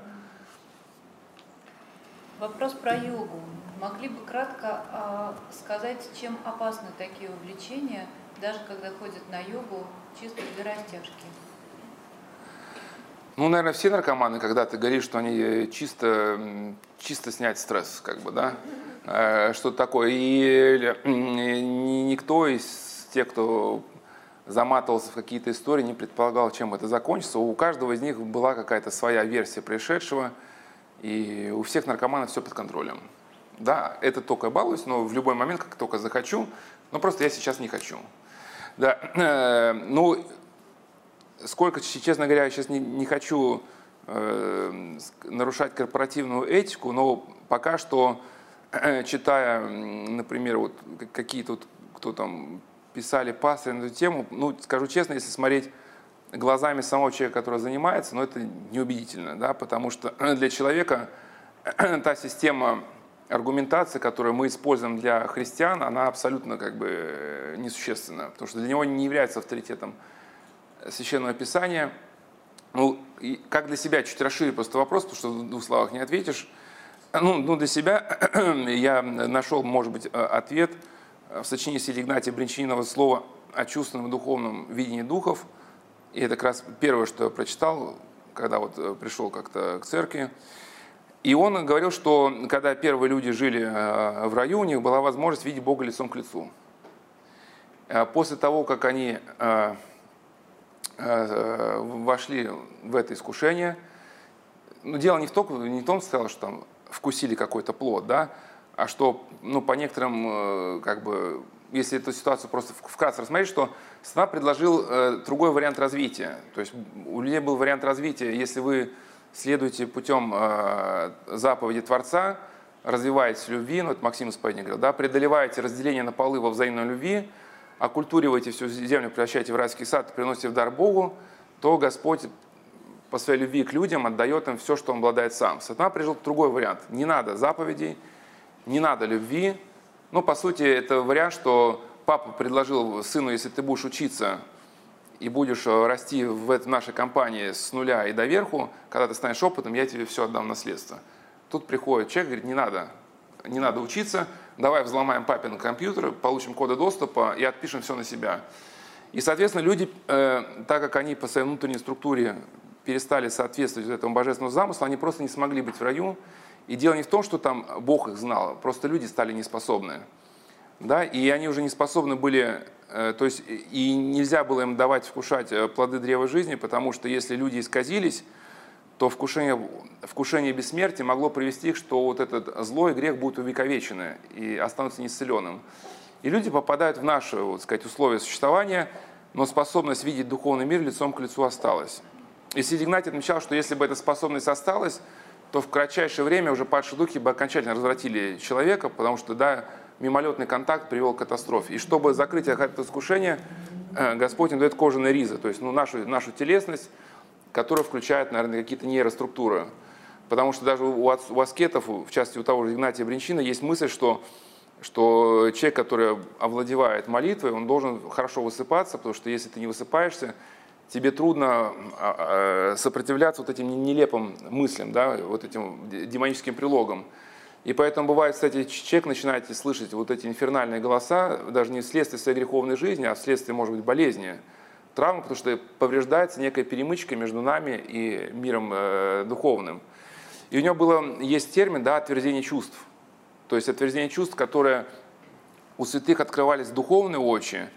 Speaker 1: Вопрос про йогу. Могли бы кратко э, сказать, чем опасны такие увлечения, даже когда ходят на йогу чисто для растяжки?
Speaker 2: Ну, наверное, все наркоманы, когда ты говоришь, что они э, чисто, чисто снять стресс, как бы, да, э, что-то такое. И никто из тех, кто заматывался в какие-то истории, не предполагал, чем это закончится. У каждого из них была какая-то своя версия происшедшего, и у всех наркоманов все под контролем. Да, это только балуюсь, но в любой момент, как только захочу, но просто я сейчас не хочу. Да, э, ну, сколько, честно говоря, я сейчас не, не хочу э, нарушать корпоративную этику, но пока что, э, читая, например, вот какие тут, кто там писали пасты на эту тему, ну, скажу честно, если смотреть глазами самого человека, который занимается, но ну, это неубедительно, да, потому что для человека та система аргументация, которую мы используем для христиан, она абсолютно как бы э, несущественна, потому что для него не является авторитетом Священного Писания. Ну, и как для себя, чуть расширю просто вопрос, потому что в двух словах не ответишь. Ну, ну для себя я нашел, может быть, э, ответ в сочинении Святого Игнатия Бринчанинова слова о чувственном и духовном видении духов. И это как раз первое, что я прочитал, когда вот э, пришел как-то к церкви. И он говорил, что когда первые люди жили э, в раю, у них была возможность видеть Бога лицом к лицу. После того, как они вошли в это искушение, ну, дело не в том, не в том что там вкусили какой-то плод, да, а что, ну, по некоторым, как бы, если эту ситуацию просто вкратце рассмотреть, что Сатана предложил другой вариант развития. То есть у людей был вариант развития, если вы следуйте путем э, заповеди Творца, развиваетесь в любви, ну это Максим Исповедник говорил, да, преодолеваете разделение на полы во взаимной любви, оккультуриваете всю землю, превращаете в райский сад, приносите в дар Богу, то Господь по своей любви к людям отдает им все, что он обладает сам. Сатана прижил другой вариант. Не надо заповедей, не надо любви. Ну, по сути, это вариант, что папа предложил сыну, если ты будешь учиться и будешь э, расти в нашей компании с нуля и до верху, когда ты станешь опытом, я тебе все отдам наследство. Тут приходит человек, говорит, не надо, не надо учиться, давай взломаем папин компьютер, получим коды доступа и отпишем все на себя. И, соответственно, люди, э, так как они по своей внутренней структуре перестали соответствовать этому божественному замыслу, они просто не смогли быть в раю. И дело не в том, что там Бог их знал, просто люди стали неспособны. Да, и они уже не способны были Э, то есть и нельзя было им давать вкушать э, плоды древа жизни, потому что если люди исказились, то вкушение, вкушение бессмертия могло привести к, что вот этот злой грех будет увековечены и останутся неисцеленным. И люди попадают в наши вот, сказать, условия существования, но способность видеть духовный мир лицом к лицу осталась. И Святый Игнатий отмечал, что если бы эта способность осталась, то в кратчайшее время уже падшие духи бы окончательно развратили человека, потому что да, мимолетный контакт привел к катастрофе. И чтобы закрыть это искушение, э, Господь им дает кожаные ризы, то есть ну, нашу, нашу телесность, которая включает, наверное, какие-то нейроструктуры. Потому что даже у, у аскетов, в частности у того же Игнатия Бринчина, есть мысль, что, что человек, который овладевает молитвой, он должен хорошо высыпаться, потому что если ты не высыпаешься, тебе трудно а, а, сопротивляться вот этим нелепым мыслям, да, вот этим демоническим прилогам. И поэтому бывает, кстати, человек начинает слышать вот эти инфернальные голоса, даже не вследствие своей греховной жизни, а вследствие, может быть, болезни, травмы, потому что повреждается некая перемычка между нами и миром э, духовным. И у него было, есть термин, да, отверзение чувств. То есть отверзение чувств, которое у святых открывались духовные очи,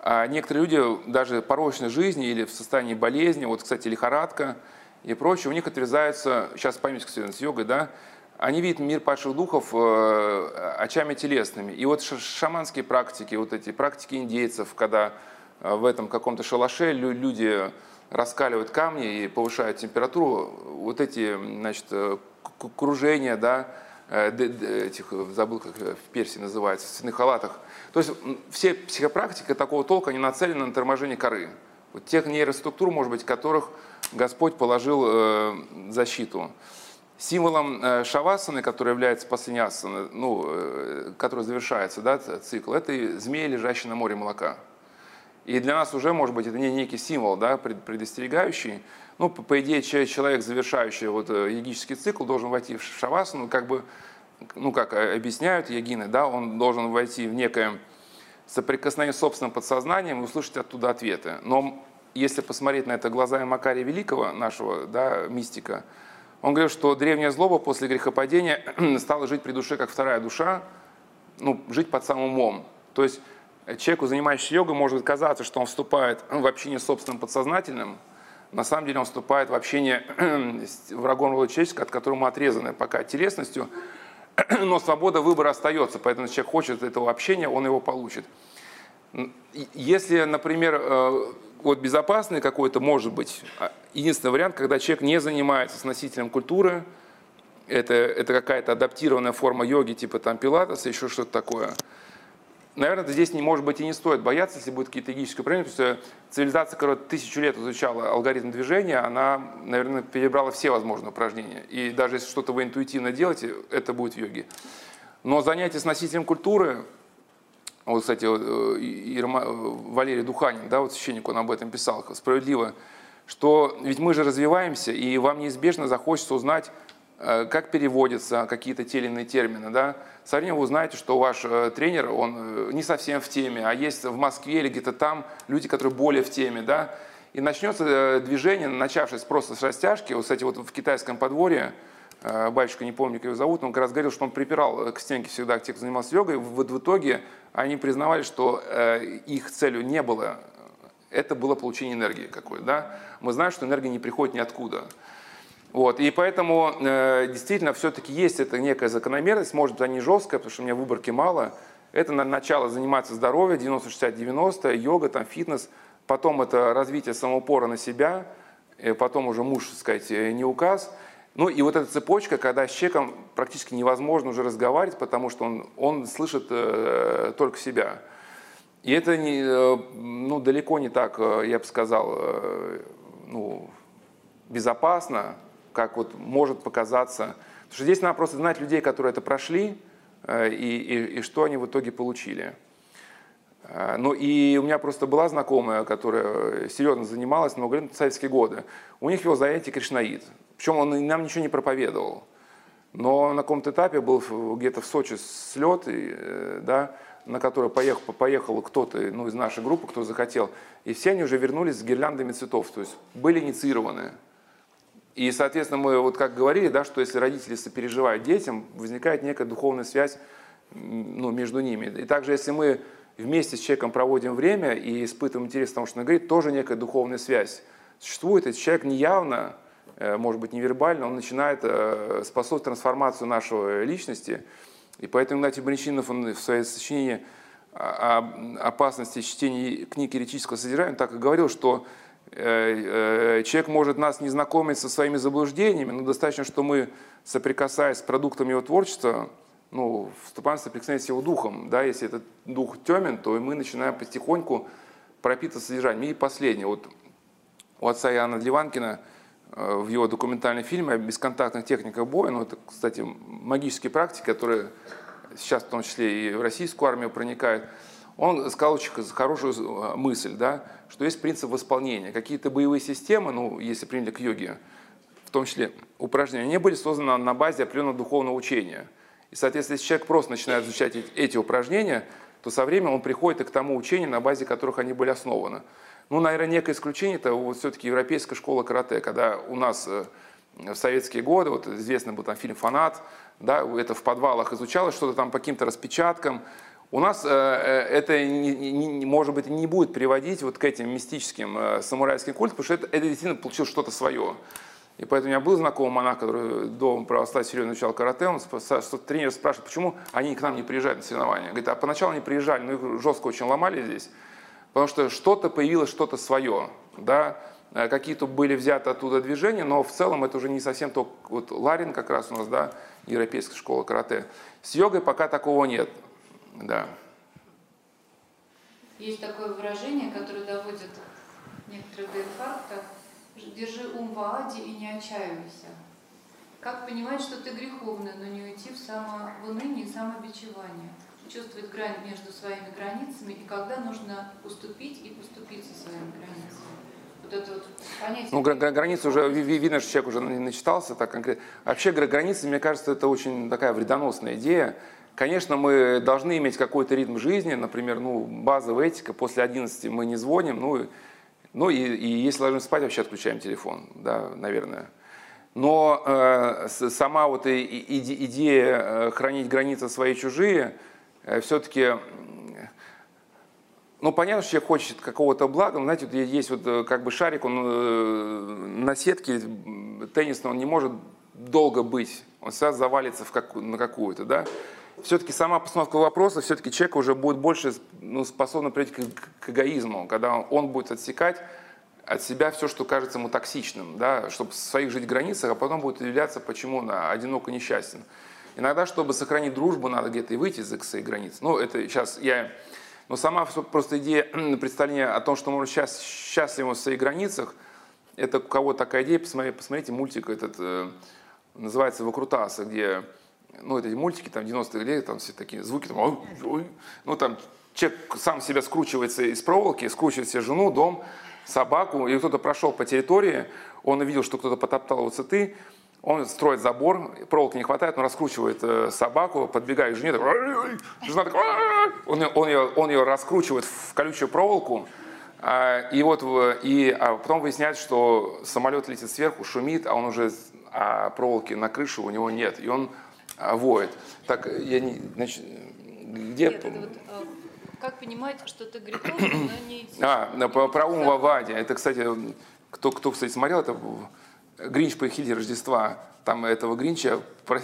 Speaker 2: а некоторые люди даже порочной жизни или в состоянии болезни, вот, кстати, лихорадка и прочее, у них отверзается, сейчас память, кстати, с йогой, да, они видят мир падших духов э, очами телесными. И вот шаманские практики, вот эти практики индейцев, когда в этом каком-то шалаше люди раскаливают камни и повышают температуру, вот эти, значит, э, кружения, да, этих, забыл, как в Персии называется, в цветных халатах. То есть все психопрактики такого толка, они нацелены на торможение коры. Вот тех нейроструктур, может быть, которых Господь положил защиту. Символом э, шавасаны, который является последней асаны, ну, э, который завершается, да, цикл, это змея, лежащая на море молока. И для нас уже, может быть, это не некий символ, да, предостерегающий. Ну, по, по идее, человек, завершающий вот э, йогический цикл, должен войти в шавасану, как бы, ну, как объясняют йогины, да, он должен войти в некое соприкосновение с собственным подсознанием и услышать оттуда ответы. Но если посмотреть на это глазами Макария Великого, нашего да, мистика, он говорил, что древняя злоба после грехопадения стала жить при душе, как вторая душа, ну, жить под самым умом. То есть человеку, занимающемуся йогой, может казаться, что он вступает в общение с собственным подсознательным, на самом деле он вступает в общение с врагом рода от которого мы отрезаны пока телесностью, но свобода выбора остается, поэтому если человек хочет этого общения, он его получит. Если, например, э, вот безопасный какой-то может быть а, единственный вариант, когда человек не занимается с носителем культуры, это, это какая-то адаптированная форма йоги, типа там пилатеса, еще что-то такое. Наверное, здесь не может быть и не стоит бояться, если будет какие-то эгические проблемы, потому что цивилизация, которая тысячу лет изучала алгоритм движения, она, наверное, перебрала все возможные упражнения. И даже если что-то вы интуитивно делаете, это будет в йоге. Но занятие с носителем культуры, вот, кстати, Ирма, э, Валерий Духанин, да, вот священник, он об этом писал, справедливо, что ведь мы же развиваемся, и вам неизбежно захочется узнать, э, как переводятся какие-то те или иные термины. Да? Со временем вы узнаете, что ваш э, тренер, он не совсем в теме, а есть в Москве или где-то там люди, которые более в теме. Да? И начнется движение, начавшись просто с растяжки, вот, кстати, вот в китайском подворье, батюшка, не помню, как его зовут, он как раз говорил, что он припирал к стенке всегда тех, кто занимался йогой. Вот в итоге они признавали, что э, их целью не было, это было получение энергии какой-то. Да? Мы знаем, что энергия не приходит ниоткуда. Вот, и поэтому э, действительно все-таки есть эта некая закономерность, может быть, она не жесткая, потому что у меня выборки мало. Это на начало заниматься здоровьем, 90-60-90, йога, там, фитнес, потом это развитие самоупора на себя, э, потом уже муж, так сказать, э, не указ – ну и вот эта цепочка, когда с человеком практически невозможно уже разговаривать, потому что он, он слышит э, только себя. И это не, э, ну, далеко не так, э, я бы сказал, э, ну, безопасно, как вот может показаться. Потому что здесь надо просто знать людей, которые это прошли, э, и, и, и что они в итоге получили. Э, ну и у меня просто была знакомая, которая серьезно занималась, но говорит, советские годы. У них вел занятие кришнаид. Причем он нам ничего не проповедовал. Но на каком-то этапе был где-то в Сочи слет, э, да, на который поехал, поехал кто-то ну, из нашей группы, кто захотел. И все они уже вернулись с гирляндами цветов, то есть были инициированы. И, соответственно, мы вот как говорили, да, что если родители сопереживают детям, возникает некая духовная связь ну, между ними. И также, если мы вместе с человеком проводим время и испытываем интерес к тому, что он говорит, тоже некая духовная связь существует. Этот человек неявно Э, может быть, невербально, он начинает э, способствовать трансформацию нашего личности. И поэтому Игнатий Бринчинов в своей сочинении о опасности чтения книг еретического содержания так и говорил, что человек может нас не знакомить со своими заблуждениями, но достаточно, что мы, соприкасаясь с продуктами его творчества, ну, вступаем в соприкосновение с его духом. Да? Если этот дух темен, то мы начинаем потихоньку пропитываться содержанием. И последнее. Вот у отца Иоанна Дливанкина – Э, в его документальном фильме о бесконтактных техниках боя. Ну, это, кстати, магические практики, которые сейчас в том числе и в российскую армию проникают. Он сказал очень хорошую э, мысль, да, что есть принцип восполнения. Какие-то боевые системы, ну, если приняли к йоге, в том числе упражнения, они были созданы на базе определенного духовного учения. И, соответственно, если человек просто начинает изучать эти упражнения, то со временем он приходит и к тому учению, на базе которых они были основаны. Ну, наверное, некое исключение – это вот все-таки европейская школа карате, когда у нас э, в советские годы, вот известный был там фильм «Фанат», да, это в подвалах изучалось что-то там по каким-то распечаткам. У нас э, э это, может быть, не будет приводить вот к этим мистическим э, самурайским культам, потому что это, это действительно получилось что-то свое. И поэтому у меня был знакомый монах, который до православия серьезно изучал карате, он что тренер спрашивает, почему они к нам не приезжают на соревнования. Говорит, а поначалу они приезжали, но их жестко очень ломали здесь, потому что что-то появилось, что-то свое, да, какие-то были взяты оттуда движения, но в целом это уже не совсем то, вот Ларин как раз у нас, да, европейская школа карате. С йогой пока такого нет, да.
Speaker 1: Есть такое выражение, которое доводит некоторых до инфаркта, держи ум в аде и не отчаивайся. Как понимать, что ты греховный, но не уйти в самоуныние и самобичевание? Чувствовать грань между своими границами и когда нужно уступить и поступить со своими границами. Вот это вот понятие.
Speaker 2: Ну, гра- границы уже, видно, что человек уже начитался так конкретно. Вообще границы, мне кажется, это очень такая вредоносная идея. Конечно, мы должны иметь какой-то ритм жизни, например, ну, базовая этика, после 11 мы не звоним, ну, ну и, и если ложимся спать, вообще отключаем телефон, да, наверное. Но э, сама вот и, и, идея э, хранить границы свои чужие, э, все-таки, ну понятно, что человек хочет какого-то блага, но знаете, вот есть вот э, как бы шарик, он э, на сетке теннисной, он не может долго быть, он сразу завалится в как, на какую-то, да все-таки сама постановка вопроса, все-таки человек уже будет больше ну, способен прийти к, к эгоизму, когда он будет отсекать от себя все, что кажется ему токсичным, да, чтобы в своих жить границах, а потом будет удивляться, почему он одиноко несчастен. Иногда, чтобы сохранить дружбу, надо где-то и выйти из своих границ. Ну, это сейчас я... Но сама просто идея представления о том, что можно сейчас счастливым в своих границах, это у кого такая идея, посмотрите, посмотрите мультик этот, э, называется «Выкрутасы», где ну, эти мультики, там, 90-х лет, там все такие звуки, там, ну, там, человек сам себя скручивается из проволоки, скручивает себе жену, дом, собаку, и кто-то прошел по территории, он увидел, что кто-то потоптал его цветы, он строит забор, проволоки не хватает, он раскручивает э, собаку, подбегает к жене, так, жена так, он, он, ее, он ее раскручивает в колючую проволоку, а, и вот и, а потом выясняется, что самолет летит сверху, шумит, а он уже а проволоки на крыше у него нет. И он а, воет. Так, я не, значит, где... Нет,
Speaker 1: вот, а, как понимать, что ты греховный, но не...
Speaker 2: А, ум в Аваде. Это, кстати, кто, кто, кстати, смотрел, это Гринч по Хильде Рождества, там этого Гринча,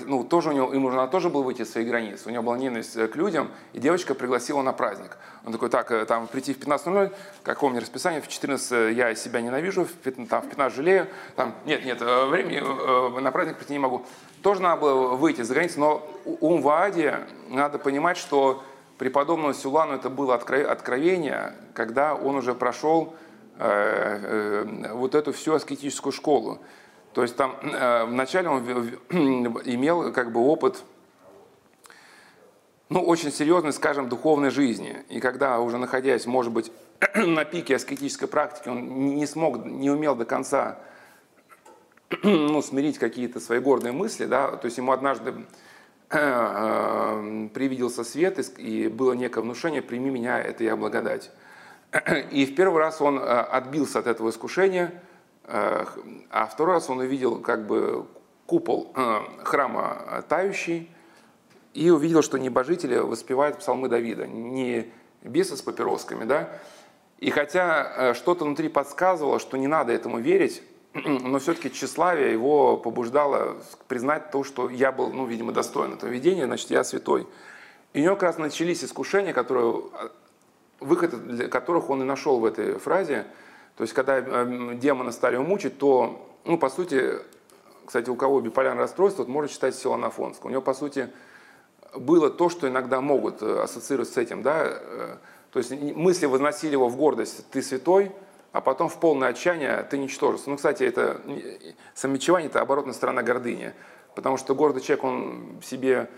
Speaker 2: ну, тоже у него, ему нужно тоже было выйти из своих границ. У него была ненависть к людям, и девочка пригласила на праздник. Он такой, так, э, там, прийти в 15.00, какое у меня расписание, в 14 я себя ненавижу, в 15, там, в 15 жалею, там, нет, нет, э, времени э, на праздник прийти не могу. Тоже надо было выйти за границы, но ум в Ааде, надо понимать, что преподобному Сюлану это было откровение, когда он уже прошел вот эту всю аскетическую школу. То есть там э, вначале он имел как бы опыт ну, очень серьезной, скажем, духовной жизни. И когда уже находясь, может быть, на пике аскетической практики, он не смог, не умел до конца ну, смирить какие-то свои гордые мысли, да, то есть ему однажды э, э, привиделся свет, и было некое внушение, прими меня, это я благодать. И в первый раз он отбился от этого искушения – а второй раз он увидел как бы купол э, храма тающий и увидел, что небожители воспевают псалмы Давида, не бесы с папиросками, да. И хотя э, что-то внутри подсказывало, что не надо этому верить, но все-таки тщеславие его побуждало признать то, что я был, ну, видимо, достоин этого видения, значит, я святой. И у него как раз начались искушения, которые, э, выход для которых он и нашел в этой фразе – то есть, когда эм, демона стали мучить, то, ну, по сути, кстати, у кого биполярное расстройство, вот можно читать Силанафонского. У него, по сути, было то, что иногда могут э, ассоциировать с этим, да, э, то есть мысли возносили его в гордость, ты святой, а потом в полное отчаяние ты ничтожество. Ну, кстати, это самобичевание – это оборотная сторона гордыни, потому что гордый человек, он себе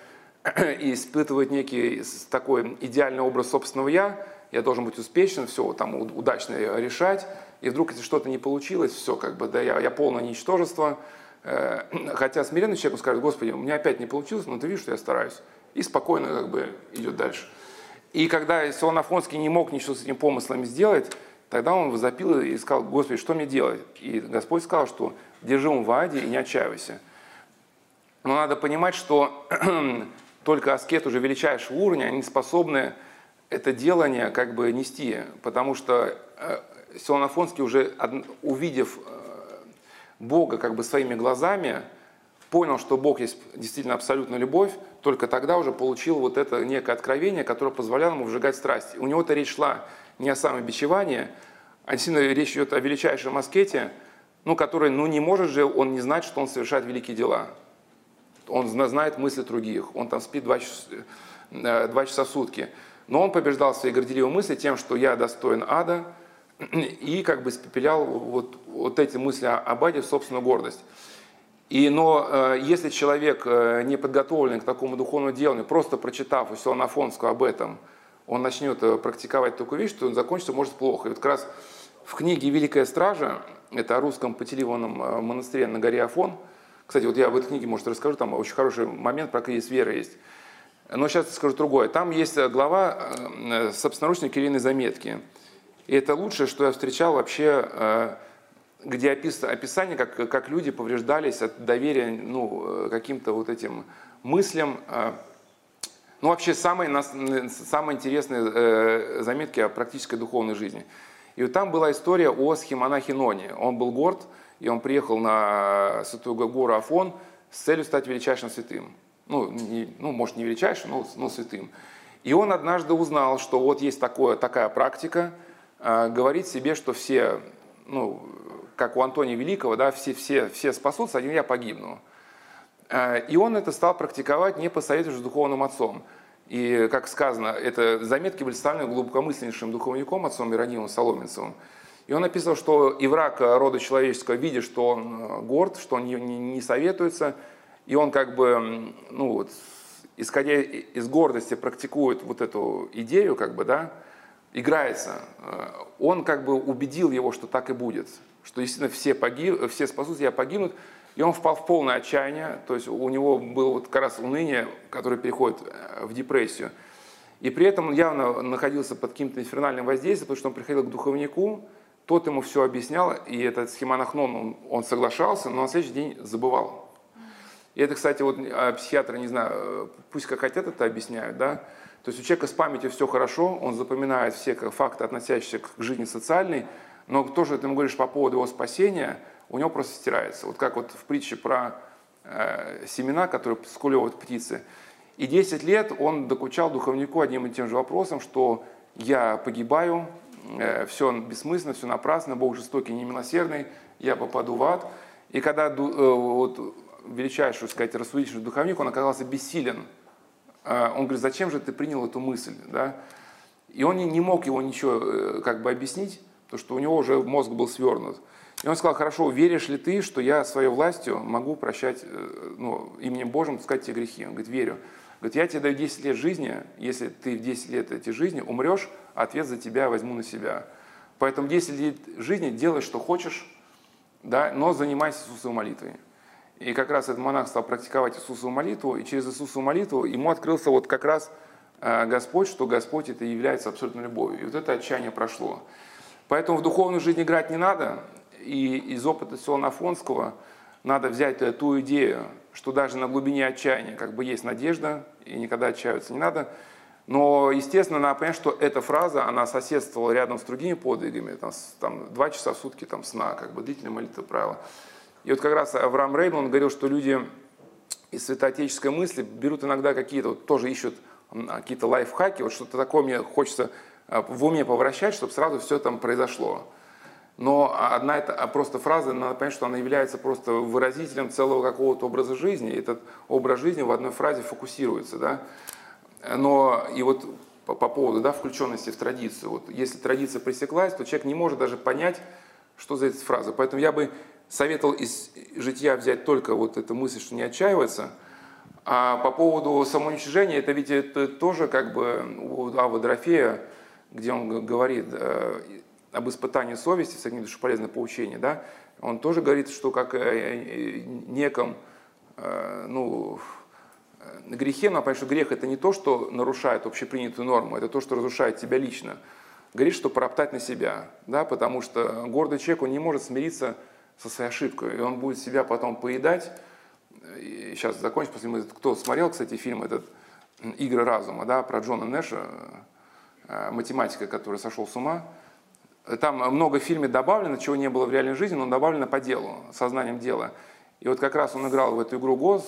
Speaker 2: и испытывает некий такой идеальный образ собственного «я», я должен быть успешен, все там удачно решать, и вдруг если что-то не получилось, все, как бы, да, я, я полное ничтожество, э, хотя смиренный человек скажет, Господи, у меня опять не получилось, но ты видишь, что я стараюсь, и спокойно как бы идет дальше. И когда Силан Афонский не мог ничего с этим помыслами сделать, тогда он возопил и сказал, Господи, что мне делать? И Господь сказал, что держи ум в аде и не отчаивайся. Но надо понимать, что только аскет уже величайшего уровня, они способны это делание как бы нести, потому что э, Силан Афонский уже, увидев э, Бога как бы своими глазами, понял, что Бог есть действительно абсолютная любовь, только тогда уже получил вот это некое откровение, которое позволяло ему вжигать страсть. У него-то речь шла не о самобичевании, а действительно речь идет о величайшем аскете, ну, который, ну, не может же он не знать, что он совершает великие дела. Он знает мысли других, он там спит два часа, э, два часа в сутки. Но он побеждал свои горделивые мысли тем, что я достоин ада, и как бы испепелял вот, вот эти мысли об аде в собственную гордость. И, но э, если человек э, не подготовлен к такому духовному деланию, просто прочитав у Силана Афонского об этом, он начнет э, практиковать такую вещь, то он закончится может плохо. И вот как раз в книге «Великая стража», это о русском потелеванном э, монастыре на горе Афон, кстати, вот я в этой книге, может, расскажу, там очень хороший момент про кризис веры есть. Но сейчас скажу другое. Там есть э, глава собственноручной кирейной заметки. И это лучшее, что я встречал вообще где описано описание, как, как люди повреждались от доверия ну, каким-то вот этим мыслям. А, ну, вообще, самые, самые интересные заметки о практической духовной жизни. И вот там была история о схемонахе Ноне. Он был горд, и он приехал на святую гору Афон с целью стать величайшим святым. Ну, не, ну может, не величайшим, но, но святым. И он однажды узнал, что вот есть такое, такая практика, э, говорить себе, что все, ну, как у Антония Великого, да, все, все, все спасутся, один я погибну. Э, и он это стал практиковать, не посоветуясь с духовным отцом. И, как сказано, это заметки были ставлены глубокомысленнейшим духовником, отцом Иронимом Соломенцевым. И он написал, что и враг рода человеческого, видя, что он э, горд, что он не советуется, и он как бы, ну вот, исходя из гордости практикует вот эту идею, как бы, да, играется, э, он как бы убедил его, что так и будет что действительно все, погиб, все спасутся, я погибнут. И он впал в полное отчаяние, то есть у него было вот как раз уныние, которое переходит э, в депрессию. И при этом он явно находился под каким-то инфернальным воздействием, потому что он приходил к духовнику, тот ему все объяснял, и этот схемонахнон, он, он соглашался, но на следующий день забывал. И это, кстати, вот а, психиатры, не знаю, э, пусть как хотят это объясняют, да, то есть у человека с памятью все хорошо, он запоминает все факты, относящиеся к жизни социальной, но то, что ты ему говоришь по поводу его спасения, у него просто стирается. Вот как вот в притче про э, семена, которые скулевают птицы. И 10 лет он докучал духовнику одним и тем же вопросом, что я погибаю, э, все бессмысленно, все напрасно, Бог жестокий, немилосердный, я попаду в ад. И когда э, вот, величайший, сказать, рассудительный духовник, он оказался бессилен. Э, он говорит, зачем же ты принял эту мысль? Да? И он не, не мог его ничего э, как бы объяснить, то что у него уже мозг был свернут. И он сказал, хорошо, веришь ли ты, что я своей властью могу прощать, э, ну, именем Божьим сказать тебе грехи? Он говорит, верю. Говорит, я тебе даю 10 лет жизни, если ты в 10 лет этой жизни умрешь, ответ за тебя возьму на себя. Поэтому 10 лет жизни делай, что хочешь, да, но занимайся Иисусовой молитвой. И как раз этот монах стал практиковать Иисусову молитву, и через Иисусову молитву ему открылся вот как раз э, Господь, что Господь это является абсолютной любовью. И вот это отчаяние прошло. Поэтому в духовную жизнь играть не надо. И из опыта Сиона Афонского надо взять ту идею, что даже на глубине отчаяния как бы есть надежда, и никогда отчаиваться не надо. Но, естественно, надо понять, что эта фраза, она соседствовала рядом с другими подвигами, там, там два часа в сутки там, сна, как бы длительная молитва правила. И вот как раз Авраам Рейман говорил, что люди из святоотеческой мысли берут иногда какие-то, вот, тоже ищут какие-то лайфхаки, вот что-то такое мне хочется Э, в уме повращать, чтобы сразу все там произошло. Но одна это а просто фраза, надо понять, что она является просто выразителем целого какого-то образа жизни. Этот образ жизни в одной фразе фокусируется. Да? Но и вот по, по поводу да, включенности в традицию. Вот если традиция пресеклась, то человек не может даже понять, что за эта фраза. Поэтому я бы советовал из жития взять только вот эту мысль, что не отчаиваться, А по поводу самоуничижения, это ведь это тоже как бы у Ава Дорофея, где он говорит э, об испытании совести, кстати, душу полезное поучение, да, он тоже говорит, что как э, неком, э, ну, грехе, но понятно, что грех это не то, что нарушает общепринятую норму, это то, что разрушает тебя лично. Говорит, что пороптать на себя, да, потому что гордый человек, он не может смириться со своей ошибкой, и он будет себя потом поедать, и сейчас закончим, после мы, кто смотрел, кстати, фильм этот «Игры разума», да, про Джона Нэша, э, математика, который сошел с ума, там много в фильме добавлено, чего не было в реальной жизни, но добавлено по делу, сознанием дела. И вот как раз он играл в эту игру ГОС,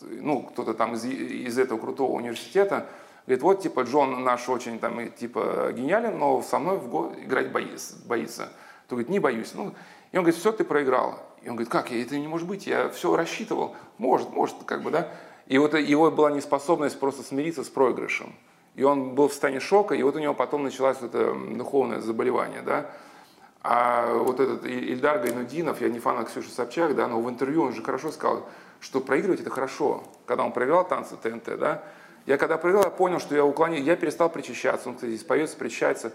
Speaker 2: ну, кто-то там из, из этого крутого университета, говорит, вот, типа, Джон наш очень, там, типа, гениален, но со мной в го играть боится. боится. То говорит, не боюсь. Ну, и он говорит, все, ты проиграл. И он говорит, как, это не может быть, я все рассчитывал. Может, может, как бы, да. И вот его была неспособность просто смириться с проигрышем. И он был в состоянии шока, и вот у него потом началось это духовное заболевание, да. А вот этот Ильдар Гайнудинов, я не фанат Ксюши Собчак, да, но в интервью он же хорошо сказал, что проигрывать это хорошо. Когда он проиграл танцы ТНТ, да, я когда проиграл, я понял, что я уклонил, я перестал причащаться, он, кстати, здесь поется, причащается.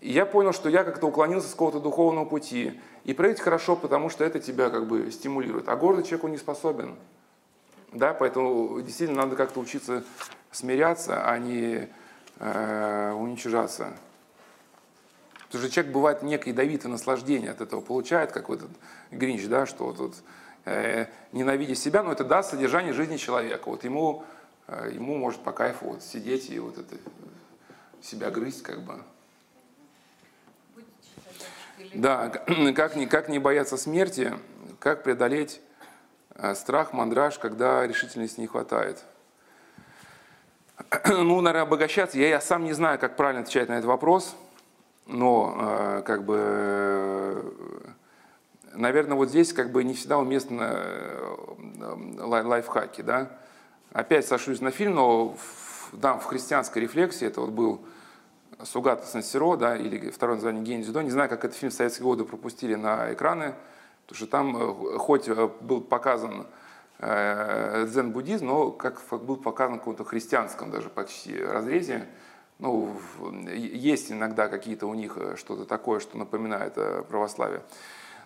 Speaker 2: И я понял, что я как-то уклонился с какого-то духовного пути. И проявить хорошо, потому что это тебя как бы стимулирует. А гордый человек, он не способен. Да, поэтому действительно надо как-то учиться смиряться, а не э, уничижаться. Потому что человек бывает некое ядовитое наслаждение от этого получает, как вот этот Гринч, да, что вот, вот э, ненавидя себя, но это да, содержание жизни человека. Вот ему, э, ему может по кайфу вот сидеть и вот это себя грызть, как бы. Да, как не, как не бояться смерти, как преодолеть э, страх, мандраж, когда решительности не хватает. Ну, наверное, обогащаться. Я, я сам не знаю, как правильно отвечать на этот вопрос, но э, как бы, э, наверное, вот здесь как бы не всегда уместно лайфхаки, да. Опять сошлюсь на фильм, но в, да, в христианской рефлексии это вот был Сугата Сансиро, да, или второе название Гений Дзюдо. Не знаю, как этот фильм в советские годы пропустили на экраны, потому что там, э, хоть э, был показан э, дзен-буддизм, но как был показан в каком-то христианском даже почти разрезе. Ну, есть иногда какие-то у них что-то такое, что напоминает православие.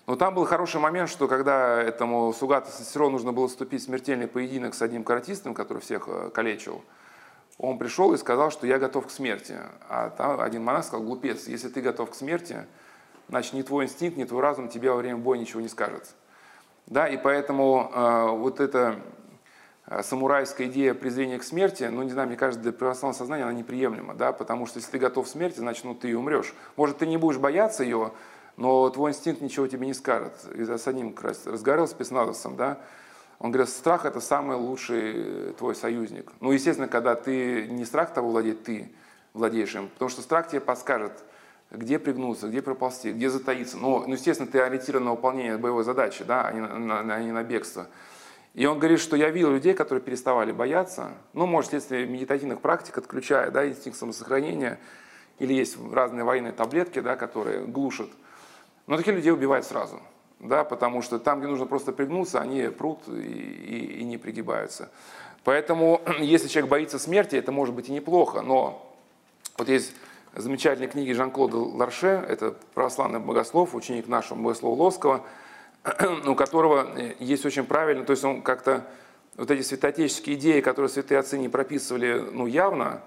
Speaker 2: Но там был хороший момент, что когда этому Сугата Сансиро нужно было вступить в смертельный поединок с одним каратистом, который всех калечил, он пришел и сказал, что я готов к смерти. А там один монах сказал, глупец, если ты готов к смерти, значит, ни твой инстинкт, ни твой разум тебе во время боя ничего не скажет. Да, и поэтому э, вот эта э, самурайская идея презрения к смерти, ну, не знаю, мне кажется, для православного сознания она неприемлема, да, потому что если ты готов к смерти, значит, ну, ты и умрешь. Может, ты не будешь бояться ее, но твой инстинкт ничего тебе не скажет. И с одним как раз разговаривал с спецназовцем, да, он говорит, страх это самый лучший твой союзник. Ну, естественно, когда ты не страх того владеет, ты владеешь им. Потому что страх тебе подскажет, где пригнуться, где проползти, где затаиться. Но, ну, естественно, ты ориентирован на выполнение боевой задачи, да, а не на, на, не на бегство. И он говорит, что я видел людей, которые переставали бояться, ну, может, вследствие медитативных практик, отключая да, инстинкт самосохранения, или есть разные военные таблетки, да, которые глушат. Но таких людей убивают сразу да, потому что там, где нужно просто пригнуться, они прут и, и, и не пригибаются. Поэтому, если человек боится смерти, это может быть и неплохо, но вот есть замечательные книги Жан-Клода Ларше, это православный богослов, ученик нашего богослова Лоского, у которого есть очень правильно, то есть он как-то вот эти святоотеческие идеи, которые святые отцы не прописывали ну, явно,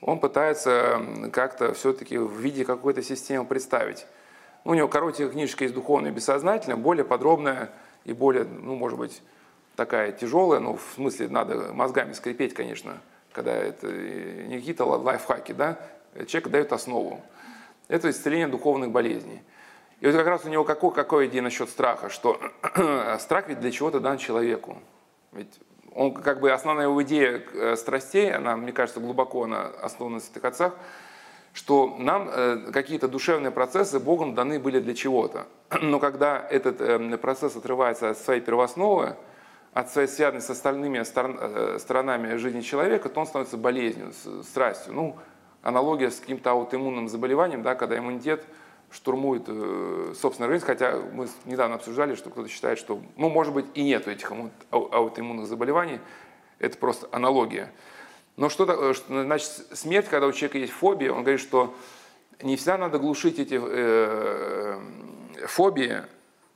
Speaker 2: он пытается как-то все-таки в виде какой-то системы представить. У него коротенькая книжка есть «Духовное и бессознательное», более подробная и более, ну, может быть, такая тяжелая, ну, в смысле, надо мозгами скрипеть, конечно, когда это не какие-то лайфхаки, да, человек дает основу. Это исцеление духовных болезней. И вот как раз у него какой, какой идея насчет страха, что страх ведь для чего-то дан человеку. Ведь он как бы основная его идея э, страстей, она, мне кажется, глубоко она основана на святых отцах, что нам э, какие-то душевные процессы Богом даны были для чего-то. Но когда этот э, процесс отрывается от своей первоосновы, от своей связанности с остальными э, сторонами жизни человека, то он становится болезнью, страстью. Ну, аналогия с каким-то аутоиммунным заболеванием, да, когда иммунитет штурмует собственную жизнь, хотя мы недавно обсуждали, что кто-то считает, что, ну, может быть, и нету этих аутоиммунных заболеваний, Это просто аналогия. Но что, э, значит смерть, когда у человека есть фобия, он говорит, что не всегда надо глушить эти э, фобии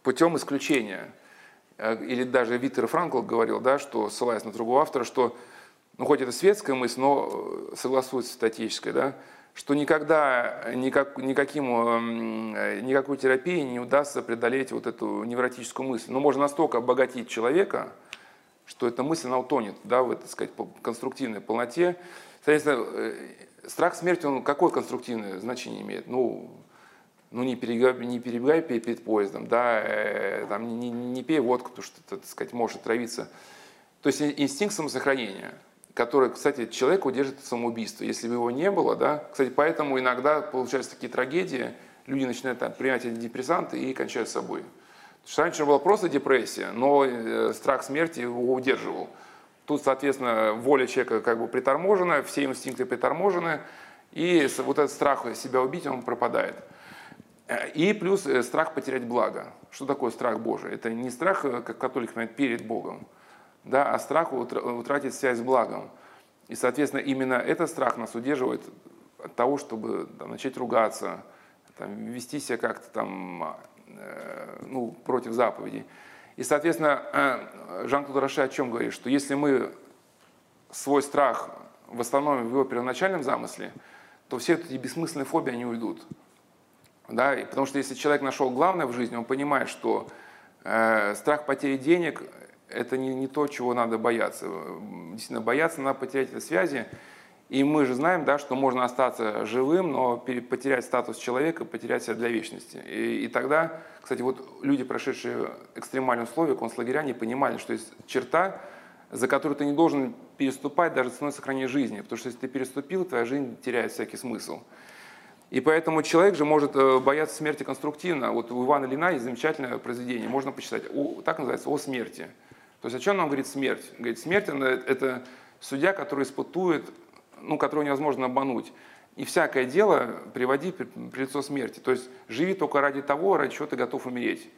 Speaker 2: путем исключения. Э, или даже Виттер Франкл говорил, да, что, ссылаясь на другого автора, что, ну, хоть это светская мысль, но э, согласуется с статической, да, что никогда никак, никаким, эм, никакой терапии не удастся преодолеть вот эту невротическую мысль. Но можно настолько обогатить человека, что эта мысль, она утонет да, в, так сказать, конструктивной полноте. Соответственно, э, страх смерти, он какое конструктивное значение имеет? Ну, ну не перебегай, не перебегай перед поездом, да, э, там, не, не пей водку, потому что, так сказать, можешь отравиться. То есть инстинкт самосохранения – который, кстати, человек удержит от самоубийства. Если бы его не было, да, кстати, поэтому иногда получаются такие трагедии, люди начинают там, принимать антидепрессанты и кончают собой. что раньше была просто депрессия, но э, страх смерти его удерживал. Тут, соответственно, воля человека как бы приторможена, все инстинкты приторможены, и вот этот страх себя убить, он пропадает. И плюс э, страх потерять благо. Что такое страх Божий? Это не страх, э, как католик понимает, перед Богом, да, а страх утратить связь с благом. И, соответственно, именно этот страх нас удерживает от того, чтобы там, начать ругаться, там, вести себя как-то там, э, ну, против заповедей. И, соответственно, э, Жан-Клод Роше о чем говорит? Что если мы свой страх восстановим в его первоначальном замысле, то все эти бессмысленные фобии, они уйдут. Да? И потому что если человек нашел главное в жизни, он понимает, что э, страх потери денег это не, не то, чего надо бояться. Действительно, бояться надо потерять эти связи. И мы же знаем, да, что можно остаться живым, но потерять статус человека, потерять себя для вечности. И, и тогда, кстати, вот люди, прошедшие экстремальные условия, концлагеря, не понимали, что есть черта, за которую ты не должен переступать даже ценой сохранения жизни. Потому что если ты переступил, твоя жизнь теряет всякий смысл. И поэтому человек же может э, бояться смерти конструктивно. Вот у Ивана Лина есть замечательное произведение, можно почитать, о, так называется «О смерти». То есть о чем нам говорит смерть? Говорит, смерть это судья, который испытует, ну, которого невозможно обмануть. И всякое дело приводи при лицо смерти. То есть живи только ради того, ради чего ты готов умереть.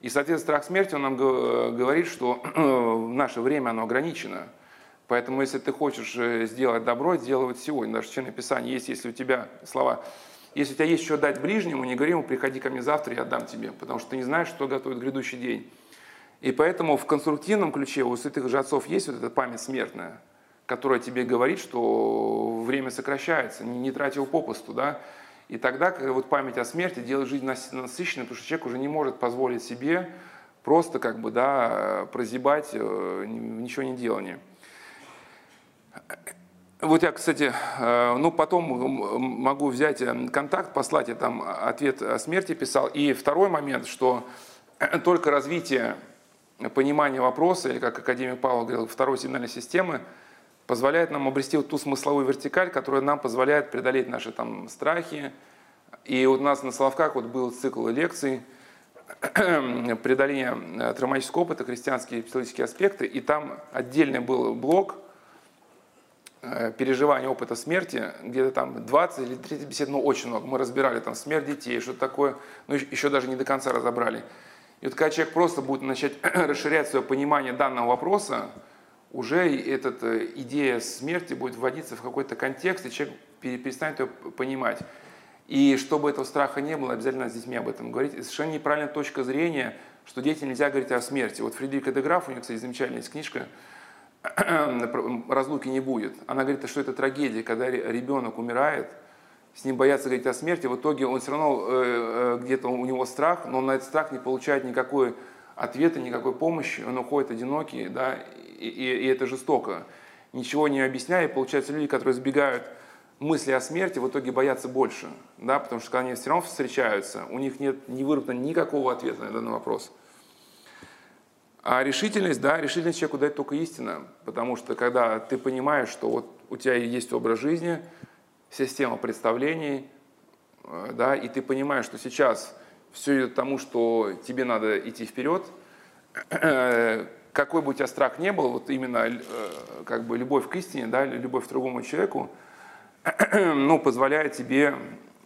Speaker 2: И, соответственно, страх смерти, он нам говорит, что в наше время оно ограничено. Поэтому, если ты хочешь э, сделать добро, сделай вот сегодня. Даже в Писании есть, если у тебя слова, если у тебя есть что дать ближнему, не говори ему, приходи ко мне завтра, я отдам тебе, потому что ты не знаешь, что готовит грядущий день. И поэтому в конструктивном ключе у святых же отцов есть вот эта память смертная, которая тебе говорит, что время сокращается, не, не трать его попусту, да. И тогда вот память о смерти делает жизнь насыщенной, потому что человек уже не может позволить себе просто как бы, да, прозябать э, ничего не делания. Вот я, кстати, э, ну потом могу взять э, контакт, послать, я там ответ о смерти писал. И второй момент, что только развитие понимание вопроса, или как академик Павел говорил, второй сигнальной системы, позволяет нам обрести вот ту смысловую вертикаль, которая нам позволяет преодолеть наши там страхи. И вот у нас на Соловках вот был цикл лекций преодоление э, травматического опыта, христианские психологические аспекты, и там отдельный был блок э, переживания опыта смерти, где-то там 20 или 30 бесед, ну очень много. Мы разбирали там смерть детей, что такое, ну еще даже не до конца разобрали. И вот когда человек просто будет начать расширять свое понимание данного вопроса, уже эта э, идея смерти будет вводиться в какой-то контекст, и человек перестанет ее понимать. И чтобы этого страха не было, обязательно с детьми об этом говорить. И совершенно неправильная точка зрения, что детям нельзя говорить о смерти. Вот Фредерика де Граф, у нее, кстати, замечательная есть книжка «Разлуки не будет». Она говорит, что это трагедия, когда ребенок умирает – с ним боятся говорить о смерти, в итоге он все равно э, э, где-то у него страх, но он на этот страх не получает никакой ответа, никакой помощи, он уходит одинокий, да, и, и, и это жестоко. Ничего не объясняя, получается, люди, которые избегают мысли о смерти, в итоге боятся больше, да, потому что когда они все равно встречаются, у них нет не выработано никакого ответа на данный вопрос. А решительность, да, решительность человеку дает только истина, потому что когда ты понимаешь, что вот у тебя есть образ жизни – система представлений, э, да, и ты понимаешь, что сейчас все идет к тому, что тебе надо идти вперед, какой бы у тебя страх не был, вот именно э, как бы любовь к истине, да, любовь к другому человеку, ну, позволяет тебе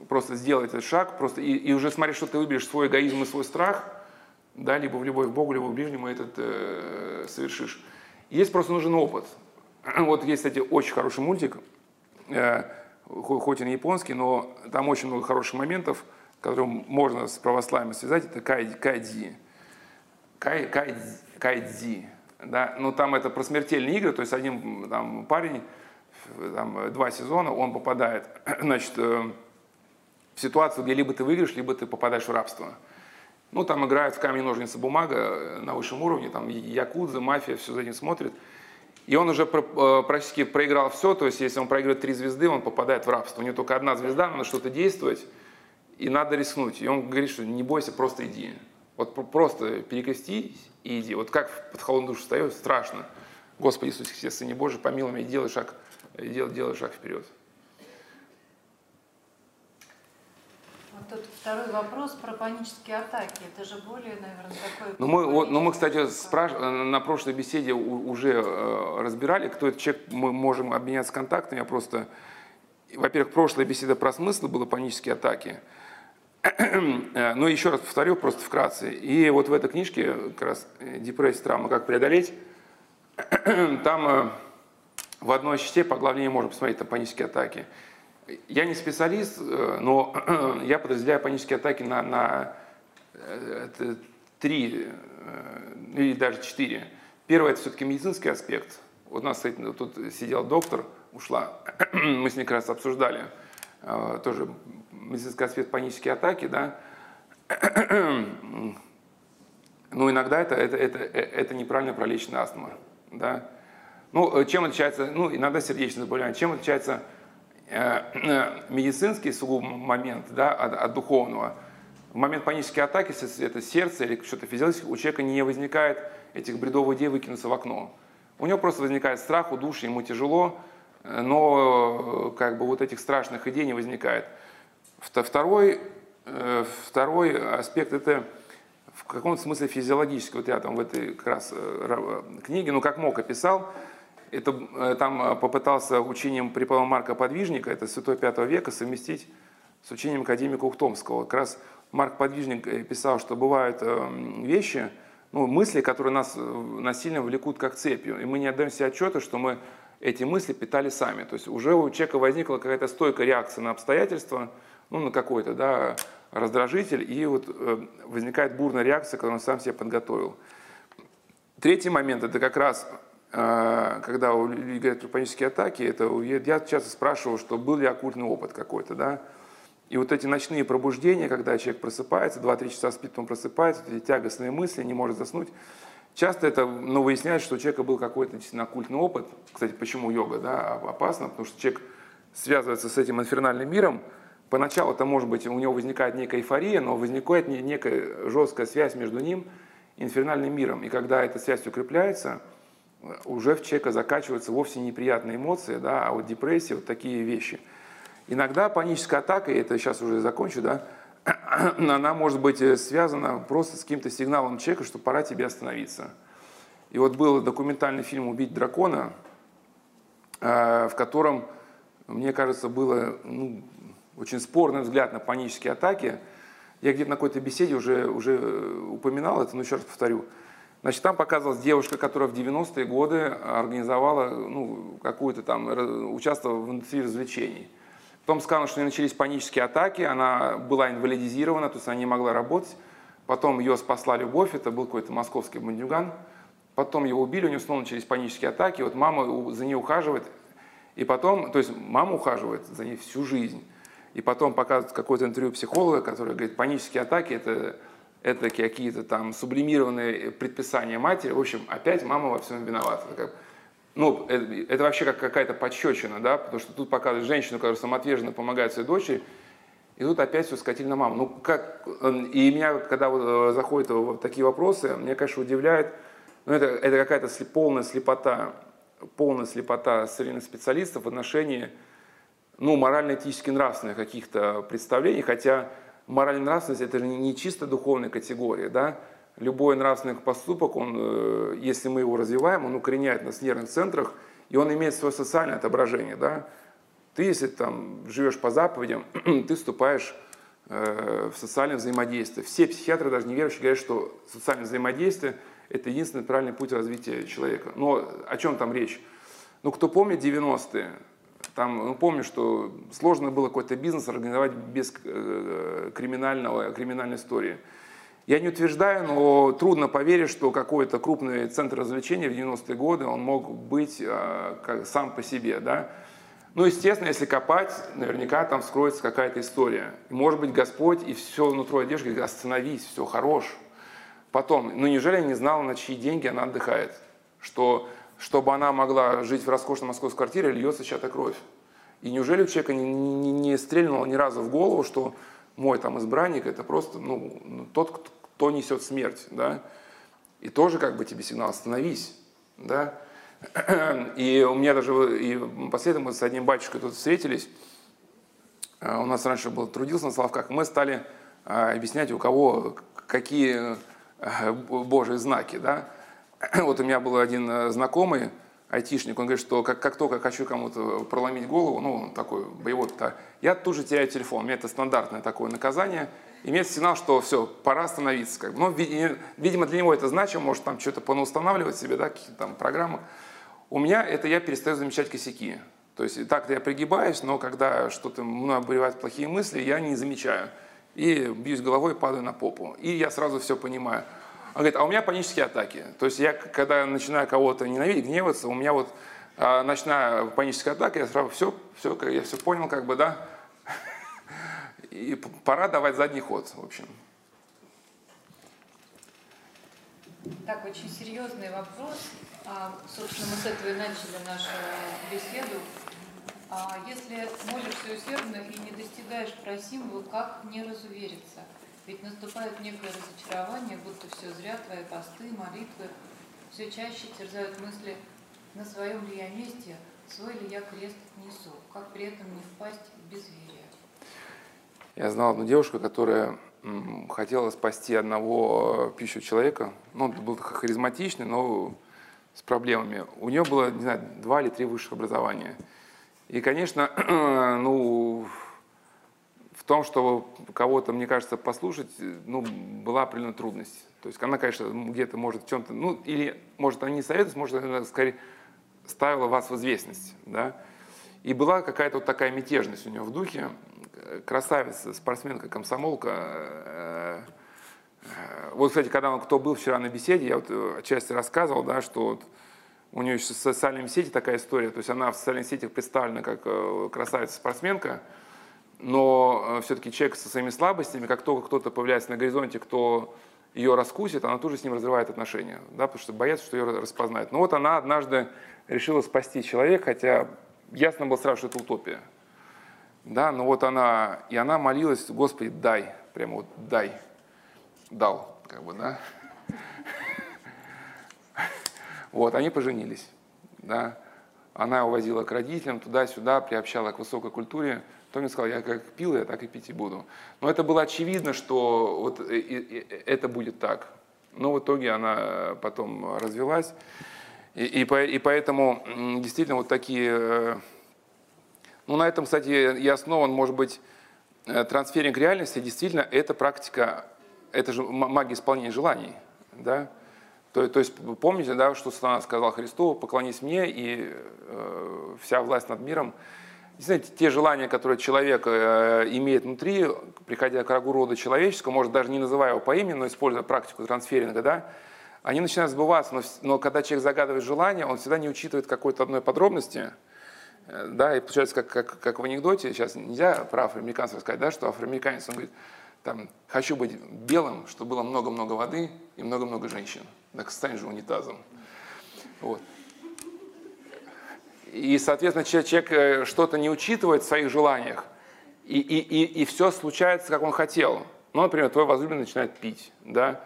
Speaker 2: просто сделать этот шаг, просто и, и уже смотри, что ты выберешь свой эгоизм и свой страх, да, либо в любовь к Богу, либо к ближнему этот э, совершишь. Есть просто нужен опыт. Вот есть, кстати, очень хороший мультик, э, хоть и не японский, но там очень много хороших моментов, которые можно с православием связать. Это кайдзи. Кай, кай, кайдзи. Да? Но там это про смертельные игры, то есть один там, парень, там, два сезона, он попадает значит, э, в ситуацию, где либо ты выиграешь, либо ты попадаешь в рабство. Ну, там играют в камень, ножницы, бумага э, на высшем уровне, там якудза, мафия, все за этим смотрит. И он уже э, практически проиграл все, то есть если он проигрывает три звезды, он попадает в рабство. У него только одна звезда, надо что-то действовать, и надо рискнуть. И он говорит, что не бойся, просто иди. Вот просто перекрестись и иди. Вот как под холодную душу встает, страшно. Господи Иисус Христе, Сыне Божий, помилуй меня, делай шаг, делай, делай шаг вперед.
Speaker 1: Тут второй вопрос про панические атаки. Это же более, наверное, такой...
Speaker 2: Ну мы, вот, ну мы, кстати, спраш... на прошлой беседе уже э, разбирали, кто этот человек, мы можем обменяться контактами. Я просто... Во-первых, прошлая беседа про смысл была панические атаки. Но ну, еще раз повторю, просто вкратце. И вот в этой книжке, как раз э, «Депрессия, травма. Как преодолеть», там э, в одной части по главе можем посмотреть там панические атаки. Я не специалист, э, но я подразделяю панические атаки на, на это, три или даже четыре. Первое – это все-таки медицинский аспект. Вот у нас кстати, тут сидел доктор, ушла, мы с ней как раз обсуждали тоже медицинский аспект панические атаки, да, ну, иногда это, это, это, это неправильно пролеченная астма, да. Ну, э, чем отличается, ну, иногда сердечное заболевание, чем отличается э, э, медицинский сугубо момент, да, от, от духовного. В момент панической атаки, если это сердце или что-то физиологическое, у человека не возникает этих бредовых идей выкинуться в окно. У него просто возникает страх, удушье, ему тяжело, но как бы вот этих страшных идей не возникает. Второй, э, второй аспект – это в каком-то смысле физиологический. Вот я там в этой как раз э, книге, ну как мог, описал. Это, э, там попытался учением преподавателя Марка Подвижника, это святой V века, совместить с учением академика Ухтомского. Как раз Марк Подвижник писал, что бывают вещи, ну, мысли, которые нас насильно влекут как цепью, и мы не отдаем себе отчета, что мы эти мысли питали сами. То есть уже у человека возникла какая-то стойкая реакция на обстоятельства, ну, на какой-то да, раздражитель, и вот э, возникает бурная реакция, которую он сам себе подготовил. Третий момент – это как раз, э, когда у людей говорят про панические атаки, это я часто спрашивал, что был ли оккультный опыт какой-то, да, и вот эти ночные пробуждения, когда человек просыпается, 2-3 часа спит, потом просыпается, эти тягостные мысли, не может заснуть, часто это ну, выясняется, что у человека был какой-то действительно оккультный опыт. Кстати, почему йога да, опасна? Потому что человек связывается с этим инфернальным миром, Поначалу это может быть, у него возникает некая эйфория, но возникает некая жесткая связь между ним и инфернальным миром. И когда эта связь укрепляется, уже в человека закачиваются вовсе неприятные эмоции, да, а вот депрессия, вот такие вещи. Иногда паническая атака, и это сейчас уже закончу, да, она может быть связана просто с каким-то сигналом человека, что пора тебе остановиться. И вот был документальный фильм «Убить дракона», э, в котором, мне кажется, было ну, очень спорный взгляд на панические атаки. Я где-то на какой-то беседе уже, уже упоминал это, но еще раз повторю. Значит, там показывалась девушка, которая в 90-е годы организовала, ну, какую-то там, участвовала в индустрии развлечений. Потом сказано, что у нее начались панические атаки, она была инвалидизирована, то есть она не могла работать. Потом ее спасла любовь, это был какой-то московский бандюган. Потом его убили, у нее снова начались панические атаки, вот мама за ней ухаживает. И потом, то есть мама ухаживает за ней всю жизнь. И потом показывают какое-то интервью психолога, который говорит, панические атаки это, это какие-то там сублимированные предписания матери. В общем, опять мама во всем виновата. Это ну, это, это вообще как какая-то подщечина, да, потому что тут показывают женщину, которая самоотверженно помогает своей дочери, и тут опять все скатили на маму. Ну, как, и меня, когда вот э, заходят вот такие вопросы, мне, конечно, удивляет, ну, это, это какая-то полная слепота, полная слепота современных специалистов в отношении ну, морально-этически нравственных каких-то представлений, хотя моральная нравственность это же не чисто духовная категория, да, любой нравственный поступок, он, э, если мы его развиваем, он укореняет нас в нервных центрах, и он имеет свое социальное отображение, да. Ты, если там живешь по заповедям, ты вступаешь э, в социальное взаимодействие. Все психиатры, даже неверующие, говорят, что социальное взаимодействие – это единственный правильный путь развития человека. Но о чем там речь? Ну, кто помнит 90-е, там, ну, помню, что сложно было какой-то бизнес организовать без э, криминального, криминальной истории. Я не утверждаю, но трудно поверить, что какой-то крупный центр развлечений в 90-е годы, он мог быть э, как, сам по себе, да. Ну, естественно, если копать, наверняка там скроется какая-то история. Может быть, Господь и все внутри одежды говорит, остановись, все, хорош. Потом, ну неужели я не знала, на чьи деньги она отдыхает? Что, чтобы она могла жить в роскошной московской квартире, льется чья-то кровь. И неужели у человека не, не, не стрельнуло ни разу в голову, что мой там избранник это просто ну, ну тот, кто несет смерть, да? И тоже как бы тебе сигнал «остановись», да? И у меня даже и последом мы с одним батюшкой тут встретились. А, у нас раньше был трудился на Славках. Мы стали а, объяснять, у кого какие а, божьи знаки. Да? Вот у меня был один э, знакомый, айтишник, он говорит, что как, как только хочу кому-то проломить голову, ну, такой боевой, то я тут же теряю телефон. У меня это стандартное такое наказание. Имеет сигнал, что все, пора остановиться. Как бы. Ну, видимо, для него это значимо, может там что-то понаустанавливать себе, да, какие-то там программы. У меня это я перестаю замечать косяки. То есть так-то я пригибаюсь, но когда что-то мной обуревают плохие мысли, я не замечаю. И бьюсь головой, падаю на попу. И я сразу все понимаю. Он говорит, а у меня панические атаки. То есть я, когда начинаю кого-то ненавидеть, гневаться, у меня вот а, начинаю паническая атака, я сразу все, все, я все понял, как бы, да. И пора давать задний ход, в общем.
Speaker 1: Так, очень серьезный вопрос. А, собственно, мы с этого и начали нашу беседу. А если молишься усердно и не достигаешь просимого, как не разувериться? Ведь наступает некое разочарование, будто все зря, твои посты, молитвы. Все чаще терзают мысли, на своем ли я месте, свой ли я крест несу, как при этом не впасть в безверие.
Speaker 2: Я знал одну девушку, которая хотела спасти одного э, пищу человека. Ну, он был харизматичный, но с проблемами. У нее было, не знаю, два или три высших образования. И, конечно, ну, в том, чтобы кого-то, мне кажется, послушать, ну, была определенная трудность. То есть она, конечно, где-то может в чем-то, ну, или, может, она не советует, может, она, скорее, ставила вас в известность, да. И была какая-то вот такая мятежность у нее в духе. Красавица, спортсменка, комсомолка, э, вот, кстати, когда он, кто был вчера на беседе, я вот э, отчасти рассказывал, да, что вот у нее еще с социальными сетями такая история, то есть она в социальных сетях представлена как э, красавица-спортсменка, но э, все-таки человек со своими слабостями, как только кто-то появляется на горизонте, кто ее раскусит, она тут же с ним разрывает отношения, да, потому что боятся, что ее распознают. Но вот она однажды решила спасти человека, хотя ясно было сразу, что это утопия. Да, но вот она, и она молилась, Господи, дай, прямо вот дай дал, как бы, да. Вот, они поженились, да. Она увозила к родителям туда-сюда, приобщала к высокой культуре. Томми сказал, я как пил, я так и пить и буду. Но это было очевидно, что вот это будет так. Но в итоге она потом развелась. И, и, и поэтому действительно вот такие... Э, ну, на этом, кстати, и основан, может быть, э, трансферинг реальности. Действительно, эта практика это же магия исполнения желаний, да? То, то есть помните, да, что сказал Христу, поклонись мне, и э, вся власть над миром. Действительно, те желания, которые человек э, имеет внутри, приходя к врагу рода человеческого, может даже не называя его по имени, но используя практику трансферинга, да, они начинают сбываться, но, но когда человек загадывает желание, он всегда не учитывает какой-то одной подробности, э, да, и получается, как, как, как в анекдоте, сейчас нельзя про афроамериканцев сказать, да, что афроамериканец, он говорит, там, хочу быть белым, чтобы было много-много воды и много-много женщин. Так стань же унитазом. Вот. И, соответственно, человек э, что-то не учитывает в своих желаниях, и, и, и, и все случается, как он хотел. Ну, например, твой возлюбленный начинает пить, да,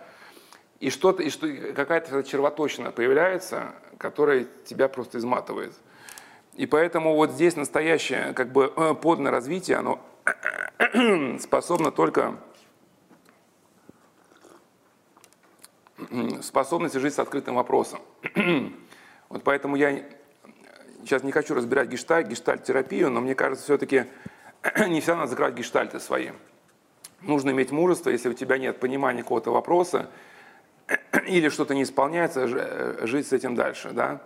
Speaker 2: и что-то, и что, какая-то червоточина появляется, которая тебя просто изматывает. И поэтому вот здесь настоящее как бы э, подное развитие, оно способно только способность жить с открытым вопросом. вот поэтому я сейчас не хочу разбирать гештальт, гештальт-терапию, но мне кажется, все-таки не всегда надо закрывать гештальты свои. Нужно иметь мужество, если у тебя нет понимания какого-то вопроса, или что-то не исполняется, жить с этим дальше, да.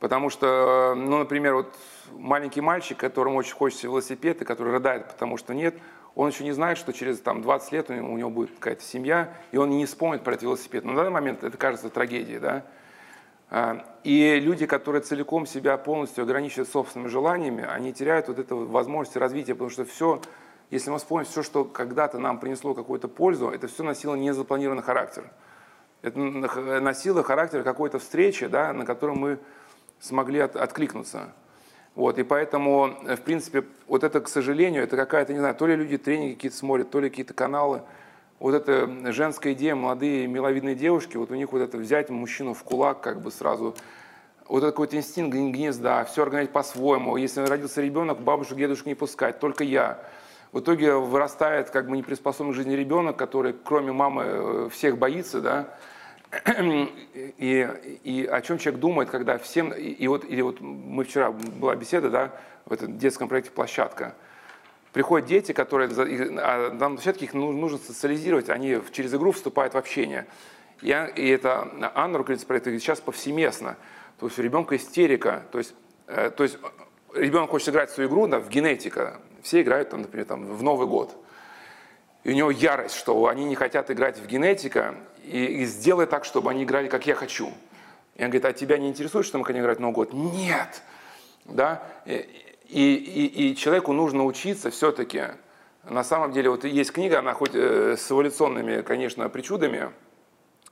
Speaker 2: Потому что, ну, например, вот маленький мальчик, которому очень хочется велосипед, и который рыдает, потому что нет, он еще не знает, что через там, 20 лет у него, у него будет какая-то семья, и он не вспомнит про этот велосипед. Но на данный момент это кажется трагедией. Да? А, и люди, которые целиком себя полностью ограничивают собственными желаниями, они теряют вот эту возможность развития, потому что все, если мы вспомним все, что когда-то нам принесло какую-то пользу, это все носило незапланированный характер. Это носило характер какой-то встречи, да, на которую мы смогли от, откликнуться. Вот, и поэтому, в принципе, вот это, к сожалению, это какая-то, не знаю, то ли люди тренинги какие-то смотрят, то ли какие-то каналы. Вот эта женская идея, молодые миловидные девушки, вот у них вот это взять мужчину в кулак, как бы сразу, вот этот какой-то инстинкт гнезда, все организовать по-своему. Если родился ребенок, бабушек, дедушек не пускать, только я. В итоге вырастает как бы неприспособленный к жизни ребенок, который кроме мамы э, всех боится, да, и, и о чем человек думает, когда всем... И, и вот, или вот мы вчера, была беседа, да, в этом детском проекте «Площадка». Приходят дети, которые... А на площадке их нужно социализировать, они через игру вступают в общение. И, и это Анна, руководитель проекта, говорит, сейчас повсеместно. То есть у ребенка истерика. То есть, э, то есть ребенок хочет играть в свою игру, да, в генетика. Все играют, там, например, там, в Новый год. И у него ярость, что они не хотят играть в генетика, и, и сделай так, чтобы они играли, как я хочу. И он говорит, а тебя не интересует, что мы хотим играть в Новый год? Нет! Да? И, и, и человеку нужно учиться все-таки. На самом деле, вот есть книга, она хоть э, с эволюционными, конечно, причудами.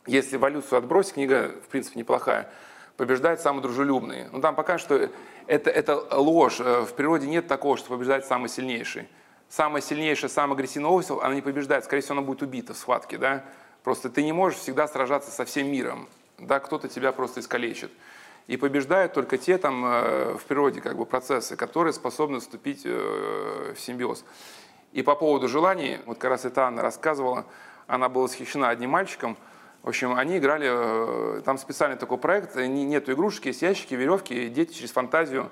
Speaker 2: Если эволюцию отбросить, книга, в принципе, неплохая. Побеждает самый дружелюбный. Но там пока что это, это ложь. Э, в природе нет такого, что побеждает самый сильнейший. Самая сильнейшая, самая агрессивная особь, она не побеждает. Скорее всего, она будет убита в схватке. Да? Просто ты не можешь всегда сражаться со всем миром. Да, кто-то тебя просто искалечит. И побеждают только те там э, в природе как бы, процессы, которые способны вступить э, в симбиоз. И по поводу желаний, вот как раз это Анна рассказывала, она была восхищена одним мальчиком. В общем, они играли, э, там специальный такой проект, нету игрушки, есть ящики, веревки, и дети через фантазию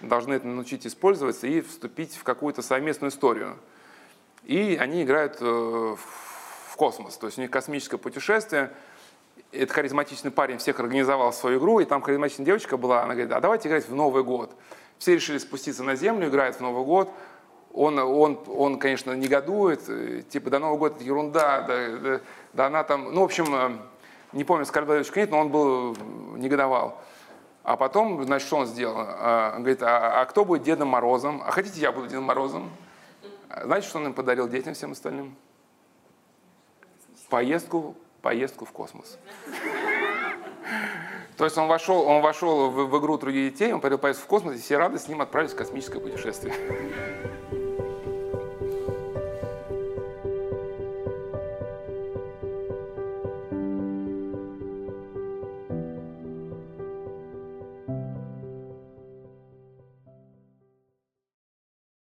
Speaker 2: должны это научить использоваться и вступить в какую-то совместную историю. И они играют в космос. То есть у них космическое путешествие. Этот харизматичный парень всех организовал свою игру, и там харизматичная девочка была, она говорит, а давайте играть в Новый год. Все решили спуститься на Землю, играют в Новый год. Он, он, он конечно, негодует, э, типа, да Новый год это ерунда, да, да, да она там, ну, в общем, э, не помню, сказал девочка нет, но он был, негодовал. А потом, значит, что он сделал? А, он говорит, а, а кто будет Дедом Морозом? А хотите, я буду Дедом Морозом? Знаете, что он им подарил детям всем остальным? поездку, поездку в космос. То есть он вошел, он вошел в, в игру других детей, он подарил поездку в космос, и все рады с ним отправились в космическое путешествие.